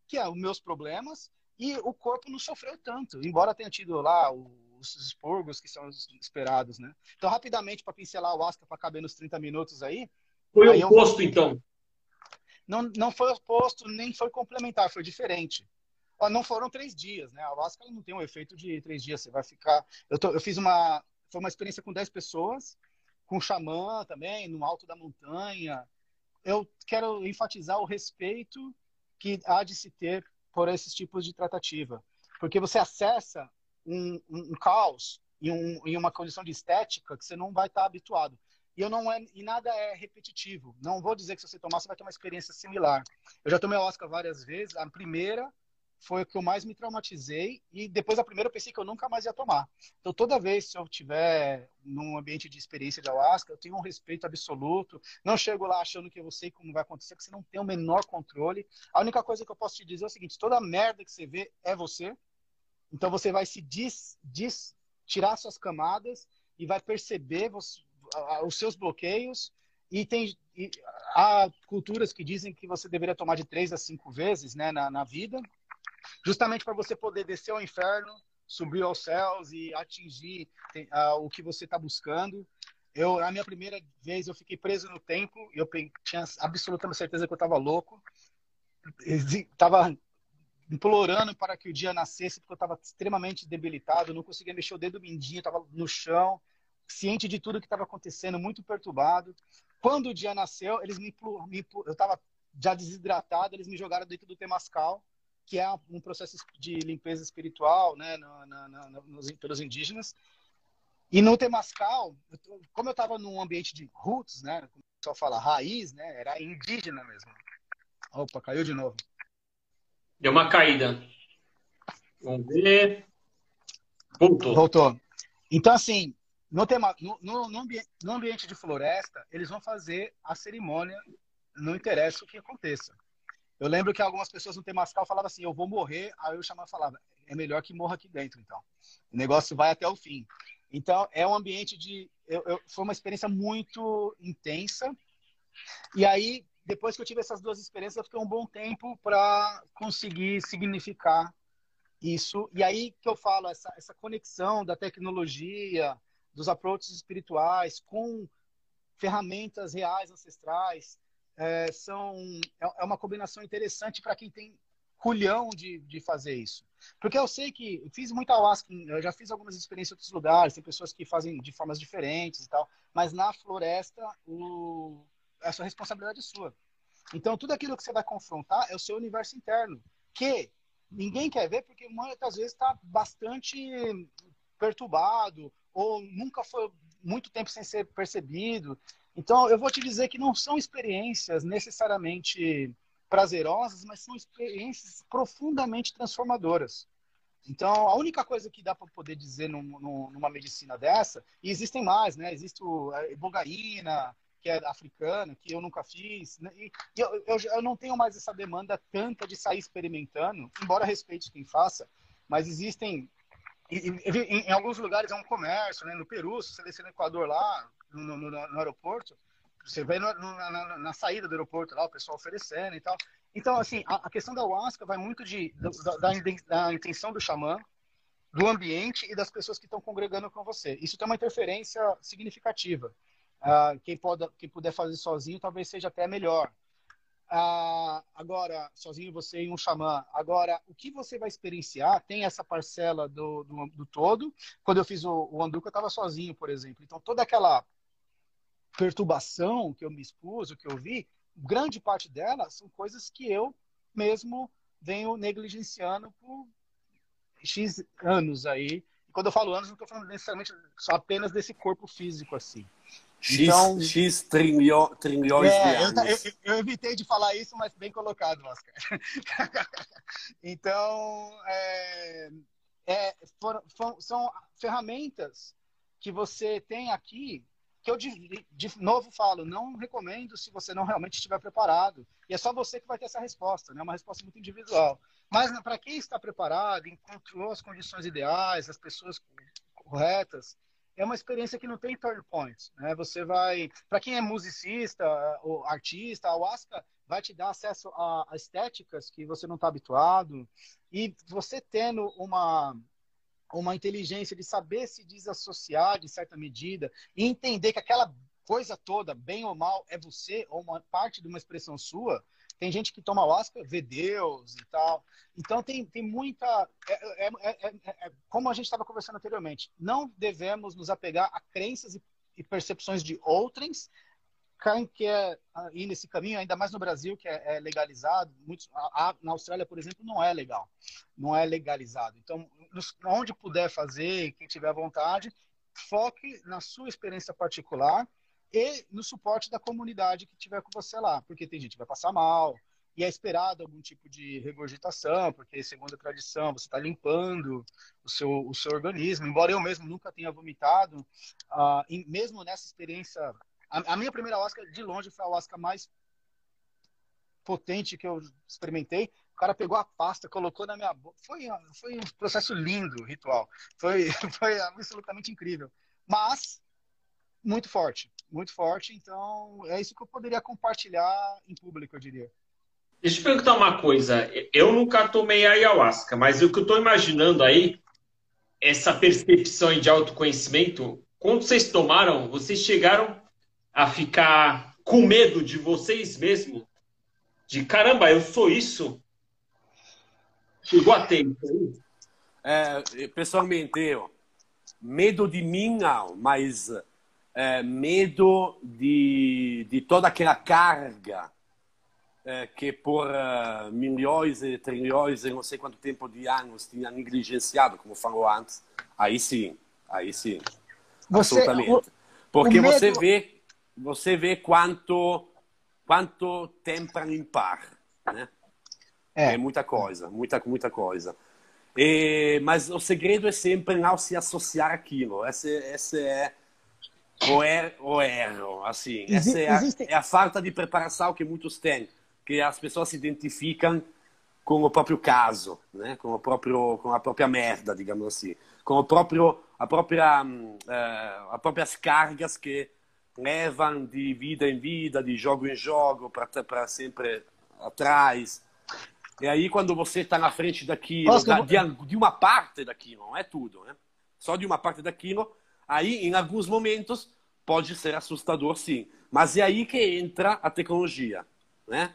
que é os meus problemas, e o corpo não sofreu tanto, embora tenha tido lá os expurgos que são esperados, né? Então, rapidamente, para pincelar o Asca, para caber nos 30 minutos aí. Foi aí oposto, eu... então? Não, não foi oposto, nem foi complementar, foi diferente. Não foram três dias, né? A Vasca não tem um efeito de três dias. Você vai ficar. Eu, tô, eu fiz uma. Foi uma experiência com 10 pessoas com xamã também, no alto da montanha. Eu quero enfatizar o respeito que há de se ter por esses tipos de tratativa. Porque você acessa um, um, um caos em, um, em, uma condição de estética que você não vai estar habituado. E, eu não é, e nada é repetitivo. Não vou dizer que se você tomar, você vai ter uma experiência similar. Eu já tomei Oscar várias vezes. A primeira foi o que eu mais me traumatizei e depois da primeira eu pensei que eu nunca mais ia tomar. Então toda vez que eu tiver num ambiente de experiência de ayahuasca, eu tenho um respeito absoluto. Não chego lá achando que eu sei como vai acontecer, que você não tem o menor controle. A única coisa que eu posso te dizer é o seguinte: toda merda que você vê é você. Então você vai se dis, dis tirar suas camadas e vai perceber você, os seus bloqueios. E tem e, há culturas que dizem que você deveria tomar de três a cinco vezes né, na, na vida justamente para você poder descer ao inferno, subir aos céus e atingir uh, o que você está buscando. Eu, na minha primeira vez, eu fiquei preso no tempo. Eu tinha absoluta certeza que eu estava louco. Estava implorando para que o dia nascesse, porque eu estava extremamente debilitado, não conseguia mexer o dedo mindinho, estava no chão, ciente de tudo que estava acontecendo, muito perturbado. Quando o dia nasceu, eles me, me eu estava já desidratado, eles me jogaram dentro do Temascal, que é um processo de limpeza espiritual, né, na, na, na, nos, pelos indígenas. E no Temascal, como eu estava num ambiente de roots, né, como o pessoal fala, raiz, né, era indígena mesmo. Opa, caiu de novo. Deu uma caída. Vamos ver. Voltou. Voltou. Então, assim, no, tema, no, no, no, no ambiente de floresta, eles vão fazer a cerimônia, não interessa o que aconteça. Eu lembro que algumas pessoas no Temascal falavam assim, eu vou morrer, aí o xamã falava, é melhor que morra aqui dentro, então. O negócio vai até o fim. Então, é um ambiente de... Eu, eu, foi uma experiência muito intensa. E aí, depois que eu tive essas duas experiências, eu fiquei um bom tempo para conseguir significar isso. E aí que eu falo, essa, essa conexão da tecnologia, dos approaches espirituais com ferramentas reais, ancestrais, é, são, é, é uma combinação interessante para quem tem culhão de, de fazer isso. Porque eu sei que eu fiz muita ayahuasca, eu já fiz algumas experiências em outros lugares, tem pessoas que fazem de formas diferentes e tal, mas na floresta o, a sua responsabilidade é sua. Então, tudo aquilo que você vai confrontar é o seu universo interno, que ninguém quer ver porque muitas vezes está bastante perturbado ou nunca foi muito tempo sem ser percebido. Então, eu vou te dizer que não são experiências necessariamente prazerosas, mas são experiências profundamente transformadoras. Então, a única coisa que dá para poder dizer num, numa medicina dessa, e existem mais, né? Existe a ibogaína, que é africana, que eu nunca fiz. Né? E eu, eu, eu, não tenho mais essa demanda tanta de sair experimentando, embora respeite quem faça, mas existem. Em, em, em alguns lugares é um comércio, né? No Peru, se você descer no Equador lá, no, no, no aeroporto, você vê na, na, na, saída do aeroporto lá, o pessoal oferecendo e tal. Então, assim, a, a questão da ayahuasca vai muito de, da, da, da intenção do xamã, do ambiente e das pessoas que estão congregando com você. Isso tem uma interferência significativa. Uh, quem, pode, quem puder fazer sozinho talvez seja até melhor. Uh, agora, sozinho você e um xamã. Agora, o que você vai experienciar tem essa parcela do, do, do todo. Quando eu fiz o, o Anduca, eu estava sozinho, por exemplo. Então, toda aquela perturbação que eu me expus, o que eu vi, grande parte dela são coisas que eu mesmo venho negligenciando por X anos aí. E quando eu falo anos, não estou falando necessariamente só apenas desse corpo físico assim. X, então, X trilhões é, de anos. Eu, eu, evitei de falar isso, mas bem colocado, Oscar. então, é, é, for, for, são ferramentas que você tem aqui que eu de, de, novo falo, não recomendo se você não realmente estiver preparado. E é só você que vai ter essa resposta, né? Uma resposta muito individual. Mas para quem está preparado, encontrou as condições ideais, as pessoas corretas, é uma experiência que não tem turn points. Né? Você vai, para quem é musicista ou artista, a Ayahuasca vai te dar acesso a, a estéticas que você não está habituado e você tendo uma uma inteligência de saber se desassociar de certa medida e entender que aquela coisa toda, bem ou mal, é você ou uma parte de uma expressão sua, tem gente que toma Oscar, vê Deus e tal. Então tem, tem muita. É, é, é, é como a gente estava conversando anteriormente, não devemos nos apegar a crenças e, e percepções de outrens. Quem quer ir nesse caminho, ainda mais no Brasil, que é, legalizado, muitos, a, na Austrália, por exemplo, não é legal, não é legalizado. Então, onde puder fazer, quem tiver vontade, foque na sua experiência particular e no suporte da comunidade que tiver com você lá, porque tem gente que vai passar mal, e é esperado algum tipo de regurgitação, porque segundo a tradição você está limpando o seu, o seu organismo. Embora eu mesmo nunca tenha vomitado, em, mesmo nessa experiência, a, a, minha primeira Oscar de longe foi a Oscar mais potente que eu experimentei. O cara pegou a pasta, colocou na minha boca. Foi, foi um processo lindo, ritual. Foi, foi absolutamente incrível. Mas muito forte, muito forte. Então, é isso que eu poderia compartilhar em público, eu diria. Deixa eu perguntar uma coisa. Eu nunca tomei ayahuasca, mas o que eu estou imaginando aí, essa percepção de autoconhecimento, quando vocês tomaram, vocês chegaram a ficar com medo de vocês mesmos? De caramba, eu sou isso? Chegou a aí? É, pessoalmente, eu, medo de mim não, mas é, medo de, de toda aquela carga é, que por uh, milhões e trilhões e não sei quanto tempo de anos tinha negligenciado, como falou antes, aí sim, aí sim, você, absolutamente. O, Porque o medo... você vê, você vê quanto, quanto tempo impar, né? É. é muita coisa, muita, muita coisa. E, mas o segredo é sempre não se associar aquilo. Esse, esse é o, er, o erro, assim. Essa é a, é a falta de preparação que muitos têm, que as pessoas se identificam com o próprio caso, né? com, o próprio, com a própria merda, digamos assim, com o próprio, a própria, uh, as próprias cargas que levam de vida em vida, de jogo em jogo, para sempre atrás. E aí, quando você está na frente daquilo, Nossa, da, de, de, uma parte daquilo, não é tudo, né? Só de uma parte daquilo, aí, em alguns momentos, pode ser assustador, sim. Mas é aí que entra a tecnologia, né?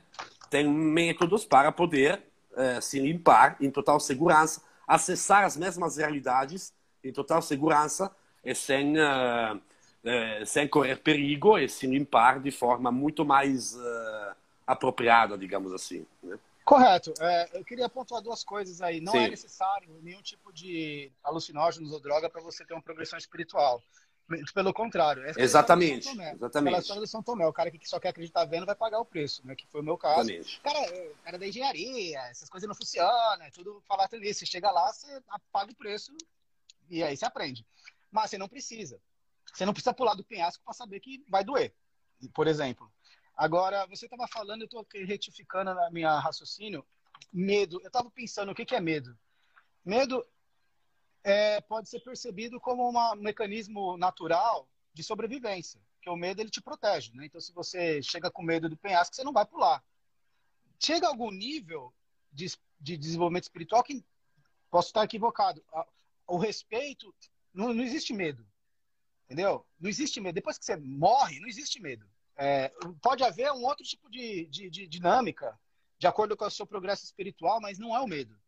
Tem métodos para poder eh, se limpar em total segurança, acessar as mesmas realidades em total segurança e sem, uh, uh, sem correr perigo e se limpar de forma muito mais uh, apropriada, digamos assim. Né? Correto. É, eu queria pontuar duas coisas aí. Não é Sim. é necessário nenhum tipo de alucinógenos ou droga para você ter uma progressão espiritual. Pelo contrário. Essa exatamente. É exatamente. Aquela história do São Tomé. O cara que só quer acreditar vendo vai pagar o preço, né? Que foi o meu caso. Exatamente. Cara, é, cara da engenharia, essas coisas não funcionam, é tudo falar nisso. Você chega lá, você paga o preço e aí você aprende. Mas você não precisa. Você não precisa pular do penhasco para saber que vai doer, por exemplo. Agora, você estava falando, eu estou retificando na minha raciocínio, medo. Eu estava pensando, o que, que é medo? Medo é, pode ser percebido como um mecanismo natural de sobrevivência, que o medo ele te protege. Né? Então, se você chega com medo do penhasco, você não vai pular. Chega a algum nível de, de desenvolvimento espiritual que posso estar equivocado. O respeito, não, não existe medo. Entendeu? Não existe medo. Depois que você morre, não existe medo. É, pode haver um outro tipo de, de, de, dinâmica, de acordo com o seu progresso espiritual, mas não é o medo.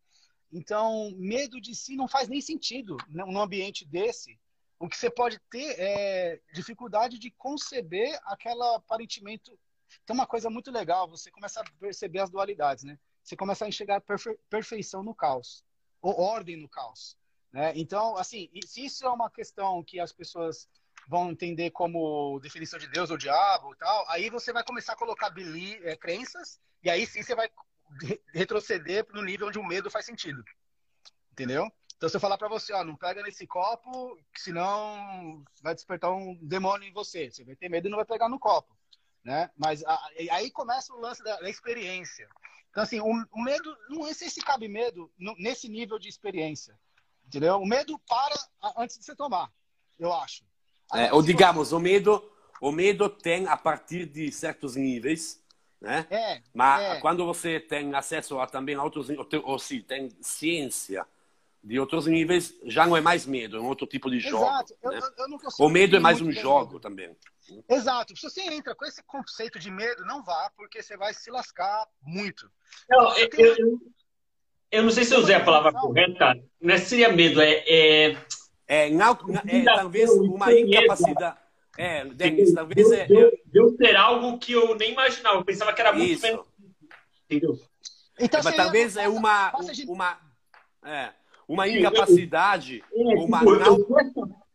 Então, medo de si não faz nem sentido num ambiente desse. O que você pode ter é dificuldade de conceber aquela aparentemente. Tem uma coisa muito legal, você começa a perceber as dualidades, né? Você começa a enxergar perfe... perfeição no caos, ou ordem no caos. Né? Então, assim, se isso é uma questão que as pessoas vão entender como definição de Deus ou diabo e tal, aí você vai começar a colocar belief, é, crenças, e aí sim você vai retroceder no nível onde o medo faz sentido. Entendeu? Então, se eu falar para você, ó, não pega nesse copo, senão vai despertar um demônio em você. Você vai ter medo e não vai pegar no copo. Né? Mas a, aí começa o lance da, da experiência. Então, assim, o, o, medo, não sei se cabe medo nesse nível de experiência. Entendeu? O medo para antes de você tomar, eu acho. É, ou digamos, o medo, o medo tem a partir de certos níveis, né? É, Mas é. quando você tem acesso a também a outros, ou se tem ciência de outros níveis, já não é mais medo, é um outro tipo de jogo. Exato. Né? Eu, eu o medo é mais um jogo medo. também. Exato. Se você entra com esse conceito de medo, não vá, porque você vai se lascar muito. Não, eu, eu, eu, não sei se eu usei a palavra correta, não é seria medo, é, é é, não, é, talvez uma incapacidade. É, Denis, talvez é. Deu, deu ser algo que eu nem imaginava. Eu pensava que era muito Isso. menos. Entendeu? Então, Mas talvez é uma. uma é, uma incapacidade. Eu, uma não...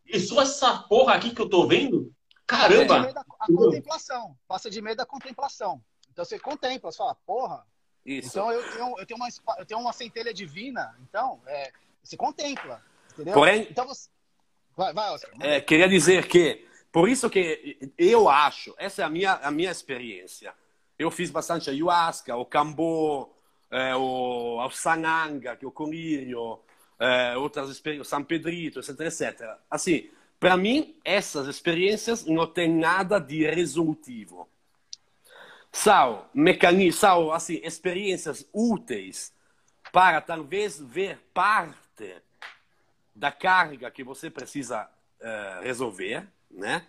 E só essa porra aqui que eu tô vendo? Caramba! Passa a contemplação. Passa de medo da contemplação. Então você contempla, você fala, porra. Isso. Então eu tenho, eu tenho, uma, eu tenho uma centelha divina. Então, é, você contempla. Entendeu? Porém, então você... vai, vai, Oscar. É, queria dizer que, por isso que eu acho, essa é a minha, a minha experiência. Eu fiz bastante ayahuasca, o cambô, é, o, o sananga, que é o colírio, é, outras experiências, San Pedrito, etc, etc. Assim, para mim, essas experiências não têm nada de resolutivo. São mecanismos, são assim, experiências úteis para talvez ver parte da carga que você precisa uh, resolver, né?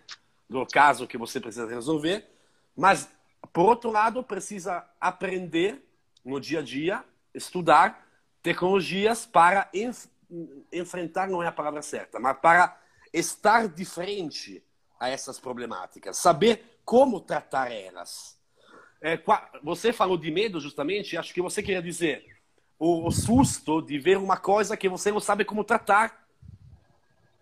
Do caso que você precisa resolver, mas por outro lado precisa aprender no dia a dia, estudar tecnologias para enf enfrentar não é a palavra certa, mas para estar de frente a essas problemáticas, saber como tratar elas. É, você falou de medo, justamente, acho que você queria dizer o, o susto de ver uma coisa que você não sabe como tratar.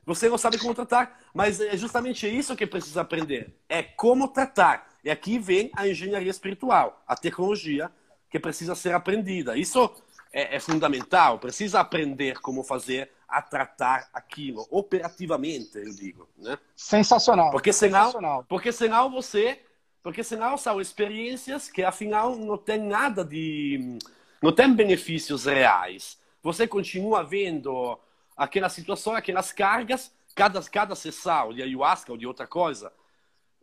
Você não sabe como tratar, mas é justamente isso que precisa aprender. É como tratar. E aqui vem a engenharia espiritual, a tecnologia que precisa ser aprendida. Isso é, é fundamental. Precisa aprender como fazer a tratar aquilo operativamente, eu digo, né? Sensacional. Porque senão, Sensacional. porque senão você, porque senão são experiências que afinal não tem nada de, não tem benefícios reais. Você continua vendo aquela situação, aquelas cargas, cada cada sessão de ayahuasca ou de outra coisa,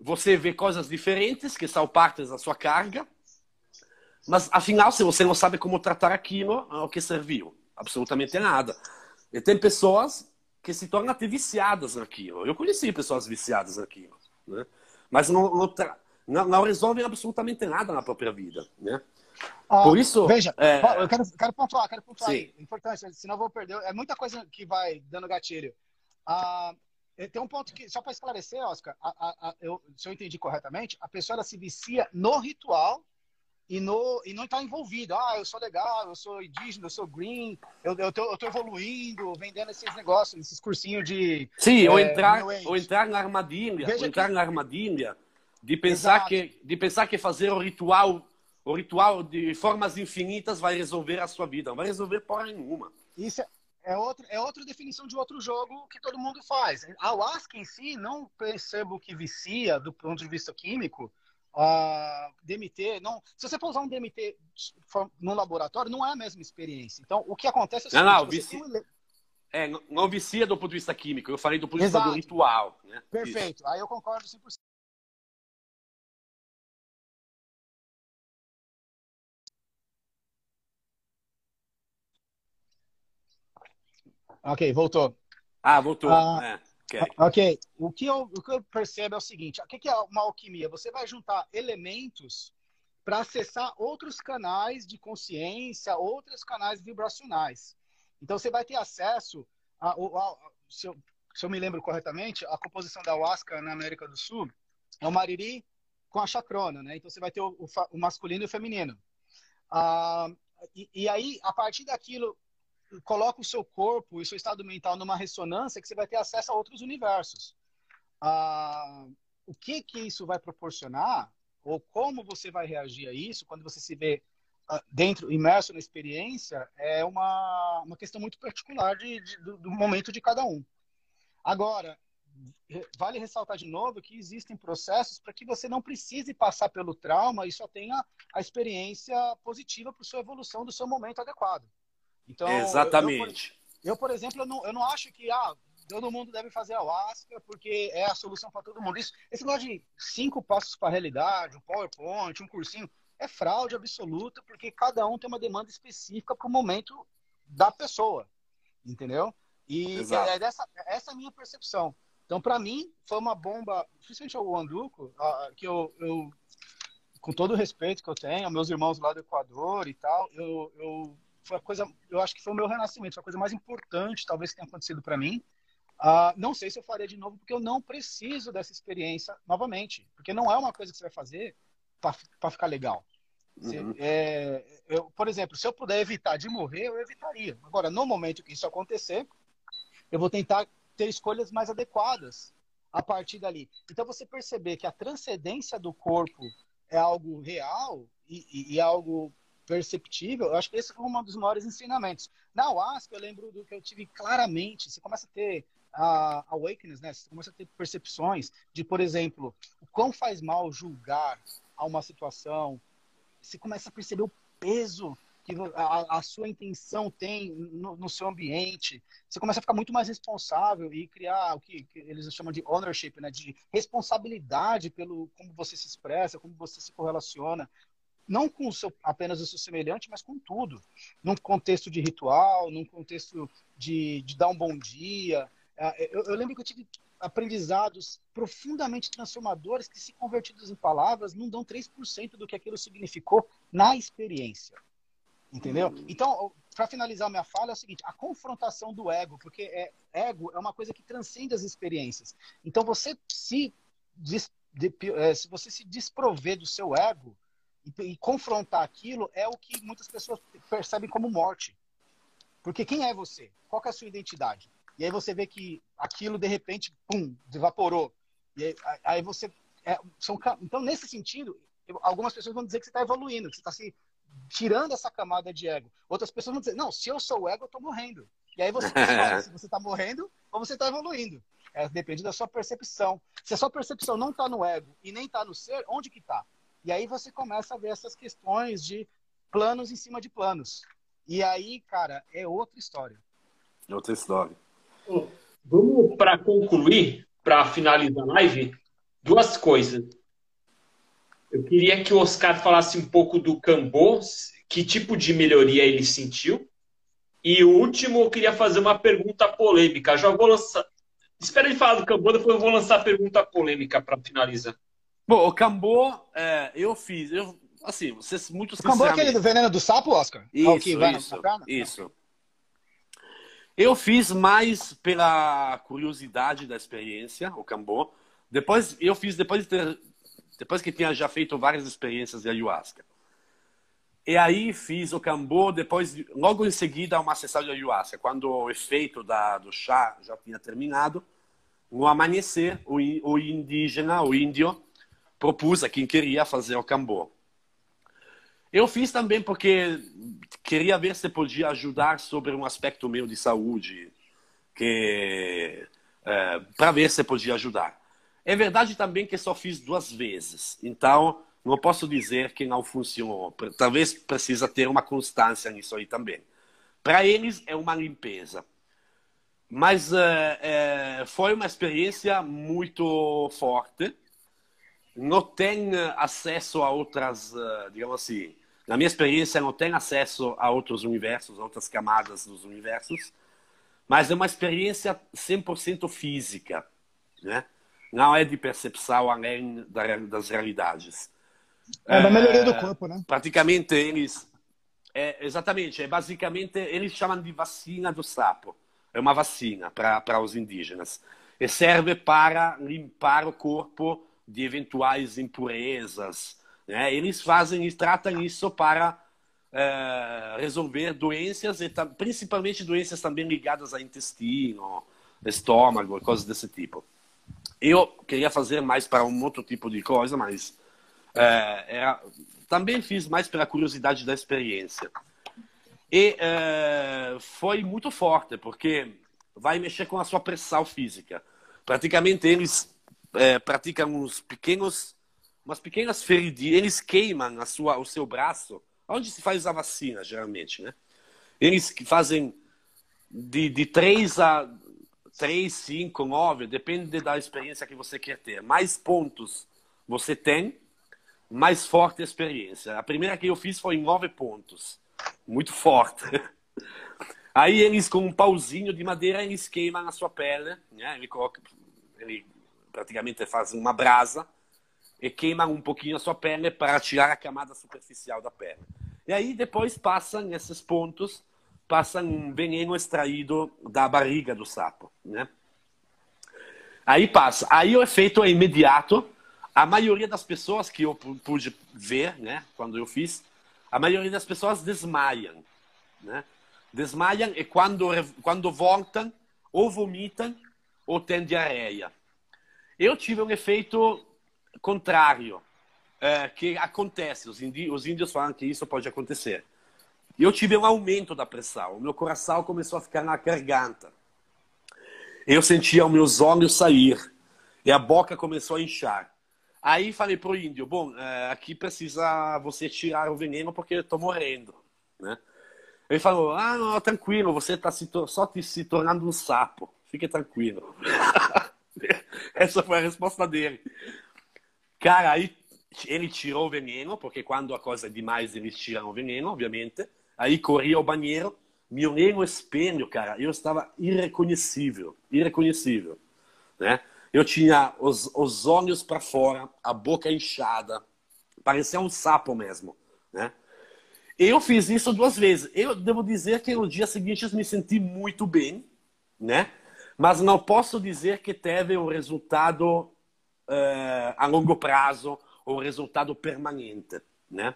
você vê coisas diferentes que são partes da sua carga mas, afinal, se você não sabe como tratar aquilo, ao que serviu? Absolutamente nada. E tem pessoas que se tornam até viciadas naquilo. Eu conheci pessoas viciadas naquilo. Né? Mas não, não, não, não resolvem absolutamente nada na própria vida. Né? Ah, Por isso. Veja, é... eu quero, quero pontuar, quero pontuar. Sim. Importante, senão eu vou perder. É muita coisa que vai dando gatilho. Ah, tem um ponto que, só para esclarecer, Oscar, a, a, a, eu, se eu entendi corretamente, a pessoa ela se vicia no ritual e, no, e não está envolvido. Ah, eu sou legal, eu sou indígena, eu sou green, eu, eu, tô, eu tô evoluindo, vendendo esses negócios, esses cursinhos de. Sim, é, ou, entrar, ou entrar na armadilha, ou entrar que... na armadilha de pensar, que, de pensar que fazer o ritual, o ritual de formas infinitas vai resolver a sua vida. Não vai resolver porra nenhuma. Isso é, é, outro, é outra definição de outro jogo que todo mundo faz. A Ayahuasca em si, não percebo que vicia do ponto de vista químico, Uh, DMT, não, se você for usar um DMT no laboratório, não é a mesma experiência. Então, o que acontece é o seguinte, não, não, vici... é, não, vicia do ponto de vista químico, eu falei do ponto de vista do ritual. Né? Perfeito, Isso. aí eu concordo 100%. Ok, voltou. Ah, voltou. Ah, é. Okay. ok. O que, eu, o que eu percebo é o seguinte: o que é uma alquimia? Você vai juntar elementos para acessar outros canais de consciência, outros canais vibracionais. Então você vai ter acesso a, a, a se, eu, se, eu, me lembro corretamente, a composição da Huasca na América do Sul é o mariri com a chacrona, né? Então você vai ter o, o, o masculino e o feminino. Ah, e, e aí, a partir daquilo, coloca o seu corpo e seu estado mental numa ressonância que você vai ter acesso a outros universos. Ah, o que que isso vai proporcionar ou como você vai reagir a isso quando você se vê ah, dentro, imerso na experiência, é uma, uma questão muito particular de, de do, do momento de cada um. Agora, vale ressaltar de novo que existem processos para que você não precise passar pelo trauma e só tenha a experiência positiva para sua evolução do seu momento adequado. Então, Exatamente. Eu, eu, por exemplo, eu não, eu não acho que ah, todo mundo deve fazer a ayahuasca porque é a solução para todo mundo. Isso, esse negócio de cinco passos para a realidade, um PowerPoint, um cursinho, é fraude absoluta porque cada um tem uma demanda específica para o momento da pessoa, entendeu? E é, é dessa, essa é a minha percepção. Então, para mim, foi uma bomba, principalmente o Anduco, que eu, eu, com todo o respeito que eu tenho, meus irmãos lá do Equador e tal, eu, eu foi a coisa, eu acho que foi o meu renascimento, foi a coisa mais importante, talvez, que tenha acontecido para mim. Uh, não sei se eu faria de novo, porque eu não preciso dessa experiência novamente, porque não é uma coisa que você vai fazer para ficar legal. uhum. é, eu, por exemplo, se eu puder evitar de morrer, eu evitaria. Agora, no momento que isso acontecer, eu vou tentar ter escolhas mais adequadas a partir dali. Então, você perceber que a transcendência do corpo é algo real e, e, e algo perceptível, eu acho que esse foi um dos maiores ensinamentos. Na UASP, eu lembro do que eu tive claramente, você começa a ter a awakeness, né? Você começa a ter percepções de, por exemplo, o quão faz mal julgar a uma situação. Você começa a perceber o peso que a, a sua intenção tem no, no, seu ambiente. Você começa a ficar muito mais responsável e criar o que, que, eles chamam de ownership, né? De responsabilidade pelo como você se expressa, como você se correlaciona não com o seu, apenas o seu semelhante, mas com tudo. Num contexto de ritual, num contexto de, de dar um bom dia. É, eu, eu lembro que eu tive aprendizados profundamente transformadores que, se convertidos em palavras, não dão 3% do que aquilo significou na experiência. Entendeu? Hum. Então, para finalizar minha fala, é o seguinte: a confrontação do ego, porque é, ego é uma coisa que transcende as experiências. Então, você se, de, é, se você se desprover do seu ego e, e confrontar aquilo, é o que muitas pessoas percebem como morte. Porque quem é você? Qual é a sua identidade? E aí você vê que aquilo, de repente, pum, evaporou. E aí, aí você. É, são, então, nesse sentido, algumas pessoas vão dizer que você está evoluindo, que você está se tirando essa camada de ego. Outras pessoas vão dizer, não, se eu sou ego, eu estou morrendo. E aí você escolhe se você está morrendo ou você está evoluindo. É, depende da sua percepção. Se a sua percepção não está no ego e nem está no ser, onde que está? E aí você começa a ver essas questões de planos em cima de planos. E aí, cara, é outra história. Outra história. Vamos, para concluir, para finalizar a live, duas coisas. Eu queria que o Oscar falasse um pouco do Cambô, que tipo de melhoria ele sentiu. E o último, eu queria fazer uma pergunta polêmica. Já vou lançar. Espera ele falar do Cambô, depois eu vou lançar a pergunta polêmica para finalizar. Bom, o Cambô, é, eu fiz. Eu, assim, vocês muito O Cambô é aquele do veneno do sapo, Oscar? Isso, que vai isso, isso. Eu fiz mais pela curiosidade da experiência, o Cambô. Depois, eu fiz depois de ter depois que tinha já feito várias experiências de ayahuasca. E aí fiz o cambô, depois, logo em seguida, uma sessão de ayahuasca. Quando o efeito da, do chá já tinha terminado, no amanhecer, o, o indígena, o índio, propôs a quem queria fazer o cambô. Eu fiz também porque queria ver se podia ajudar sobre um aspecto meu de saúde, que é, para ver se podia ajudar. É verdade também que só fiz duas vezes, então não posso dizer que não funcionou. Talvez precisa ter uma constância nisso aí também. Para eles é uma limpeza, mas é, é, foi uma experiência muito forte. Não tem acesso a outras, digamos assim, na minha experiência não tem acesso a outros universos, a outras camadas dos universos, mas é uma experiência 100% física, né? não é de percepção além das realidades. É da melhoria do corpo, né? Praticamente eles, é, exatamente, é basicamente eles chamam de vacina do sapo. É uma vacina para os indígenas e serve para limpar o corpo de eventuais impurezas. Né? Eles fazem e tratam isso para é, resolver doenças, e principalmente doenças também ligadas ao intestino, estômago, coisas desse tipo. Eu queria fazer mais para um outro tipo de coisa, mas é, era, também fiz mais pela curiosidade da experiência. E é, foi muito forte, porque vai mexer com a sua pressão física. Praticamente eles é, praticam uns pequenos, umas pequenas feridinhas, eles queimam a sua, o seu braço, onde se faz a vacina, geralmente, né? Eles fazem de, de 3 a 3, 5, 9, depende da experiência que você quer ter. Mais pontos você tem, mais forte a experiência. A primeira que eu fiz foi em 9 pontos. Muito forte. Aí eles, com um pauzinho de madeira, eles queimam a sua pele. Né? Ele, coloca, ele praticamente faz uma brasa e queimam um pouquinho a sua pele para tirar a camada superficial da pele. E aí depois passam esses pontos passa um veneno extraído da barriga do sapo, né? Aí passa. Aí o efeito é imediato. A maioria das pessoas que eu pude ver, né, quando eu fiz, a maioria das pessoas desmaiam, né? Desmaiam e quando quando voltam ou vomitam ou têm diarreia. Eu tive um efeito contrário, é, que acontece. Os, indi os índios falam que isso pode acontecer. Eu tive um aumento da pressão. O meu coração começou a ficar na garganta. Eu sentia os meus olhos sair. E a boca começou a inchar. Aí falei pro índio, bom, é, aqui precisa você tirar o veneno porque eu tô morrendo, né? Ele falou, ah, não, tranquilo, você está só te, se tornando um sapo. Fique tranquilo. Essa foi a resposta dele. Cara, aí ele tirou o veneno, porque quando a coisa é demais eles tiram o veneno, obviamente. Aí corri ao banheiro, me olhei no espelho, cara, eu estava irreconhecível, irreconhecível. né? Eu tinha os, os olhos para fora, a boca inchada, parecia um sapo mesmo, né? Eu fiz isso duas vezes. Eu devo dizer que no dia seguinte eu me senti muito bem, né? Mas não posso dizer que teve um resultado uh, a longo prazo um resultado permanente, né?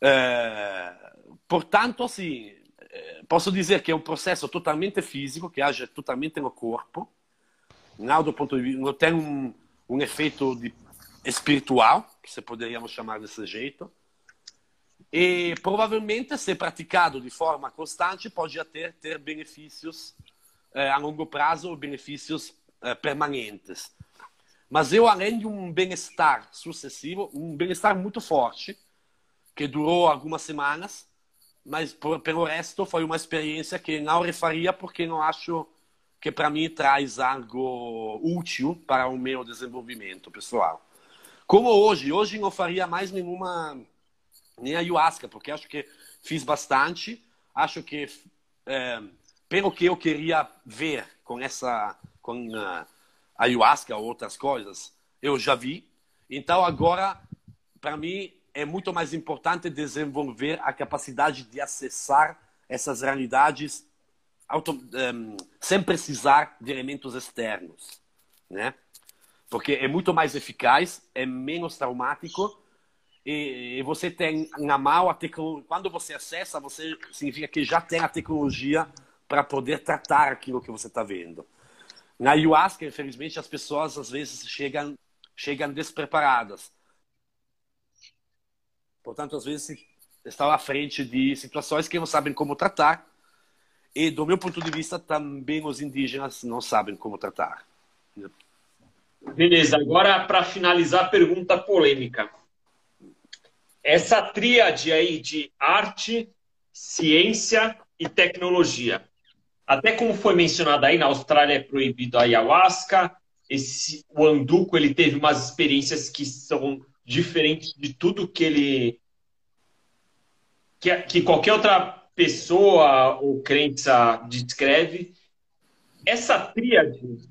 Uh, portanto, assim, eh, posso dizer que é um processo totalmente físico, que age totalmente no corpo, não do ponto de vista, não tem um, um efeito de, espiritual, que se poderíamos chamar desse jeito, e provavelmente, se praticado de forma constante, pode até ter benefícios a longo prazo, benefícios eh, permanentes. Mas eu, além de um bem-estar sucessivo, um bem-estar muito forte, que durou algumas semanas, mas por, pelo resto foi uma experiência que não refaria porque não acho que para mim traz algo útil para o meu desenvolvimento pessoal. Como hoje, hoje não faria mais nenhuma nem ayahuasca, porque acho que fiz bastante, acho que é, pelo que eu queria ver com essa com uh, ayahuasca ou outras coisas, eu já vi. Então agora, para mim, é muito mais importante desenvolver a capacidade de acessar essas realidades auto, um, sem precisar de elementos externos, né? Porque é muito mais eficaz, é menos traumático e, e você tem na mão a tecnologia. Quando você acessa, você significa que já tem a tecnologia para poder tratar aquilo que você está vendo. Na ayahuasca, infelizmente, as pessoas às vezes chegam chegam despreparadas. Portanto, às vezes estão à frente de situações que não sabem como tratar. E, do meu ponto de vista, também os indígenas não sabem como tratar. Beleza, agora para finalizar pergunta polêmica. Essa tríade aí de arte, ciência e tecnologia. Até como foi mencionado aí, na Austrália é proibido a ayahuasca, esse, o Anduco ele teve umas experiências que são diferente de tudo que ele. que, que qualquer outra pessoa ou crença descreve. Essa tríade,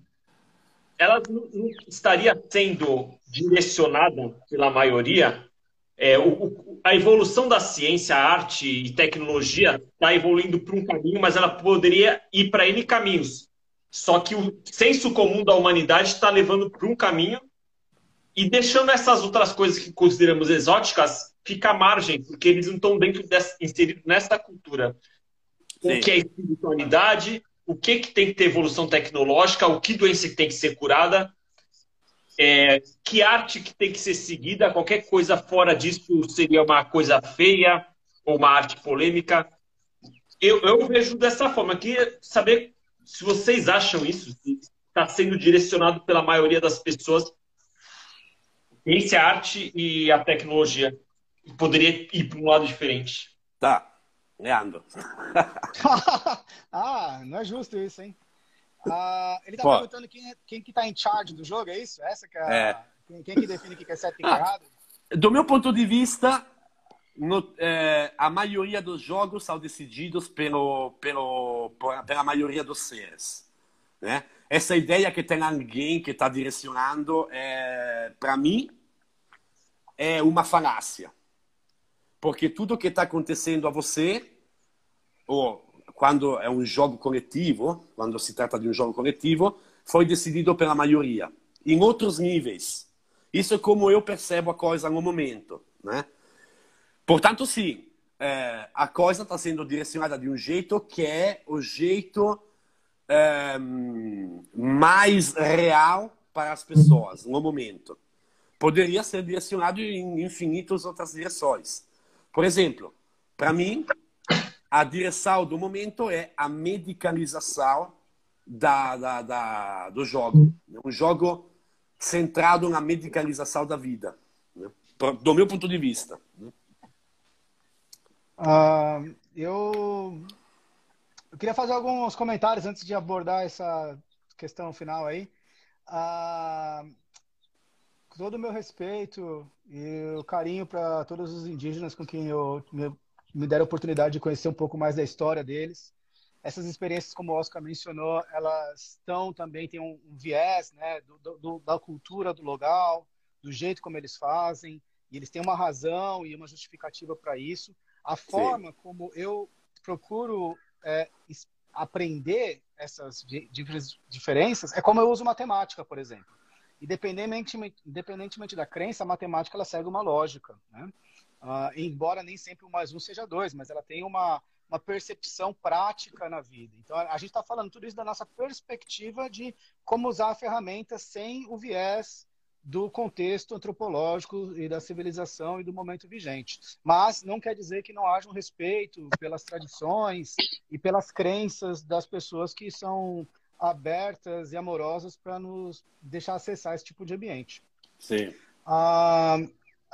ela não estaria sendo direcionada pela maioria. É, o, a evolução da ciência, arte e tecnologia está evoluindo para um caminho, mas ela poderia ir para N caminhos. Só que o senso comum da humanidade está levando para um caminho e deixando essas outras coisas que consideramos exóticas ficar à margem, porque eles não estão dentro dessa, inseridos nessa cultura. Sim. O que é espiritualidade, o que, que tem que ter evolução tecnológica, o que doença que tem que ser curada, é, que arte que tem que ser seguida, qualquer coisa fora disso seria uma coisa feia ou uma arte polêmica. Eu, eu vejo dessa forma. Queria saber se vocês acham isso, se está sendo direcionado pela maioria das pessoas ciência, a arte e a tecnologia. Poderia ir para um lado diferente. Tá. Leandro. ah, não é justo isso, hein? Ah, ele tá Pô. perguntando quem, é, quem que tá em charge do jogo, é isso? Essa que é, é. Quem, quem, que define o que é certo e ah, errado? Do meu ponto de vista, no, é, a maioria dos jogos são decididos pelo, pelo, pela maioria dos seres. Né? Essa ideia que tem alguém que está direcionando, é, para mim, é uma falácia. Porque tudo que está acontecendo a você, ou quando é um jogo coletivo, quando se trata de um jogo coletivo, foi decidido pela maioria. Em outros níveis. Isso é como eu percebo a coisa no momento. Né? Portanto, sim, é, a coisa está sendo direcionada de um jeito que é o jeito é, mais real para as pessoas no momento poderia ser direcionado em infinitas outras direções. Por exemplo, para mim, a direção do momento é a medicalização da, da, da, do jogo. Um jogo centrado na medicalização da vida, né? do meu ponto de vista. Uh, eu, eu queria fazer alguns comentários antes de abordar essa questão final aí. Uh, todo o meu respeito e o carinho para todos os indígenas com quem eu me, me deram a oportunidade de conhecer um pouco mais da história deles. essas experiências, como o Oscar mencionou, elas estão também, tem um, um viés né, do, do, da cultura do local, do jeito como eles fazem, e eles têm uma razão e uma justificativa para isso. A forma Sim. como eu procuro é, aprender essas diferenças é como eu uso matemática, por exemplo. Independentemente, independentemente da crença, a matemática ela segue uma lógica. Né? Uh, embora nem sempre um mais um seja dois, mas ela tem uma, uma percepção prática na vida. Então, a gente está falando tudo isso da nossa perspectiva de como usar a ferramenta sem o viés do contexto antropológico e da civilização e do momento vigente. Mas não quer dizer que não haja um respeito pelas tradições e pelas crenças das pessoas que são abertas e amorosas para nos deixar acessar esse tipo de ambiente. Sim. Ah,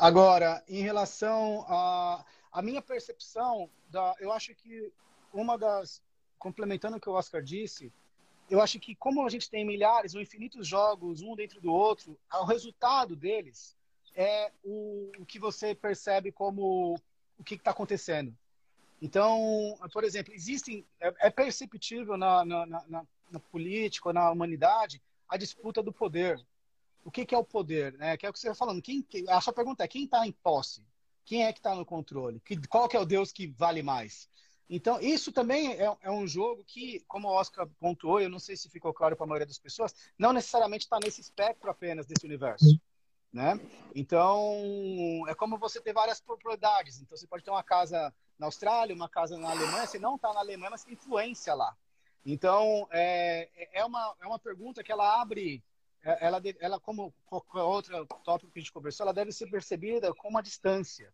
agora, em relação a a minha percepção, da, eu acho que uma das. Complementando o que o Oscar disse, eu acho que como a gente tem milhares ou infinitos jogos, um dentro do outro, o resultado deles é o, o que você percebe como o que está acontecendo. Então, por exemplo, existem é, é perceptível na, na, na, na, política, na humanidade, a disputa do poder. O que, que é o poder? Né? Que é o que você está falando. Quem, a sua pergunta é quem está em posse? Quem é que está no controle? Qual que é o Deus que vale mais? Então, isso também é, é, um jogo que, como o Oscar pontuou, eu não sei se ficou claro para a maioria das pessoas, não necessariamente está nesse espectro apenas desse universo. Né? Então, é como você ter várias propriedades. Então, você pode ter uma casa na Austrália, uma casa na Alemanha, você não está na Alemanha, mas tem influência lá. Então, é, é, uma, é uma pergunta que ela abre, é, ela, ela como qualquer outro tópico que a gente conversou, ela deve ser percebida com uma distância.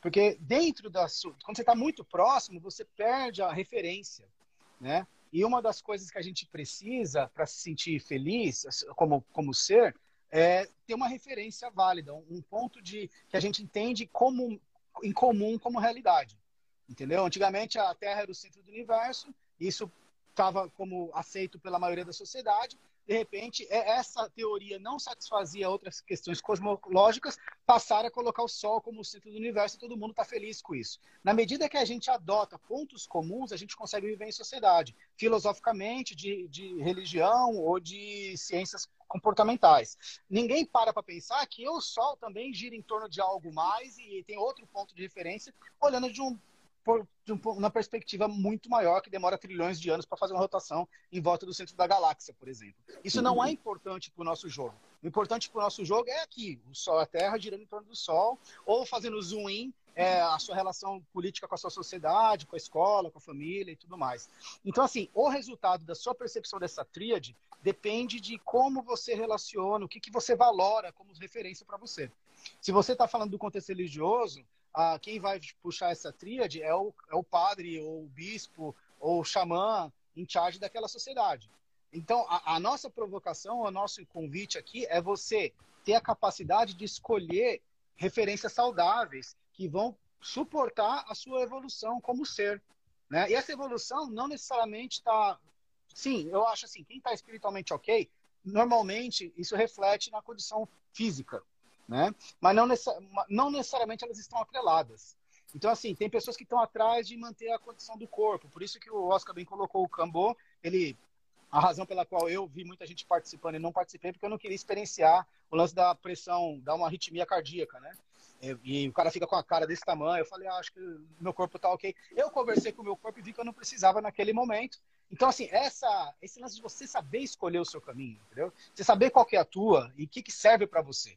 Porque dentro da sua, quando você está muito próximo, você perde a referência, né? E uma das coisas que a gente precisa para se sentir feliz como como ser é ter uma referência válida, um ponto de que a gente entende como em comum como realidade, entendeu? Antigamente a Terra era o centro do universo, isso estava como aceito pela maioria da sociedade de repente, é, essa teoria não satisfazia outras questões cosmológicas, passaram a colocar o Sol como o centro do universo e todo mundo está feliz com isso. Na medida que a gente adota pontos comuns, a gente consegue viver em sociedade, filosoficamente, de, de religião ou de ciências comportamentais. Ninguém para para pensar que o Sol também gira em torno de algo mais e tem outro ponto de referência, olhando de um por, uma perspectiva muito maior, que demora trilhões de anos para fazer uma rotação em volta do centro da galáxia, por exemplo. Isso não é importante para o nosso jogo. O importante para o nosso jogo é aqui, o Sol, a Terra girando em torno do Sol, ou fazendo zoom in, é, a sua relação política com a sua sociedade, com a escola, com a família e tudo mais. Então, assim, o resultado da sua percepção dessa tríade depende de como você relaciona, o que, que você valora como referência para você. Se você está falando do contexto religioso, ah, quem vai puxar essa tríade é o, é o padre, ou o bispo, ou o xamã em charge daquela sociedade. Então, a, a nossa provocação, o nosso convite aqui é você ter a capacidade de escolher referências saudáveis que vão suportar a sua evolução como ser. Né? E essa evolução não necessariamente está. Sim, eu acho assim, quem está espiritualmente ok, normalmente isso reflete na condição física né? Mas não, necess... não necessariamente elas estão atreladas. Então, assim, tem pessoas que estão atrás de manter a condição do corpo. Por isso que o Oscar bem colocou o Cambô. Ele, a razão pela qual eu vi muita gente participando e não participei, porque eu não queria experienciar o lance da pressão, dar uma arritmia cardíaca, né? E, o cara fica com a cara desse tamanho. Eu falei, ah, acho que meu corpo tá ok. Eu conversei com o meu corpo e vi que eu não precisava naquele momento. Então, assim, essa, esse lance de você saber escolher o seu caminho, entendeu? Você saber qual que é a tua e o que, que serve para você.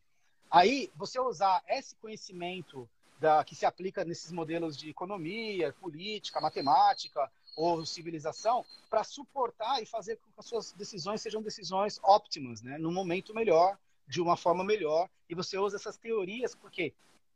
Aí, você usar esse conhecimento da, que se aplica nesses modelos de economia, política, matemática ou civilização para suportar e fazer com que as suas decisões sejam decisões óptimas, né? no momento melhor, de uma forma melhor. E você usa essas teorias porque,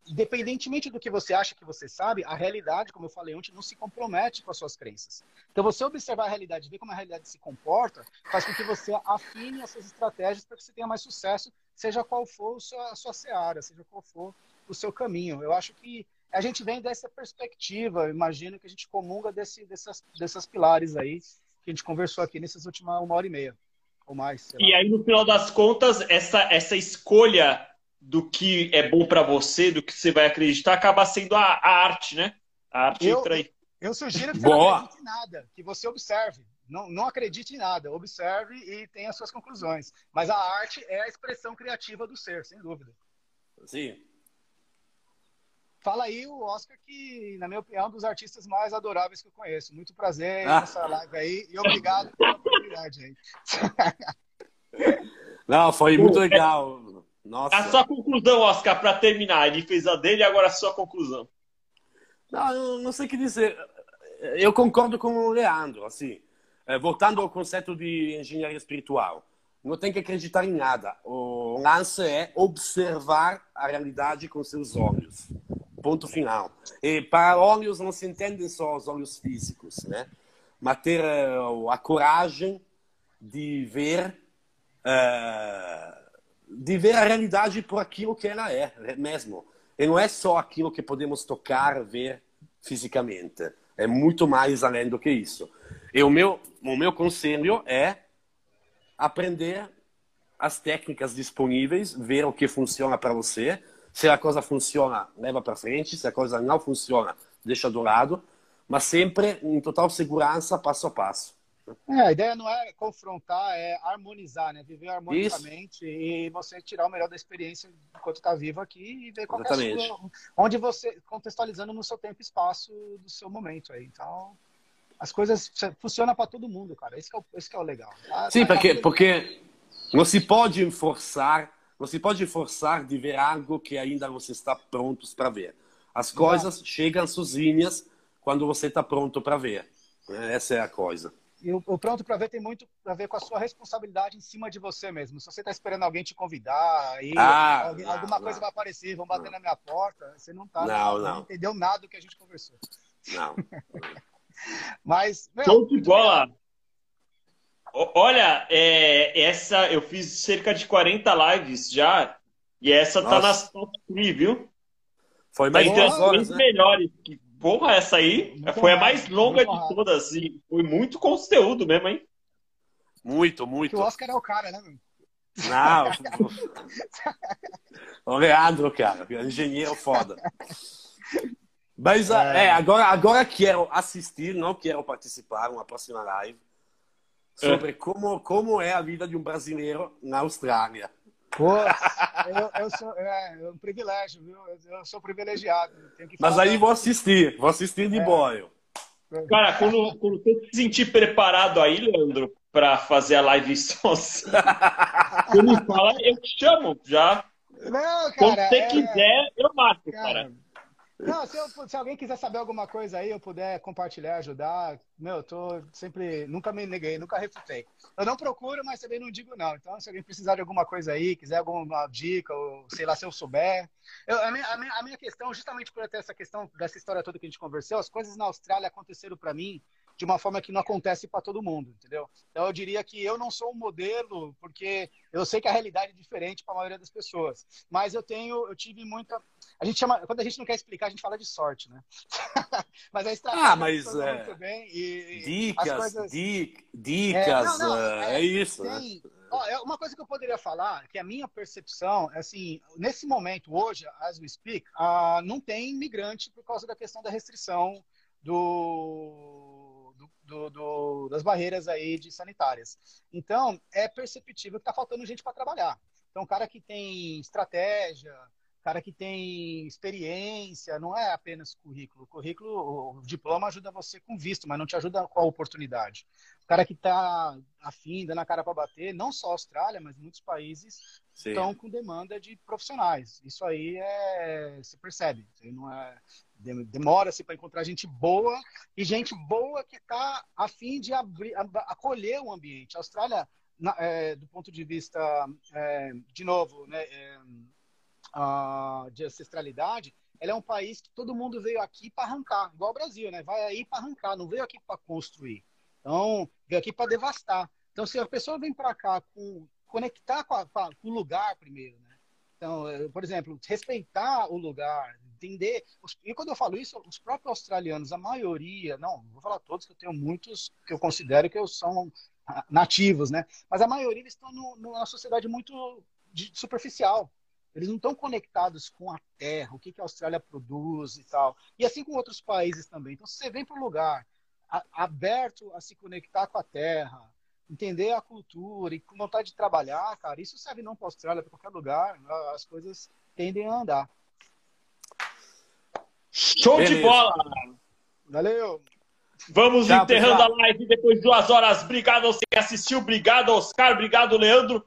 independentemente do que você acha que você sabe, a realidade, como eu falei ontem, não se compromete com as suas crenças. Então, você observar a realidade, ver como a realidade se comporta, faz com que você afine as suas estratégias para que você tenha mais sucesso seja qual for a sua seara, seja qual for o seu caminho. Eu acho que a gente vem dessa perspectiva, imagino que a gente comunga desse, dessas, dessas pilares aí que a gente conversou aqui nessas últimas uma hora e meia, ou mais. E aí, no final das contas, essa, essa escolha do que é bom para você, do que você vai acreditar, acaba sendo a, a arte, né? A arte eu, entra aí. Eu sugiro que você Boa. não acredite em nada, que você observe. Não, não acredite em nada, observe e tenha suas conclusões. Mas a arte é a expressão criativa do ser, sem dúvida. Sim. Fala aí o Oscar, que, na minha opinião, é um dos artistas mais adoráveis que eu conheço. Muito prazer ah. nessa live aí e obrigado pela oportunidade aí. Não, foi muito legal. Nossa. A sua conclusão, Oscar, para terminar. Ele fez a dele, agora a sua conclusão. Não, eu não sei o que dizer. Eu concordo com o Leandro, assim. É, voltando ao conceito de engenharia espiritual. Não tem que acreditar em nada. O lance é observar a realidade com seus olhos. Ponto final. E para olhos não se entendem só os olhos físicos, né? Mas ter uh, a coragem de ver de ver a realidade por aquilo que ela é, mesmo. E não é só aquilo que podemos tocar, ver fisicamente. É muito mais além do que isso. E o meu, o meu conselho é aprender as técnicas disponíveis, ver o que funciona para você. Se a coisa funciona, leva para frente. Se a coisa não funciona, deixa do lado. Mas sempre em total segurança, passo a passo. É, a ideia não é confrontar, é harmonizar, né? Viver harmonicamente Isso. e você tirar o melhor da experiência enquanto está vivo aqui e ver qual é a sua, onde você contextualizando no seu tempo e espaço do seu momento aí. Então, as coisas funcionam para todo mundo, cara. Esse é o, esse é o legal. Tá? Sim, tá porque, porque não se pode forçar, não se pode forçar de ver algo que ainda você está pronto para ver. As coisas Exato. chegam sozinhas quando você está pronto para ver. Essa é a coisa. E o, o pronto para ver tem muito a ver com a sua responsabilidade em cima de você mesmo. Se você está esperando alguém te convidar, e ah, alguém, não, alguma não. coisa vai aparecer, vão bater não. na minha porta, você não tá, não, não, não entendeu nada do que a gente conversou. Não. Mas, meu, Show de bola. Olha, é, essa eu fiz cerca de 40 lives já, e essa Nossa. tá nas top 3, viu? Foi mais tá entre horas, né? melhores. Que Porra, essa aí muito foi a mais longa de todas. E foi muito conteúdo mesmo, hein? Muito, muito. Porque o Oscar é o cara, né? Não. o Leandro, cara. Engenheiro foda. Mas é. é, agora, agora quero assistir, não quero participar uma próxima live sobre é. como, como é a vida de um brasileiro na Austrália. Pô, eu, eu sou é, é, um privilégio, viu? Eu sou privilegiado. Mas aí vou assistir, vou assistir de é. boio. Cara, quando, quando você se sentir preparado aí, Leandro, para fazer a live sozinho, você me fala, eu te chamo já. Não, cara, quando você é... quiser, eu mato, cara. cara. Não, se, eu, se, alguém quiser saber alguma coisa aí, eu puder compartilhar, ajudar, meu, eu tô sempre, nunca me neguei, nunca refutei. Eu não procuro, mas também não digo não. Então, se alguém precisar de alguma coisa aí, quiser alguma dica, ou sei lá, se eu souber. Eu, a, minha, a, minha, a minha questão, justamente por ter essa questão dessa história toda que a gente conversou, as coisas na Austrália aconteceram para mim de uma forma que não acontece para todo mundo, entendeu? Então eu diria que eu não sou um modelo, porque eu sei que a realidade é diferente para a maioria das pessoas, mas eu tenho, eu tive muita, a gente chama, quando a gente não quer explicar, a gente fala de sorte, né? mas a estratégia ah, mas é... muito bem e dicas, coisas... dicas, é, não, não, é, é, isso, tem... né? Ó, é uma coisa que eu poderia falar, que a minha percepção é assim, nesse momento, hoje, as we speak, uh, não tem imigrante por causa da questão da restrição do do, do, das barreiras aí de sanitárias. Então, é perceptível que está faltando gente para trabalhar. Então, cara que tem estratégia, cara que tem experiência, não é apenas currículo. O currículo, o diploma ajuda você com visto, mas não te ajuda com a oportunidade. O cara que está afim, dando a cara para bater, não só a Austrália, mas muitos países Sim. estão com demanda de profissionais. Isso aí é, se percebe. Não é, demora-se para encontrar gente boa e gente boa que está afim de abrir, acolher o ambiente. A Austrália, na, é, do ponto de vista, é, de novo, né, é, a, de ancestralidade, ela é um país que todo mundo veio aqui para arrancar, igual o Brasil, né? Vai aí para arrancar, não veio aqui para construir. Então, veio aqui para devastar. Então, se a pessoa vem para cá com conectar com, a, com, o lugar primeiro, né? Então, é, por exemplo, respeitar o lugar, entender. E quando eu falo isso, os próprios australianos, a maioria, não, vou falar todos, que eu tenho muitos que eu considero que eu são nativos, né? Mas a maioria estão no, numa sociedade muito superficial. Eles não estão conectados com a terra, o que, que a Austrália produz e tal. E assim com outros países também. Então, se você vem para um lugar a, aberto a se conectar com a terra, entender a cultura e com vontade de trabalhar, cara, isso serve não para a Austrália, para qualquer lugar, as coisas tendem a andar. Show Beleza. de bola! Valeu! Vamos Tchau, enterrando pessoal. a live depois de duas horas. Obrigado a você que assistiu. Obrigado, Oscar. Obrigado, Leandro.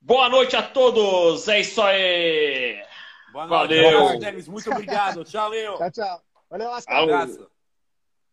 Boa noite a todos. É isso aí. Boa noite. Valeu. Boa noite, Muito obrigado. Tchau, Leo. Tchau, tchau. Valeu, Oscar. Um abraço.